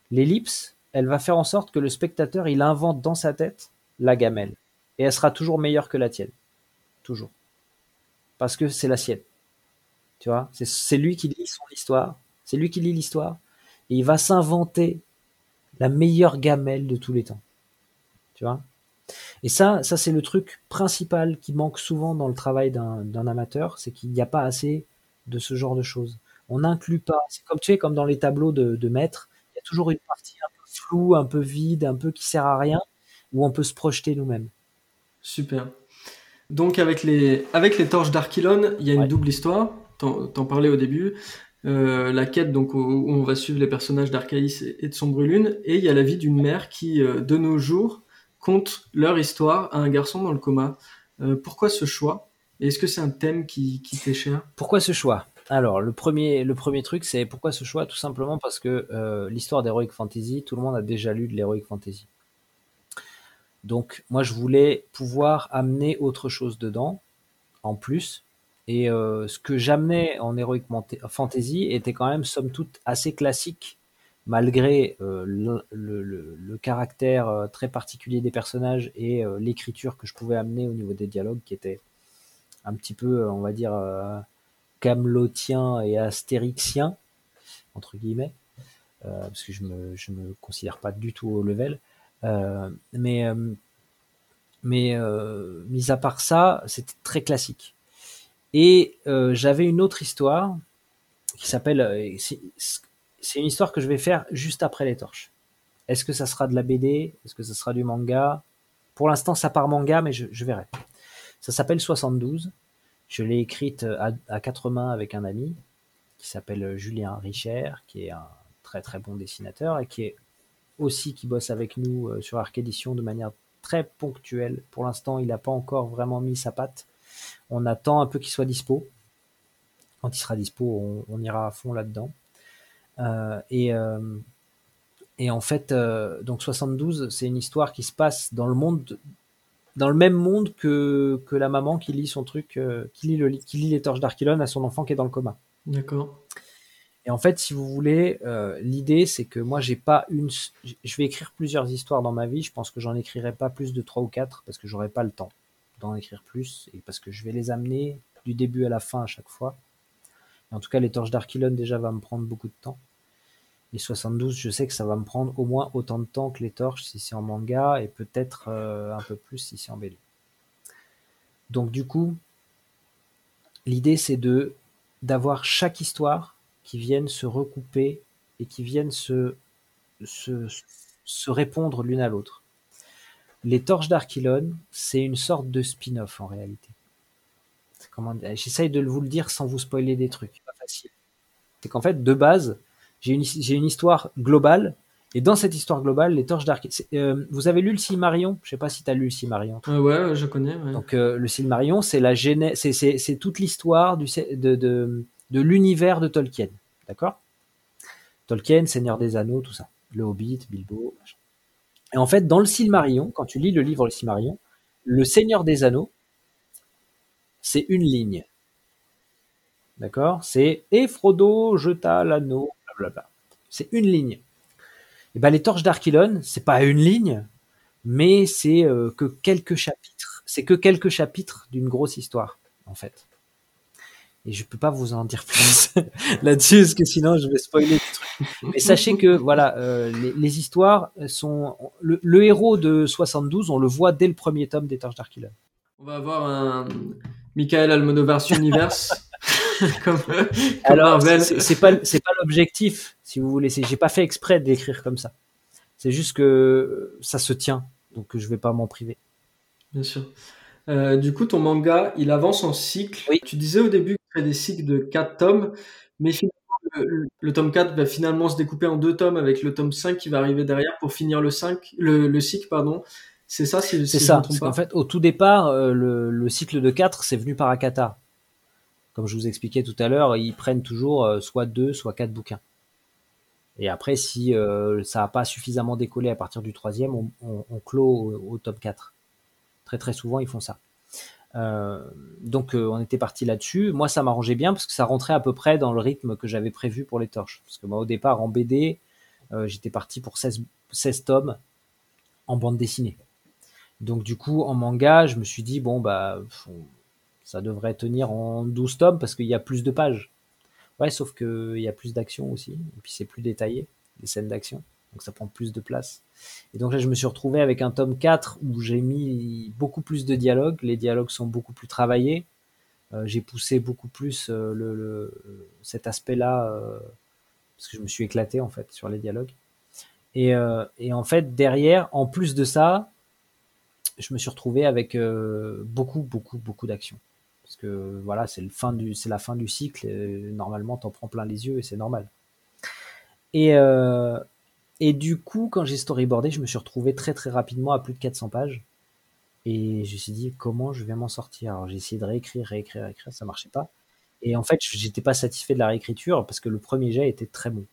L'ellipse, elle va faire en sorte que le spectateur, il invente dans sa tête la gamelle. Et elle sera toujours meilleure que la tienne. Toujours. Parce que c'est la sienne. Tu vois, c'est lui qui lit son histoire. C'est lui qui lit l'histoire. Et il va s'inventer la meilleure gamelle de tous les temps. Tu vois? Et ça, ça c'est le truc principal qui manque souvent dans le travail d'un amateur, c'est qu'il n'y a pas assez de ce genre de choses. On n'inclut pas. C'est comme tu sais, comme dans les tableaux de, de maître, il y a toujours une partie un peu floue, un peu vide, un peu qui sert à rien, où on peut se projeter nous-mêmes. Super. Donc avec les, avec les torches d'Archilon, il y a une double histoire. T'en, en parlais au début. Euh, la quête donc où, on va suivre les personnages d'Arcaïs et, de Sombre Lune, et il y a la vie d'une mère qui, euh, de nos jours, content leur histoire à un garçon dans le coma. pourquoi ce choix? Est-ce que c'est un thème qui, qui t'est cher? Pourquoi ce choix? Alors, le premier, le premier truc, c'est pourquoi ce choix? Tout simplement parce que euh, l'histoire d'Heroic Fantasy, tout le monde a déjà lu de l'Heroic Fantasy. Donc, moi, je voulais pouvoir amener autre chose dedans, en plus. Et euh, ce que j'amenais en Heroic Fantasy était quand même, somme toute, assez classique, malgré euh, le, caractère très particulier des personnages et l'écriture que je pouvais amener au niveau des dialogues, qui était un petit peu, on va dire camelotien et astérixien, entre guillemets, euh, parce que je me, me considère pas du tout au level. Euh, mais euh, mais mis à part ça, c'était très classique. Et j'avais une autre histoire qui s'appelle. C'est une histoire que je vais faire juste après les torches. Est-ce que ça sera de la BD Est-ce que ça sera du manga? Pour l'instant, ça part manga, mais je, verrai. Ça s'appelle 72. Je l'ai écrite à, quatre mains avec un ami qui s'appelle Julien Richer, qui est un très très bon dessinateur et qui est aussi qui bosse avec nous euh, sur Arc Edition de manière très ponctuelle. Pour l'instant, il n'a pas encore vraiment mis sa patte. On attend un peu qu'il soit dispo. Quand il sera dispo, on, ira à fond là-dedans. Euh, et, euh, et en fait, donc 72, c'est une histoire qui se passe dans le monde dans le même monde que, que la maman qui lit son truc, euh, qui, lit le, qui lit les torches d'Archilon à son enfant qui est dans le coma. D'accord. Et en fait, si vous voulez, euh, l'idée c'est que moi j'ai pas une, je vais écrire plusieurs histoires dans ma vie. Je pense que j'en écrirai pas plus de trois ou quatre parce que j'aurai pas le temps d'en écrire plus et parce que je vais les amener du début à la fin à chaque fois. En tout cas, les torches d'Archilon déjà va me prendre beaucoup de temps. Les 72, je sais que ça va me prendre au moins autant de temps que les torches si c'est en manga et peut-être euh, un peu plus si c'est en BD. Donc du coup, l'idée c'est de d'avoir chaque histoire qui vienne se recouper et qui vienne se, se, se répondre l'une à l'autre. Les torches d'Archilon, c'est une sorte de spin-off en réalité. J'essaye de vous le dire sans vous spoiler des trucs. Facile. C'est qu'en fait, de base, j'ai une, une histoire globale. Et dans cette histoire globale, les torches d'Arc. Euh, vous avez lu le Silmarion Je sais pas si tu as lu le Silmarion. Euh, ouais, je connais. Donc euh, le Silmarion, c'est la c'est toute l'histoire du de, de, de l'univers de Tolkien, d'accord? Tolkien, Seigneur des Anneaux, tout ça, le Hobbit, Bilbo. Et en fait, dans le Silmarion, quand tu lis le livre le Silmarion, le Seigneur des Anneaux, c'est une ligne. D'accord? C'est Et Frodo jeta l'anneau c'est une ligne. Et ben, les torches d'Archilon, c'est pas une ligne, mais c'est euh, que quelques chapitres. C'est que quelques chapitres d'une grosse histoire, en fait. Et je peux pas vous en dire plus là-dessus, parce que sinon je vais spoiler des trucs. Mais sachez que voilà, euh, les, histoires sont le, le, héros de 72, on le voit dès le premier tome des Torches d'Archilon. On va avoir un Michael Almodovar's Universe comme, Alors, c'est pas, c'est pas l'objectif, si vous voulez. J'ai pas fait exprès d'écrire comme ça. C'est juste que ça se tient, donc je vais pas m'en priver. Bien sûr. Euh, du coup, ton manga, il avance en cycle. Oui. Tu disais au début que tu fais des cycles de 4 tomes, mais finalement, le, tome 4 va finalement se découper en deux tomes avec le tome 5 qui va arriver derrière pour finir le 5, le, cycle, pardon. C'est ça, c'est ça. en fait, au tout départ, euh, le, le, cycle de 4, c'est venu par Akata comme je vous expliquais tout à l'heure, ils prennent toujours euh, soit deux, soit quatre bouquins. Et après, si euh, ça n'a pas suffisamment décollé à partir du troisième, on, on, clôt au, top 4. Très très souvent, ils font ça. Euh, donc on était parti là-dessus. Moi, ça m'arrangeait bien parce que ça rentrait à peu près dans le rythme que j'avais prévu pour les torches. Parce que moi, au départ, en BD, j'étais parti pour 16, 16 tomes en bande dessinée. Donc du coup, en manga, je me suis dit, bon, bah, ça devrait tenir en 12 tomes parce qu'il y a plus de pages. Ouais, sauf qu'il y a plus d'action aussi, et puis c'est plus détaillé, les scènes d'action, donc ça prend plus de place. Et donc là, je me suis retrouvé avec un tome 4 où j'ai mis beaucoup plus de dialogues, les dialogues sont beaucoup plus travaillés, euh, j'ai poussé beaucoup plus euh, le, cet aspect-là, euh, parce que je me suis éclaté en fait sur les dialogues. Et, et en fait, derrière, en plus de ça, je me suis retrouvé avec beaucoup, beaucoup, beaucoup d'action parce que voilà, c'est la fin du cycle. Et normalement, t'en prends plein les yeux et c'est normal. Et, euh, Et du coup, quand j'ai storyboardé, je me suis retrouvé très très rapidement à plus de 400 pages. Et je me suis dit, comment je vais m'en sortir? Alors j'ai essayé de réécrire, réécrire, réécrire, ça marchait pas. Et en fait, j'étais pas satisfait de la réécriture parce que le premier jet était très bon.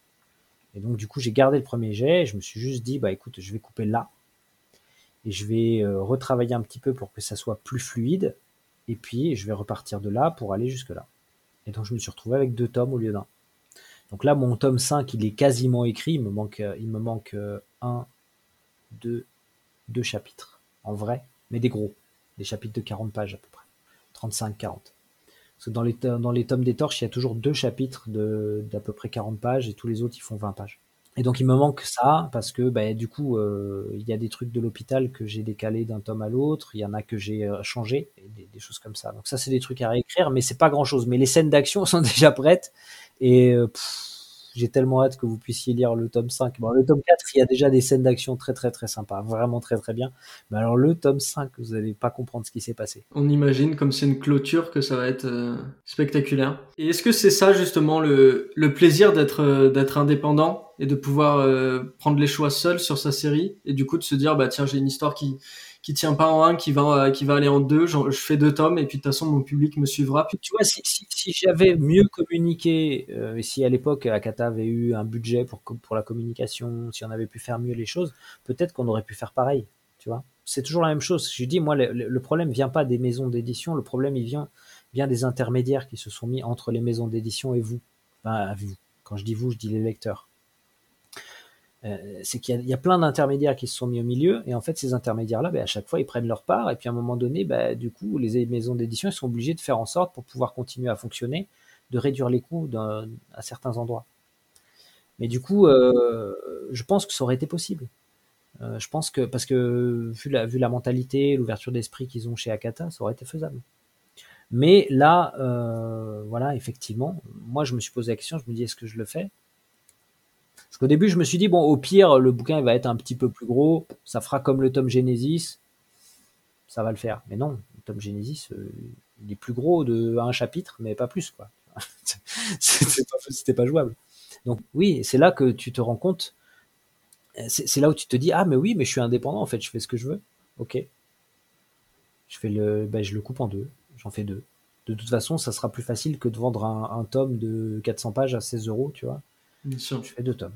Et donc, du coup, j'ai gardé le premier jet. Et je me suis juste dit, bah écoute, je vais couper là. Et je vais euh, retravailler un petit peu pour que ça soit plus fluide. Et puis, je vais repartir de là pour aller jusque là. Et donc, je me suis retrouvé avec deux tomes au lieu d'un. Donc là, mon tome 5, il est quasiment écrit. Il me manque, euh, me manque euh, un, deux, deux chapitres. En vrai, mais des gros. Des chapitres de 40 pages à peu près. 35-40. Parce que dans les tomes des torches, il y a toujours deux chapitres d'à peu près 40 pages et tous les autres, ils font 20 pages. Et donc il me manque ça parce que bah, du coup euh, il y a des trucs de l'hôpital que j'ai décalé d'un tome à l'autre, il y en a que j'ai euh, changé, des, des, choses comme ça. Donc ça c'est des trucs à réécrire, mais c'est pas grand chose. Mais les scènes d'action sont déjà prêtes et euh, j'ai tellement hâte que vous puissiez lire le tome 5. Bon, le tome 4, il y a déjà des scènes d'action très très très sympas, vraiment très très bien. Mais alors le tome 5, vous n'allez pas comprendre ce qui s'est passé. On imagine comme c'est une clôture que ça va être euh, spectaculaire. Et est-ce que c'est ça justement le, plaisir d'être euh, d'être indépendant et de pouvoir euh, prendre les choix seul sur sa série et du coup de se dire bah tiens j'ai une histoire qui qui tient pas en un, qui va, euh, qui va aller en deux. je fais deux tomes et puis de toute façon mon public me suivra. Tu vois, si, si, j'avais mieux communiqué, euh, si à l'époque Akata avait eu un budget pour, la communication, si on avait pu faire mieux les choses, peut-être qu'on aurait pu faire pareil. Tu vois, c'est toujours la même chose. Je dis, moi, le, le problème vient pas des maisons d'édition, le problème il vient, vient des intermédiaires qui se sont mis entre les maisons d'édition et vous. Enfin, vous. Quand je dis vous, je dis les lecteurs. Euh, c'est qu'il y, a plein d'intermédiaires qui se sont mis au milieu, et en fait, ces intermédiaires-là, ben, à chaque fois, ils prennent leur part, et puis à un moment donné, ben, du coup, les maisons d'édition sont obligées de faire en sorte, pour pouvoir continuer à fonctionner, de réduire les coûts à certains endroits. Mais du coup, euh, je pense que ça aurait été possible. Euh, je pense que, parce que vu la, mentalité, l'ouverture d'esprit qu'ils ont chez Akata, ça aurait été faisable. Mais là, voilà, effectivement, moi je me suis posé la question, je me dis est-ce que je le fais? Parce qu'au début, je me suis dit, bon, au pire, le bouquin va être un petit peu plus gros, ça fera comme le tome Genesis, ça va le faire. Mais non, le tome Genesis, euh, il est plus gros de un chapitre, mais pas plus, quoi. C'était pas, jouable. Donc oui, c'est là que tu te rends compte, c'est là où tu te dis, ah, mais oui, mais je suis indépendant, en fait, je fais ce que je veux. Ok. Je fais le, ben, je le coupe en deux, j'en fais deux. De toute façon, ça sera plus facile que de vendre un, un tome de 400 pages à 16 euros, tu vois. Bien sûr. Je fais deux tomes.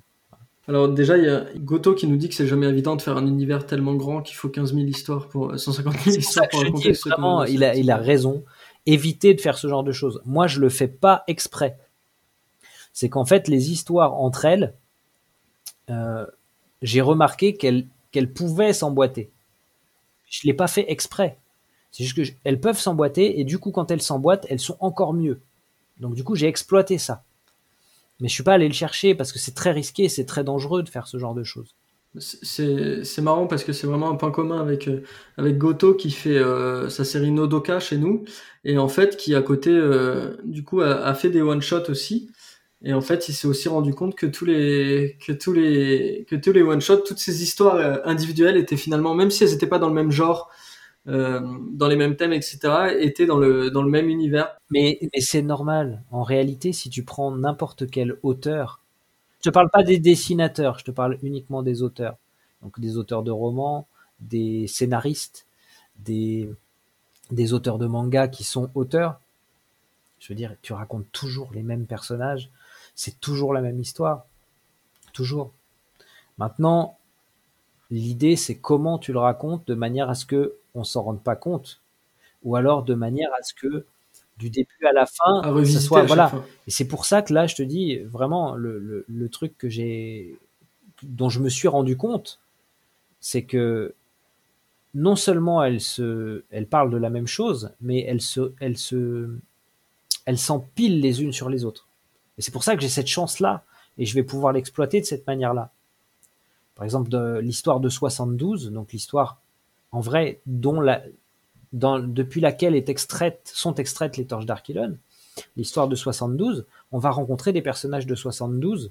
Alors déjà, il y a Goto qui nous dit que c'est jamais évident de faire un univers tellement grand qu'il faut 15 000 histoires pour 150 000 histoires pour raconter vraiment, il a, il a raison. Éviter de faire ce genre de choses. Moi, je le fais pas exprès. C'est qu'en fait, les histoires entre elles, euh, j'ai remarqué qu'elles qu'elles pouvaient s'emboîter. Je l'ai pas fait exprès. C'est juste que elles peuvent s'emboîter et du coup, quand elles s'emboîtent, elles sont encore mieux. Donc du coup, j'ai exploité ça. Mais je suis pas allé le chercher parce que c'est très risqué, c'est très dangereux de faire ce genre de choses. C'est marrant parce que c'est vraiment un point commun avec, euh, avec Goto qui fait euh, sa série Nodoka chez nous et en fait qui à côté euh, du coup a, fait des one shot aussi et en fait il s'est aussi rendu compte que tous les que tous les que tous les one shot toutes ces histoires individuelles étaient finalement même si elles n'étaient pas dans le même genre euh, dans les mêmes thèmes, etc., étaient dans le, dans le même univers. Mais, mais c'est normal. En réalité, si tu prends n'importe quel auteur, je te parle pas des dessinateurs, je te parle uniquement des auteurs. Donc des auteurs de romans, des scénaristes, des, des auteurs de manga qui sont auteurs. Je veux dire, tu racontes toujours les mêmes personnages, c'est toujours la même histoire. Toujours. Maintenant, l'idée, c'est comment tu le racontes de manière à ce que on s'en rende pas compte, ou alors de manière à ce que du début à la fin, ça soit voilà. Et c'est pour ça que là, je te dis vraiment le, le, truc que j'ai, dont je me suis rendu compte, c'est que non seulement elle se, elle parle de la même chose, mais elle se, elle se, elle s'empile les unes sur les autres. Et c'est pour ça que j'ai cette chance là, et je vais pouvoir l'exploiter de cette manière là. Par exemple, de l'histoire de 72, donc l'histoire en vrai, dont la, dans, depuis laquelle est extraite, sont extraites les torches d'Archilon, l'histoire de 72, on va rencontrer des personnages de 72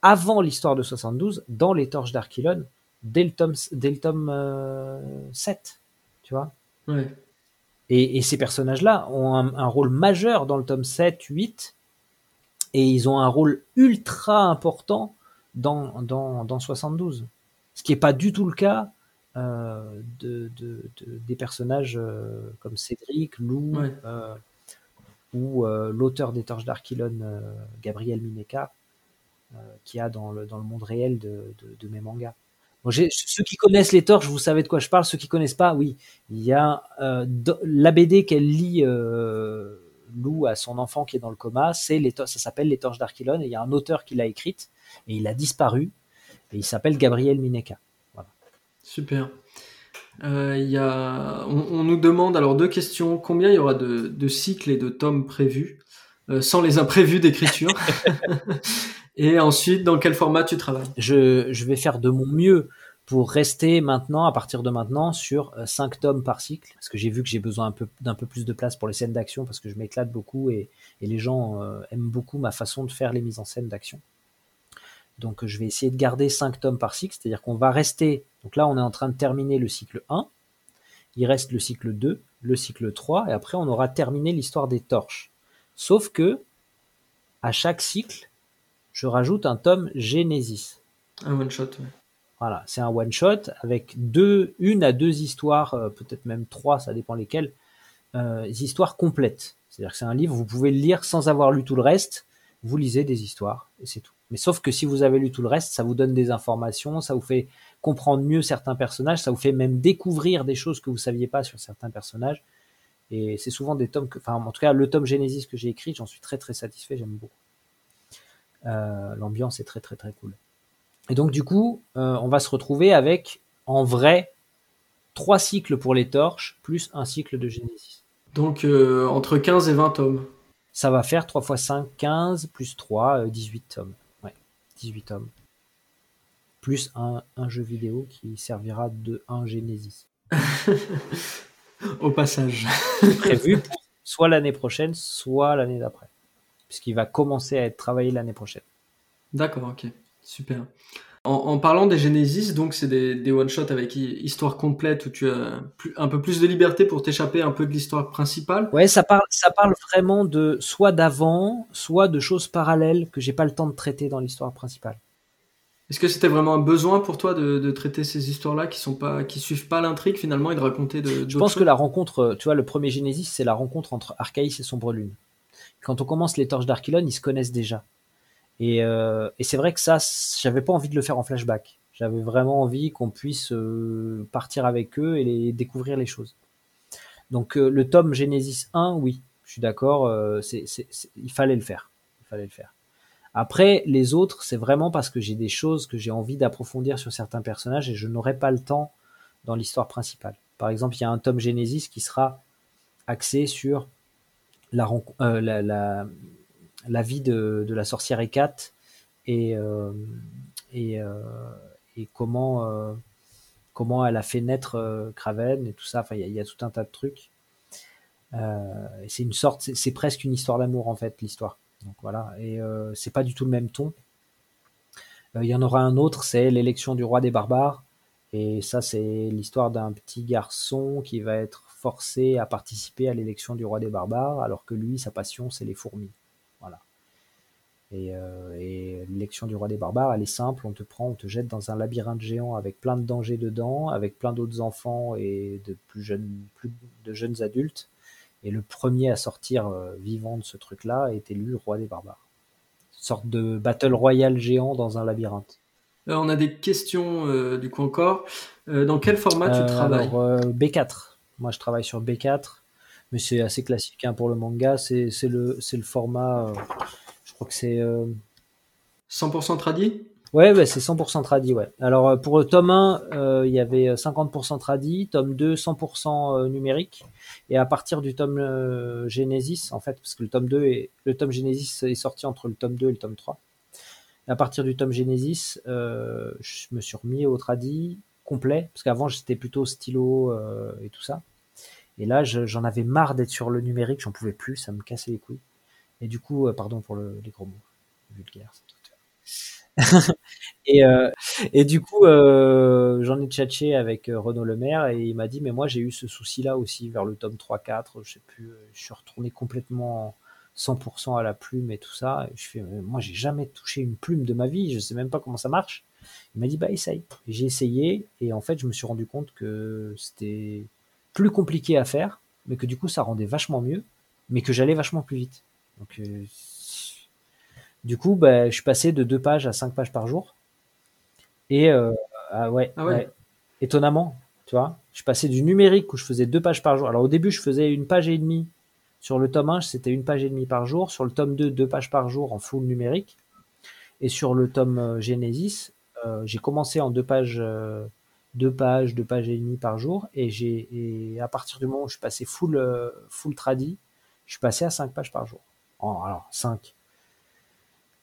avant l'histoire de 72 dans les torches d'Archilon dès le tome, dès le tome 7. Euh, tu vois ouais. et, et, ces personnages-là ont un, un, rôle majeur dans le tome 7, 8, et ils ont un rôle ultra important dans, dans, dans 72. Ce qui n'est pas du tout le cas euh, de, de, des personnages euh, comme Cédric, Lou, euh, ou l'auteur des Torches d'Archilon, Gabriel Mineka, qui a dans le, dans le monde réel de, de mes mangas. ceux qui connaissent les torches, vous savez de quoi je parle. Ceux qui connaissent pas, oui, il y a la BD qu'elle lit Lou à son enfant qui est dans le coma. C'est les ça s'appelle Les Torches d'Archilon et il y a un auteur qui l'a écrite et il a disparu et il s'appelle Gabriel Mineka. Super. Euh, y a... on, nous demande alors deux questions. Combien il y aura de, cycles et de tomes prévus, euh, sans les imprévus d'écriture Et ensuite, dans quel format tu travailles? Je, vais faire de mon mieux pour rester maintenant, à partir de maintenant, sur 5 euh, tomes par cycle, parce que j'ai vu que j'ai besoin d'un peu, plus de place pour les scènes d'action, parce que je m'éclate beaucoup et, les gens euh, aiment beaucoup ma façon de faire les mises en scène d'action. Donc je vais essayer de garder 5 tomes par cycle, c'est-à-dire qu'on va rester, donc là on est en train de terminer le cycle 1, il reste le cycle 2, le cycle 3, et après on aura terminé l'histoire des torches. Sauf que, à chaque cycle, je rajoute un tome Genesis. Un one-shot, oui. Voilà, c'est un one-shot avec deux, une à deux histoires, euh, peut-être même trois, ça dépend lesquelles, euh, histoires complètes. C'est-à-dire que c'est un livre, vous pouvez le lire sans avoir lu tout le reste, vous lisez des histoires, et c'est tout. Mais sauf que si vous avez lu tout le reste, ça vous donne des informations, ça vous fait comprendre mieux certains personnages, ça vous fait même découvrir des choses que vous saviez pas sur certains personnages. Et c'est souvent des tomes que, enfin, en tout cas, le tome Genesis que j'ai écrit, j'en suis très très satisfait, j'aime beaucoup. Euh, l'ambiance est très très très cool. Et donc du coup, euh, on va se retrouver avec, en vrai, trois cycles pour les torches, plus un cycle de Genesis. Donc euh, entre 15 et 20 tomes. Ça va faire 3 x 5, 15, plus 3, 18 tomes. 18 tomes. Plus un, jeu vidéo qui servira de un Genesis. Au passage. Prévu soit l'année prochaine, soit l'année d'après. Puisqu'il va commencer à être travaillé l'année prochaine. D'accord, ok. Super. En, parlant des Genesis, donc c'est des, one-shots avec histoire complète où tu as un peu plus de liberté pour t'échapper un peu de l'histoire principale. Ouais, ça parle, ça parle vraiment de soit d'avant, soit de choses parallèles que j'ai pas le temps de traiter dans l'histoire principale. Est-ce que c'était vraiment un besoin pour toi de, traiter ces histoires-là qui sont pas, qui suivent pas l'intrigue finalement et de raconter de. Je pense que la rencontre, tu vois, le premier Genesis, c'est la rencontre entre Archaïs et Sombre Lune. Quand on commence les Torches d'Archilon, ils se connaissent déjà. Euh, et, c'est vrai que ça, j'avais pas envie de le faire en flashback. J'avais vraiment envie qu'on puisse euh, partir avec eux et les, découvrir les choses. Donc euh, le tome Genesis 1, oui, je suis d'accord, il fallait le faire. Il fallait le faire. Après, les autres, c'est vraiment parce que j'ai des choses que j'ai envie d'approfondir sur certains personnages et je n'aurai pas le temps dans l'histoire principale. Par exemple, il y a un tome Genesis qui sera axé sur la, la, la vie de, la sorcière Ekat et, euh, euh, euh, comment elle a fait naître Craven et tout ça. Enfin, il y, a tout un tas de trucs. c'est une sorte, c'est presque une histoire d'amour en fait, l'histoire. Donc voilà, et c'est pas du tout le même ton. Il y en aura un autre, c'est l'élection du roi des barbares. Et ça, c'est l'histoire d'un petit garçon qui va être forcé à participer à l'élection du roi des barbares, alors que lui, sa passion, c'est les fourmis. Euh, et, l'élection du roi des barbares, elle est simple, on te prend, on te jette dans un labyrinthe géant avec plein de dangers dedans, avec plein d'autres enfants et de plus jeunes, plus de jeunes adultes. Et le premier à sortir euh, vivant de ce truc-là est élu roi des barbares. Une sorte de battle royale géant dans un labyrinthe. Euh, on a des questions du coup encore. dans quel format tu travailles? B4. Moi je travaille sur B4, mais c'est assez classique hein, pour le manga. C'est le, le format crois que c'est 100% euh, tradit Ouais, bah, c'est 100% tradit, ouais. Alors euh, pour le tome 1, euh, il y avait 50% tradit, tome 2, 100% numérique. Et à partir du tome Genesis, en fait, parce que le tome 2 et le tome Genesis est sorti entre le tome 2 et le tome 3. à partir du tome Genesis, je me suis remis au tradit complet, parce qu'avant j'étais plutôt stylo et tout ça. Et là, j'en avais marre d'être sur le numérique, j'en pouvais plus, ça me cassait les couilles. Et du coup, euh, pardon pour les gros mots vulgaires. et, euh, et du coup, euh, j'en ai tchatché avec Renaud Lemaire et il m'a dit, mais moi j'ai eu ce souci-là aussi vers le tome 3-4, je sais plus, je suis retourné complètement 100% à la plume et tout ça. je fais, moi, j'ai jamais touché une plume de ma vie, je sais même pas comment ça marche. Il m'a dit, bah, essaye. J'ai essayé, et en fait, je me suis rendu compte que c'était plus compliqué à faire, mais que du coup, ça rendait vachement mieux, mais que j'allais vachement plus vite. Donc, euh, du coup, bah, je suis passé de deux pages à cinq pages par jour. Et euh, ah ouais, ah ouais. étonnamment, tu vois, je suis passé du numérique où je faisais deux pages par jour. Alors au début, je faisais une page et demie sur le tome 1, c'était une page et demie par jour. Sur le tome 2, deux pages par jour en full numérique. Et sur le tome euh, Genesis, euh, j'ai commencé en deux pages, deux pages, deux pages et demie par jour. Et, j'ai, à partir du moment où je suis passé full, full tradi, je suis passé à cinq pages par jour. alors, cinq.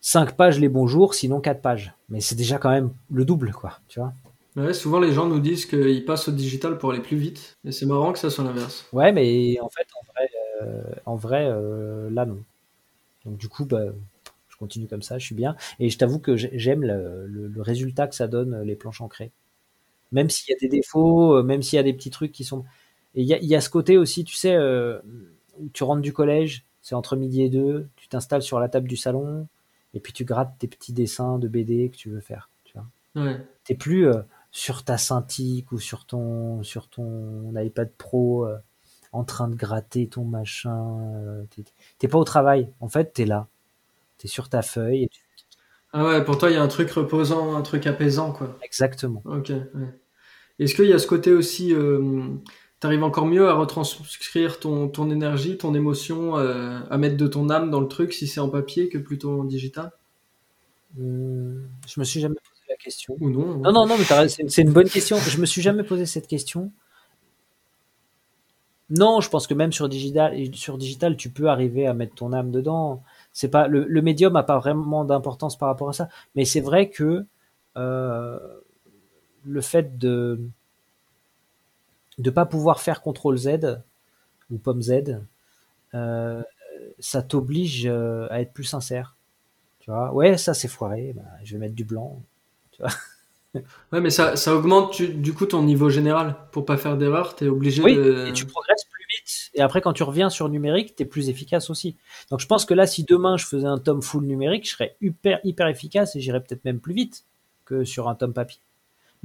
Cinq pages les bons jours, sinon quatre pages. Mais c'est déjà quand même le double, quoi, tu vois. Ouais, souvent les gens nous disent qu'ils passent au digital pour aller plus vite, et c'est marrant que ça soit l'inverse. Ouais, mais en fait, en vrai, euh, en vrai, euh, là non. Donc du coup, bah, je continue comme ça, je suis bien. Et je t'avoue que j'aime le, résultat que ça donne les planches ancrées. Même s'il y a des défauts, euh, même s'il y a des petits trucs qui sont. Et il y a, ce côté aussi, tu sais, où tu rentres du collège, c'est entre midi et deux, tu t'installes sur la table du salon, et puis tu grattes tes petits dessins de BD que tu veux faire. Tu vois. Ouais. T'es plus sur ta Cintiq ou sur ton, sur ton iPad Pro en train de gratter ton machin. Euh, t'es pas au travail. En fait, t'es là. T'es sur ta feuille. Ah ouais, pour toi, il y a un truc reposant, un truc apaisant, quoi. Exactement. Ok. Est-ce qu'il y a ce côté aussi, euh, t'arrives encore mieux à retranscrire ton, ton énergie, ton émotion, euh, à mettre de ton âme dans le truc si c'est en papier que plutôt en digital? Hum, Je me suis jamais posé la question. Ou non Non, non, non, mais c'est une bonne question. Je me suis jamais posé cette question. Non, je pense que même sur digital, sur digital, tu peux arriver à mettre ton âme dedans. C'est pas le, le médium n'a pas vraiment d'importance par rapport à ça, mais c'est vrai que euh, le fait de de pas pouvoir faire CTRL Z ou pomme Z, euh, ça t'oblige euh, à être plus sincère. Tu vois, ouais, ça c'est foiré, bah, je vais mettre du blanc. Tu vois? Ouais, mais ça, ça augmente du coup ton niveau général. Pour pas faire d'erreur, tu es obligé oui, de. Et tu progresses plus vite. Et après, quand tu reviens sur numérique, tu es plus efficace aussi. Donc je pense que là, si demain je faisais un tome full numérique, je serais hyper, hyper efficace et j'irais peut-être même plus vite que sur un tome papier.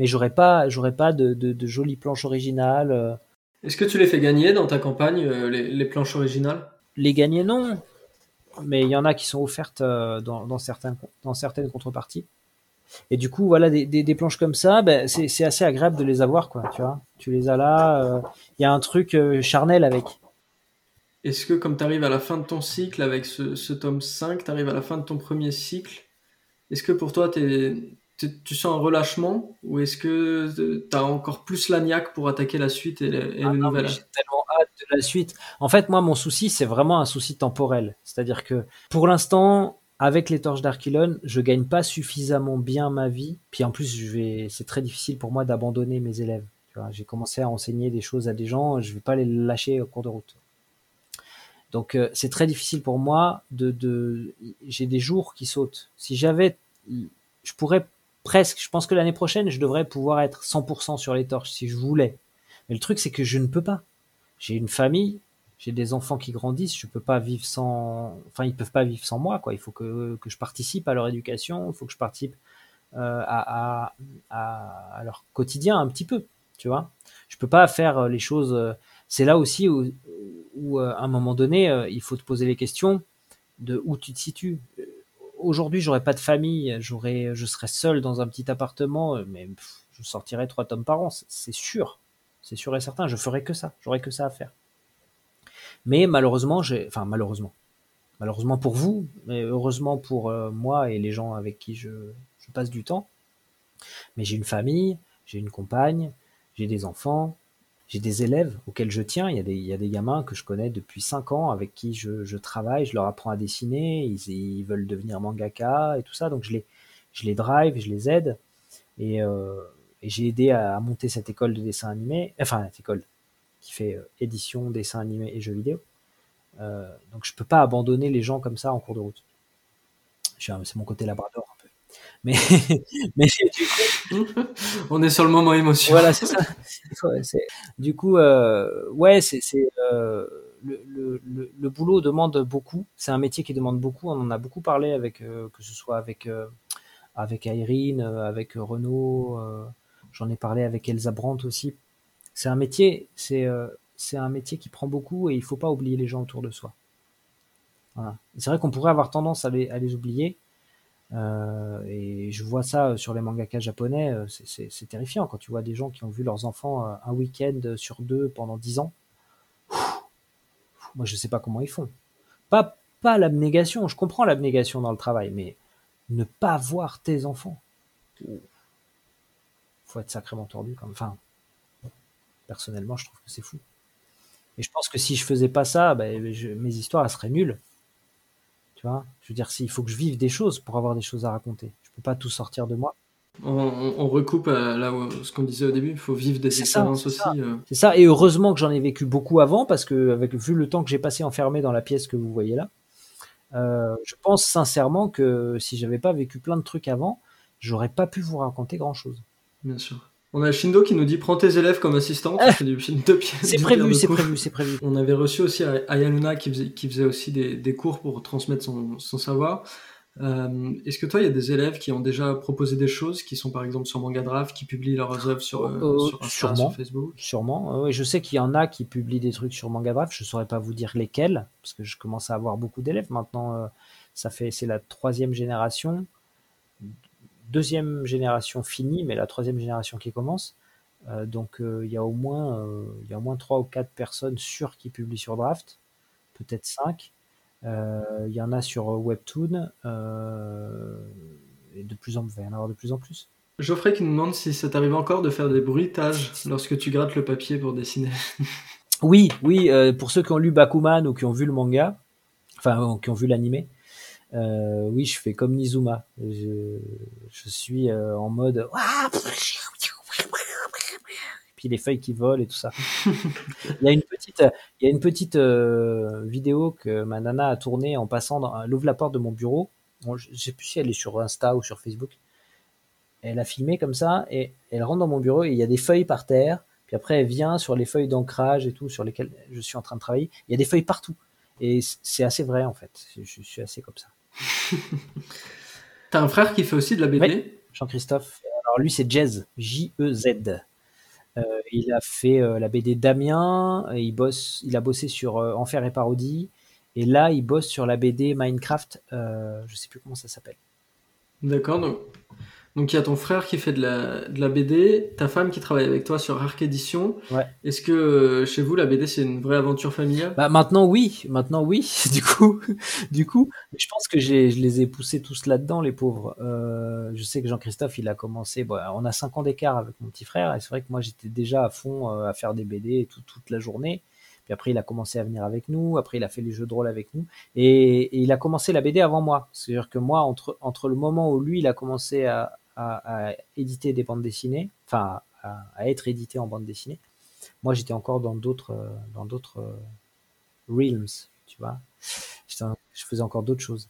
Mais j'aurais pas, j'aurais pas de, de, jolies planches originales. Euh. Est-ce que tu les fais gagner dans ta campagne, euh, les, les planches originales? Les gagner, non. Mais il y en a qui sont offertes euh, dans, dans, certains, dans certaines contreparties. Et du coup, voilà, des, des, planches comme ça, ben, c'est assez agréable de les avoir, quoi. Tu vois, tu les as là. Il euh, y a un truc euh, charnel avec. Est-ce que comme tu arrives à la fin de ton cycle avec ce, ce tome 5, tu arrives à la fin de ton premier cycle, est-ce que pour toi es, tu sens un relâchement ou est-ce que tu as encore plus la niaque pour attaquer la suite et, les, ah nouvelles J'ai tellement hâte de la suite. En fait, moi, mon souci, c'est vraiment un souci temporel. C'est-à-dire que pour l'instant, avec les torches d'Archilon, je gagne pas suffisamment bien ma vie. Puis en plus, je vais, c'est très difficile pour moi d'abandonner mes élèves. J'ai commencé à enseigner des choses à des gens, je vais pas les lâcher au cours de route. Donc euh, c'est très difficile pour moi de, de... j'ai des jours qui sautent. Si j'avais, je pourrais presque, je pense que l'année prochaine, je devrais pouvoir être 100% sur les torches si je voulais. Mais le truc, c'est que je ne peux pas. J'ai une famille, j'ai des enfants qui grandissent, je peux pas vivre sans, enfin ils peuvent pas vivre sans moi quoi. Il faut que, que je participe à leur éducation, il faut que je participe euh, à, à, à, leur quotidien un petit peu, tu vois. Je peux pas faire euh, les choses. Euh, c'est là aussi où, où, à un moment donné, il faut te poser les questions de où tu te situes. Aujourd'hui, j'aurais pas de famille, j'aurais, je serais seul dans un petit appartement, mais je sortirais trois tomes par an, c'est sûr, c'est sûr et certain. Je ferais que ça, j'aurais que ça à faire. Mais malheureusement, j'ai, enfin malheureusement, malheureusement pour vous, mais heureusement pour euh, moi et les gens avec qui je passe du temps. Mais j'ai une famille, j'ai une compagne, j'ai des enfants, j'ai des élèves auxquels je tiens. Il y, a des, gamins que je connais depuis 5 ans avec qui je, travaille, je leur apprends à dessiner, ils, veulent devenir mangaka et tout ça. Donc je les, drive, je les aide. Et, euh, j'ai aidé à, monter cette école de dessin animé, enfin cette école, qui fait euh, édition, dessin animé et jeux vidéo. Euh, donc je peux pas abandonner les gens comme ça en cours de route. C'est mon côté labrador. Mais, mais du coup, on est sur le moment émotion. Voilà, c'est ça. du coup, euh, ouais, c'est, le, le, le, boulot demande beaucoup. C'est un métier qui demande beaucoup. On en a beaucoup parlé avec, que ce soit avec, avec Irene, avec Renaud. J'en ai parlé avec Elsa Brandt aussi. C'est un métier, c'est c'est un métier qui prend beaucoup et il faut pas oublier les gens autour de soi. C'est vrai qu'on pourrait avoir tendance à les, à les oublier. Euh, et je vois ça sur les mangakas japonais, euh, c'est terrifiant quand tu vois des gens qui ont vu leurs enfants euh, un week-end sur deux pendant dix ans. moi, je sais pas comment ils font. Pas, pas l'abnégation, je comprends l'abnégation dans le travail, mais ne pas voir tes enfants. Faut être sacrément tordu. Comme... Enfin, personnellement, je trouve que c'est fou. Et je pense que si je faisais pas ça, ben, mes histoires seraient nulles. Tu vois Je veux dire, s'il faut que je vive des choses pour avoir des choses à raconter. Je peux pas tout sortir de moi. On, recoupe à là, ce qu'on disait au début, il faut vivre des expériences aussi. Euh. C'est ça. et heureusement que j'en ai vécu beaucoup avant, parce que avec, vu le temps que j'ai passé enfermé dans la pièce que vous voyez là, euh, je pense sincèrement que si j'avais pas vécu plein de trucs avant, j'aurais pas pu vous raconter grand chose. Bien sûr. On a Shindo qui nous dit prends tes élèves comme assistante. c'est prévu, c'est prévu, c'est prévu. On avait reçu aussi Ayaluna qui faisait, qui faisait aussi des, cours pour transmettre son, savoir. Euh, est-ce que toi, il y a des élèves qui ont déjà proposé des choses, qui sont par exemple sur Manga Draft, qui publient leurs œuvres sur, euh, euh, sur, Facebook? Sûrement. je sais qu'il y en a qui publient des trucs sur Manga Draft. Je saurais pas vous dire lesquels, parce que je commence à avoir beaucoup d'élèves maintenant. ça fait, c'est la troisième génération deuxième génération finie, mais la troisième génération qui commence. Euh, donc euh, il y a au moins euh, il y a au moins trois ou quatre personnes sûres qui publient sur Draft, peut-être cinq. Il y en a sur Webtoon et de plus en il y en avoir de plus en plus. Geoffrey qui nous demande si ça t'arrive encore de faire des bruitages lorsque tu grattes le papier pour dessiner. oui, oui, pour ceux qui ont lu Bakuman ou qui ont vu le manga, enfin qui ont vu l'animé, euh, oui, je fais comme Nizuma. Je, je suis euh, en mode. puis les feuilles qui volent et tout ça. il y a une petite, il y a une petite euh, vidéo que ma nana a tournée en passant. Dans, elle ouvre la porte de mon bureau. je sais plus si elle est sur Insta ou sur Facebook. Elle a filmé comme ça et elle rentre dans mon bureau et il y a des feuilles par terre. Puis après, elle vient sur les feuilles d'ancrage et tout sur lesquelles je suis en train de travailler. Il y a des feuilles partout. Et c'est assez vrai en fait. Je suis assez comme ça. T'as un frère qui fait aussi de la BD Jean-Christophe. Alors lui, c'est Jez, J-E-Z. Euh, il a fait euh, la BD Damien, il, bosse, il a bossé sur euh, Enfer et Parodie, et là, il bosse sur la BD Minecraft, je sais plus comment ça s'appelle. D'accord, donc donc il y a ton frère qui fait de la, de la BD, ta femme qui travaille avec toi sur Arc Édition. Ouais. Est-ce que euh, chez vous la BD c'est une vraie aventure familiale? Bah maintenant oui, maintenant oui. du coup, du coup, je pense que je les ai poussés tous là-dedans les pauvres. Euh, je sais que Jean-Christophe il a commencé, bon, on a 5 ans d'écart avec mon petit frère et c'est vrai que moi j'étais déjà à fond euh, à faire des BD tout, toute la journée. Puis après, il a commencé à venir avec nous. Après, il a fait les jeux de rôle avec nous. Et, et il a commencé la BD avant moi. C'est-à-dire que moi, entre, entre le moment où lui, il a commencé à, à, éditer des bandes dessinées, enfin à, être édité en bande dessinée. Moi, j'étais encore dans d'autres euh, dans d'autres euh, realms, tu vois. Je faisais encore d'autres choses.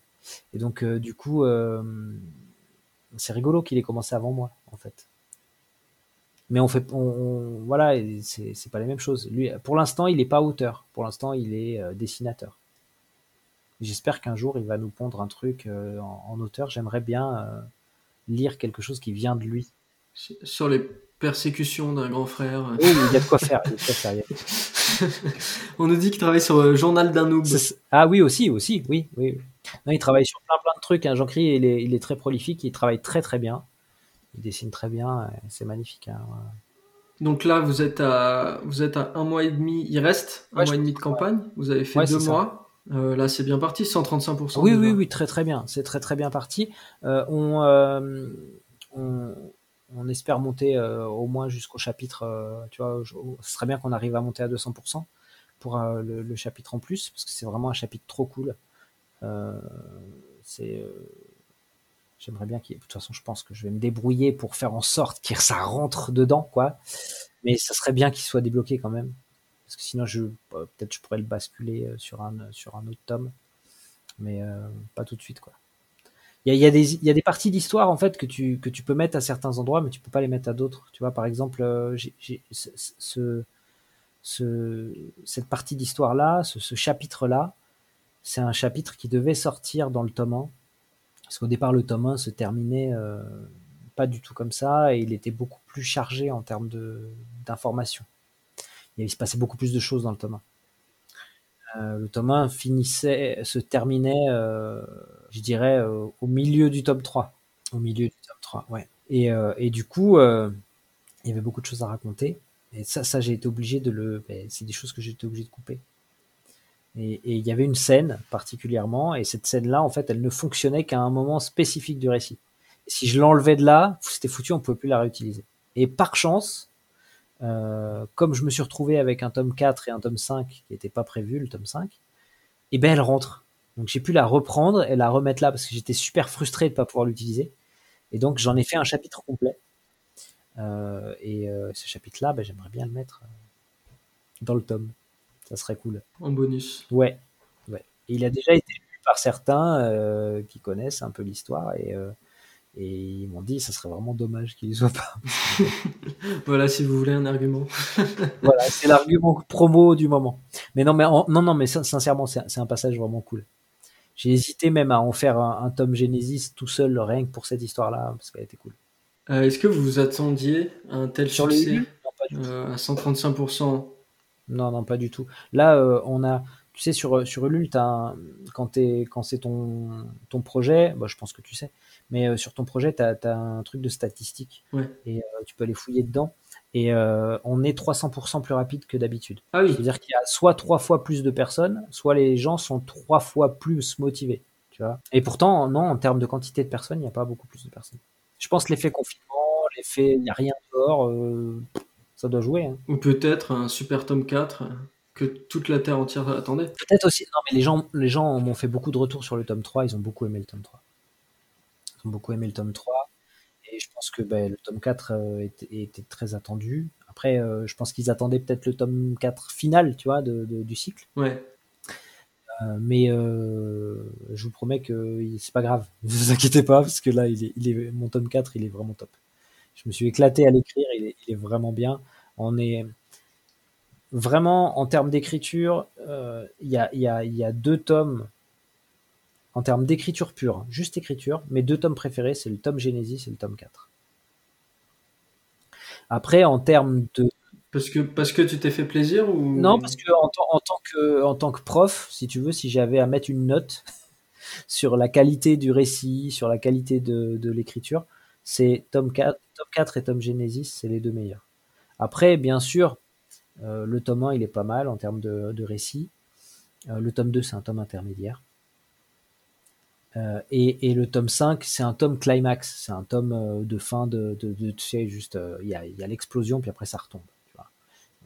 Et donc, euh, du coup, c'est rigolo qu'il ait commencé avant moi, en fait. Mais on fait, on, voilà, c'est pas les mêmes choses. Lui, pour l'instant, il n'est pas auteur. Pour l'instant, il est dessinateur. J'espère qu'un jour, il va nous pondre un truc en, auteur. J'aimerais bien lire quelque chose qui vient de lui. Sur les persécutions d'un grand frère. Oui, il y a de quoi faire. On nous dit qu'il travaille sur le journal d'un noob. Ah oui, aussi, aussi, oui, oui. il travaille sur plein plein de trucs. Hein. Jean-Cri, il est, il est, très prolifique, il travaille très très bien. Il dessine très bien, c'est magnifique. Hein, Donc là, vous êtes à, vous êtes à un mois et demi. Il reste un mois et demi de campagne. Vous avez fait deux mois. Euh, là, c'est bien parti, 135%. Oui, oui, oui, très très bien. C'est très très bien parti. Euh, euh, on, on, espère monter au moins jusqu'au chapitre. tu vois, ce serait bien qu'on arrive à monter à 200% pour le, chapitre en plus, parce que c'est vraiment un chapitre trop cool. c'est J'aimerais bien qu'il. De toute façon, je pense que je vais me débrouiller pour faire en sorte que ça rentre dedans, quoi. Mais ça serait bien qu'il soit débloqué quand même parce que sinon euh, peut-être je pourrais le basculer euh, sur un sur un autre tome, mais euh, pas tout de suite. Il y a, des, parties d'histoire en fait que tu, peux mettre à certains endroits, mais tu peux pas les mettre à d'autres. Tu vois, par exemple, cette partie d'histoire-là, ce, chapitre-là, c'est un chapitre qui devait sortir dans le tome 1. Parce qu'au départ, le tome 1 se terminait euh, pas du tout comme ça, et il était beaucoup plus chargé en termes d'informations. Il se passait beaucoup plus de choses dans le tome 1. Euh, le tome 1 finissait, se terminait, euh, je dirais, au milieu du tome 3. Au milieu du tome 3, ouais. Et, et du coup, il y avait beaucoup de choses à raconter. Et ça, ça j'ai été obligé de le. Ben, c'est des choses que j'ai été obligé de couper. Et il y avait une scène particulièrement, et cette scène-là, en fait, elle ne fonctionnait qu'à un moment spécifique du récit. si je l'enlevais de là, c'était foutu, on ne pouvait plus la réutiliser. Et par chance, euh, comme je me suis retrouvé avec un tome 4 et un tome 5 qui n'était pas prévu, le tome 5, et eh ben elle rentre. Donc j'ai pu la reprendre et la remettre là parce que j'étais super frustré de ne pas pouvoir l'utiliser. Et donc j'en ai fait un chapitre complet. Euh, et euh, ce chapitre-là, ben, j'aimerais bien le mettre dans le tome. Ça serait cool. En bonus. Ouais. ouais. il a déjà été lu par certains qui connaissent un peu l'histoire et, et ils m'ont dit ça serait vraiment dommage qu'il ne soit pas. voilà, si vous voulez un argument. voilà, c'est l'argument promo du moment. Mais non, mais non, non, mais sincèrement, c'est un passage vraiment cool. J'ai hésité même à en faire un, un, tome Genesis tout seul, rien que pour cette histoire-là, parce qu'elle était cool. Euh, est-ce que vous vous attendiez un tel Sur succès euh, à 135% Non, non, pas du tout. Là, euh, on a, tu sais, sur, sur Ulule, quand, quand c'est ton, ton projet, bah, je pense que tu sais, mais sur ton projet, tu as, un truc de statistique. Et tu peux aller fouiller dedans. Et on est 300% plus rapide que d'habitude. Ah oui. C'est-à-dire qu'il y a soit trois fois plus de personnes, soit les gens sont trois fois plus motivés. Tu vois et pourtant, non, en termes de quantité de personnes, il n'y a pas beaucoup plus de personnes. Je pense l'effet confinement, l'effet il n'y a rien dehors, euh, ça doit jouer. Hein. Ou peut-être un super tome 4 que toute la Terre entière attendait. Peut-être aussi. Non, mais les gens, les gens m'ont fait beaucoup de retours sur le tome 3. Ils ont beaucoup aimé le tome 3. Beaucoup aimé le tome 3. Et je pense que ben, le tome 4 euh, était, très attendu. Après, euh, je pense qu'ils attendaient peut-être le tome 4 final, tu vois, du cycle. Ouais. Euh, mais je vous promets que c'est pas grave. Ne vous inquiétez pas, parce que là, il est, il est, mon tome 4, il est vraiment top. Je me suis éclaté à l'écrire, il est, il est, vraiment bien. On est vraiment, en termes d'écriture, il y, a, y, a, y, a, deux tomes en termes d'écriture pure, juste écriture. Mes deux tomes préférés, c'est le tome Genesis et le tome 4. Après, en termes de parce que, parce que tu t'es fait plaisir ou? Non, parce que en, tant que en tant que prof, si tu veux, si j'avais à mettre une note sur la qualité du récit, sur la qualité de, de l'écriture, c'est tome 4, tome 4 et tome Genesis, c'est les deux meilleurs. Après, bien sûr, euh, le tome 1, il est pas mal en termes de, de récit. Euh, le tome 2, c'est un tome intermédiaire. Euh, et, et, le tome 5, c'est un tome climax, c'est un tome de fin de, de, de tu sais, juste, il y a, y a l'explosion, puis après ça retombe.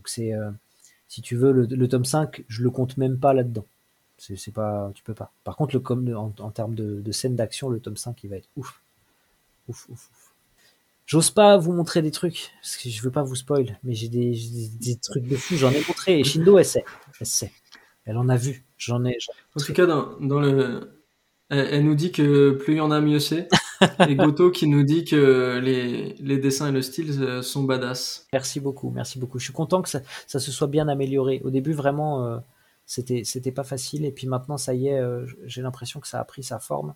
Donc c'est, euh, si tu veux, le, tome 5, je le compte même pas là-dedans. C'est, pas, tu peux pas. Par contre, le, comme en, en termes de, de scène d'action, le tome 5, il va être ouf. Ouf, ouf, ouf. J'ose pas vous montrer des trucs, parce que je veux pas vous spoil, mais j'ai des, des, trucs de fou, j'en ai montré, et Shindo, elle sait. Elle sait. Elle en a vu. J'en ai. en tout cas, dans, dans le, elle, nous dit que plus il y en a, mieux c'est. Et Goto qui nous dit que les, les, dessins et le style euh, sont badass. Merci beaucoup, merci beaucoup. Je suis content que ça, ça se soit bien amélioré. Au début, vraiment, euh, c'était c'était pas facile. Et puis maintenant, ça y est, euh, j'ai l'impression que ça a pris sa forme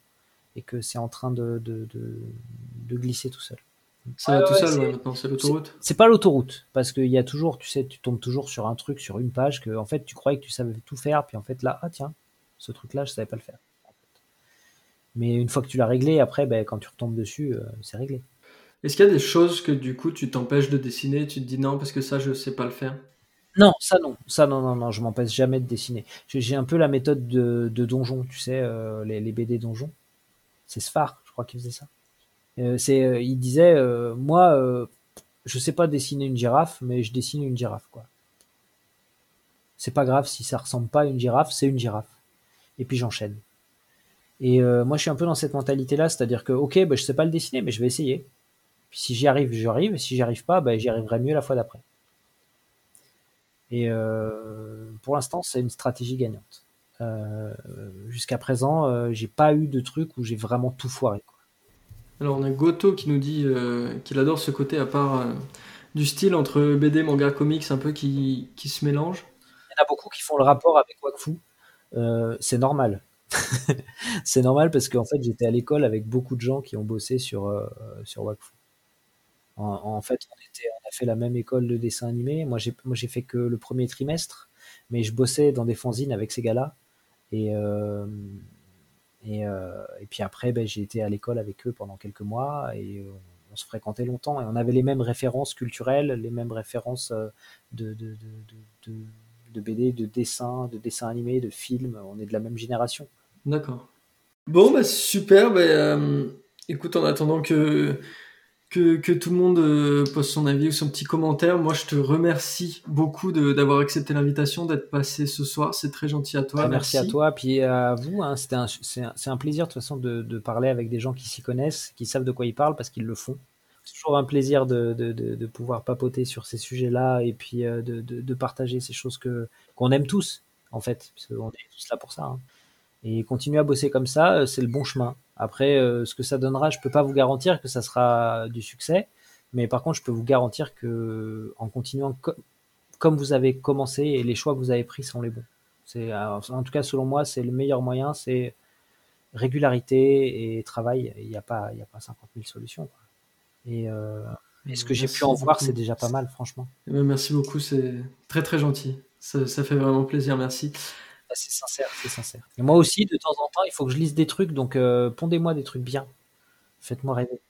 et que c'est en train de, de, de, de, glisser tout seul. Ça va tout seul maintenant, c'est l'autoroute. C'est pas l'autoroute, parce qu'il y a toujours, tu sais, tu tombes toujours sur un truc, sur une page, que en fait tu croyais que tu savais tout faire, puis en fait là, ah tiens, ce truc-là, je savais pas le faire. Mais une fois que tu l'as réglé, après, ben, quand tu retombes dessus, euh, c'est réglé. Est-ce qu'il y a des choses que du coup tu t'empêches de dessiner Tu te dis non parce que ça je sais pas le faire? Non, ça non, ça non, non, non, je m'empêche jamais de dessiner. J'ai un peu la méthode de, de donjon, tu sais, euh, les, les, BD donjon. C'est Sfar, je crois qu'il faisait ça. Euh, c'est, il disait, moi, je sais pas dessiner une girafe, mais je dessine une girafe, quoi. C'est pas grave si ça ressemble pas à une girafe, c'est une girafe. Et puis j'enchaîne. Et euh, moi, je suis un peu dans cette mentalité-là, c'est-à-dire que, ok, bah, je sais pas le dessiner, mais je vais essayer. Puis si j'y arrive, j'y arrive. Et si j'y arrive pas, bah, j'y arriverai mieux la fois d'après. Et euh, pour l'instant, c'est une stratégie gagnante. Euh, Jusqu'à présent, j'ai pas eu de truc où j'ai vraiment tout foiré. Quoi. Alors, on a Goto qui nous dit qu'il adore ce côté, à part du style entre BD, manga, comics un peu qui, qui se mélangent Il y en a beaucoup qui font le rapport avec Wakfu. Euh, c'est normal. C'est normal parce qu'en fait, j'étais à l'école avec beaucoup de gens qui ont bossé sur, euh, Wakfu. En, fait, on, était, on, a fait la même école de dessin animé. Moi, j'ai, fait que le premier trimestre, mais je bossais dans des fanzines avec ces gars-là. Et, euh, euh, et, puis après, ben, j'ai été à l'école avec eux pendant quelques mois et on, se fréquentait longtemps. Et on avait les mêmes références culturelles, les mêmes références de, de, de, de BD, de dessin, de dessin animé, de films. On est de la même génération. D'accord. Bon, bah super. Bah, euh, écoute, en attendant que, que, que, tout le monde euh, pose son avis ou son petit commentaire, moi je te remercie beaucoup d'avoir accepté l'invitation, d'être passé ce soir. C'est très gentil à toi. Ah, merci. à toi, puis à vous. Hein. C'est un, un, plaisir de toute façon de, de parler avec des gens qui s'y connaissent, qui savent de quoi ils parlent parce qu'ils le font. C'est toujours un plaisir de, de, de, pouvoir papoter sur ces sujets-là et puis euh, de, partager ces choses que qu'on aime tous, en fait. Parce qu'on est tous là pour ça. Hein. Et continuer à bosser comme ça, euh, c'est le bon chemin. Après, euh, ce que ça donnera, je peux pas vous garantir que ça sera du succès, mais par contre, je peux vous garantir que en continuant comme vous avez commencé et les choix que vous avez pris sont les bons. C'est, en tout cas, selon moi, c'est le meilleur moyen, c'est régularité et travail. Il n'y a pas, il y a pas 50 000 solutions. Et, euh, ce que j'ai pu en voir, c'est déjà pas mal, franchement. Merci beaucoup, c'est très très gentil. Ça, ça fait vraiment plaisir, merci. Bah, c'est sincère, c'est sincère. Et moi aussi, de temps en temps, il faut que je lise des trucs, donc euh, pondez-moi des trucs bien. Faites-moi rêver.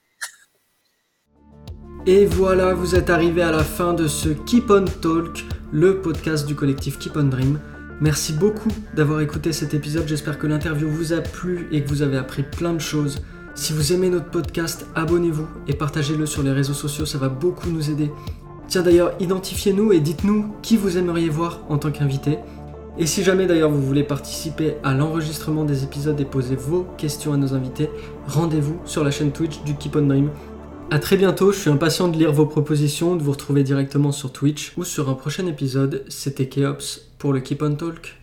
Et voilà, vous êtes arrivé à la fin de ce Keep On Talk, le podcast du collectif Keep On Dream. Merci beaucoup d'avoir écouté cet épisode, j'espère que l'interview vous a plu et que vous avez appris plein de choses. Si vous aimez notre podcast, abonnez-vous et partagez-le sur les réseaux sociaux, ça va beaucoup nous aider. Tiens d'ailleurs, identifiez-nous et dites-nous qui vous aimeriez voir en tant qu'invité. Et si jamais d'ailleurs vous voulez participer à l'enregistrement des épisodes et poser vos questions à nos invités, rendez-vous sur la chaîne Twitch du Keep on Dream. A très bientôt, je suis impatient de lire vos propositions, de vous retrouver directement sur Twitch ou sur un prochain épisode. C'était Keops pour le Keep on Talk.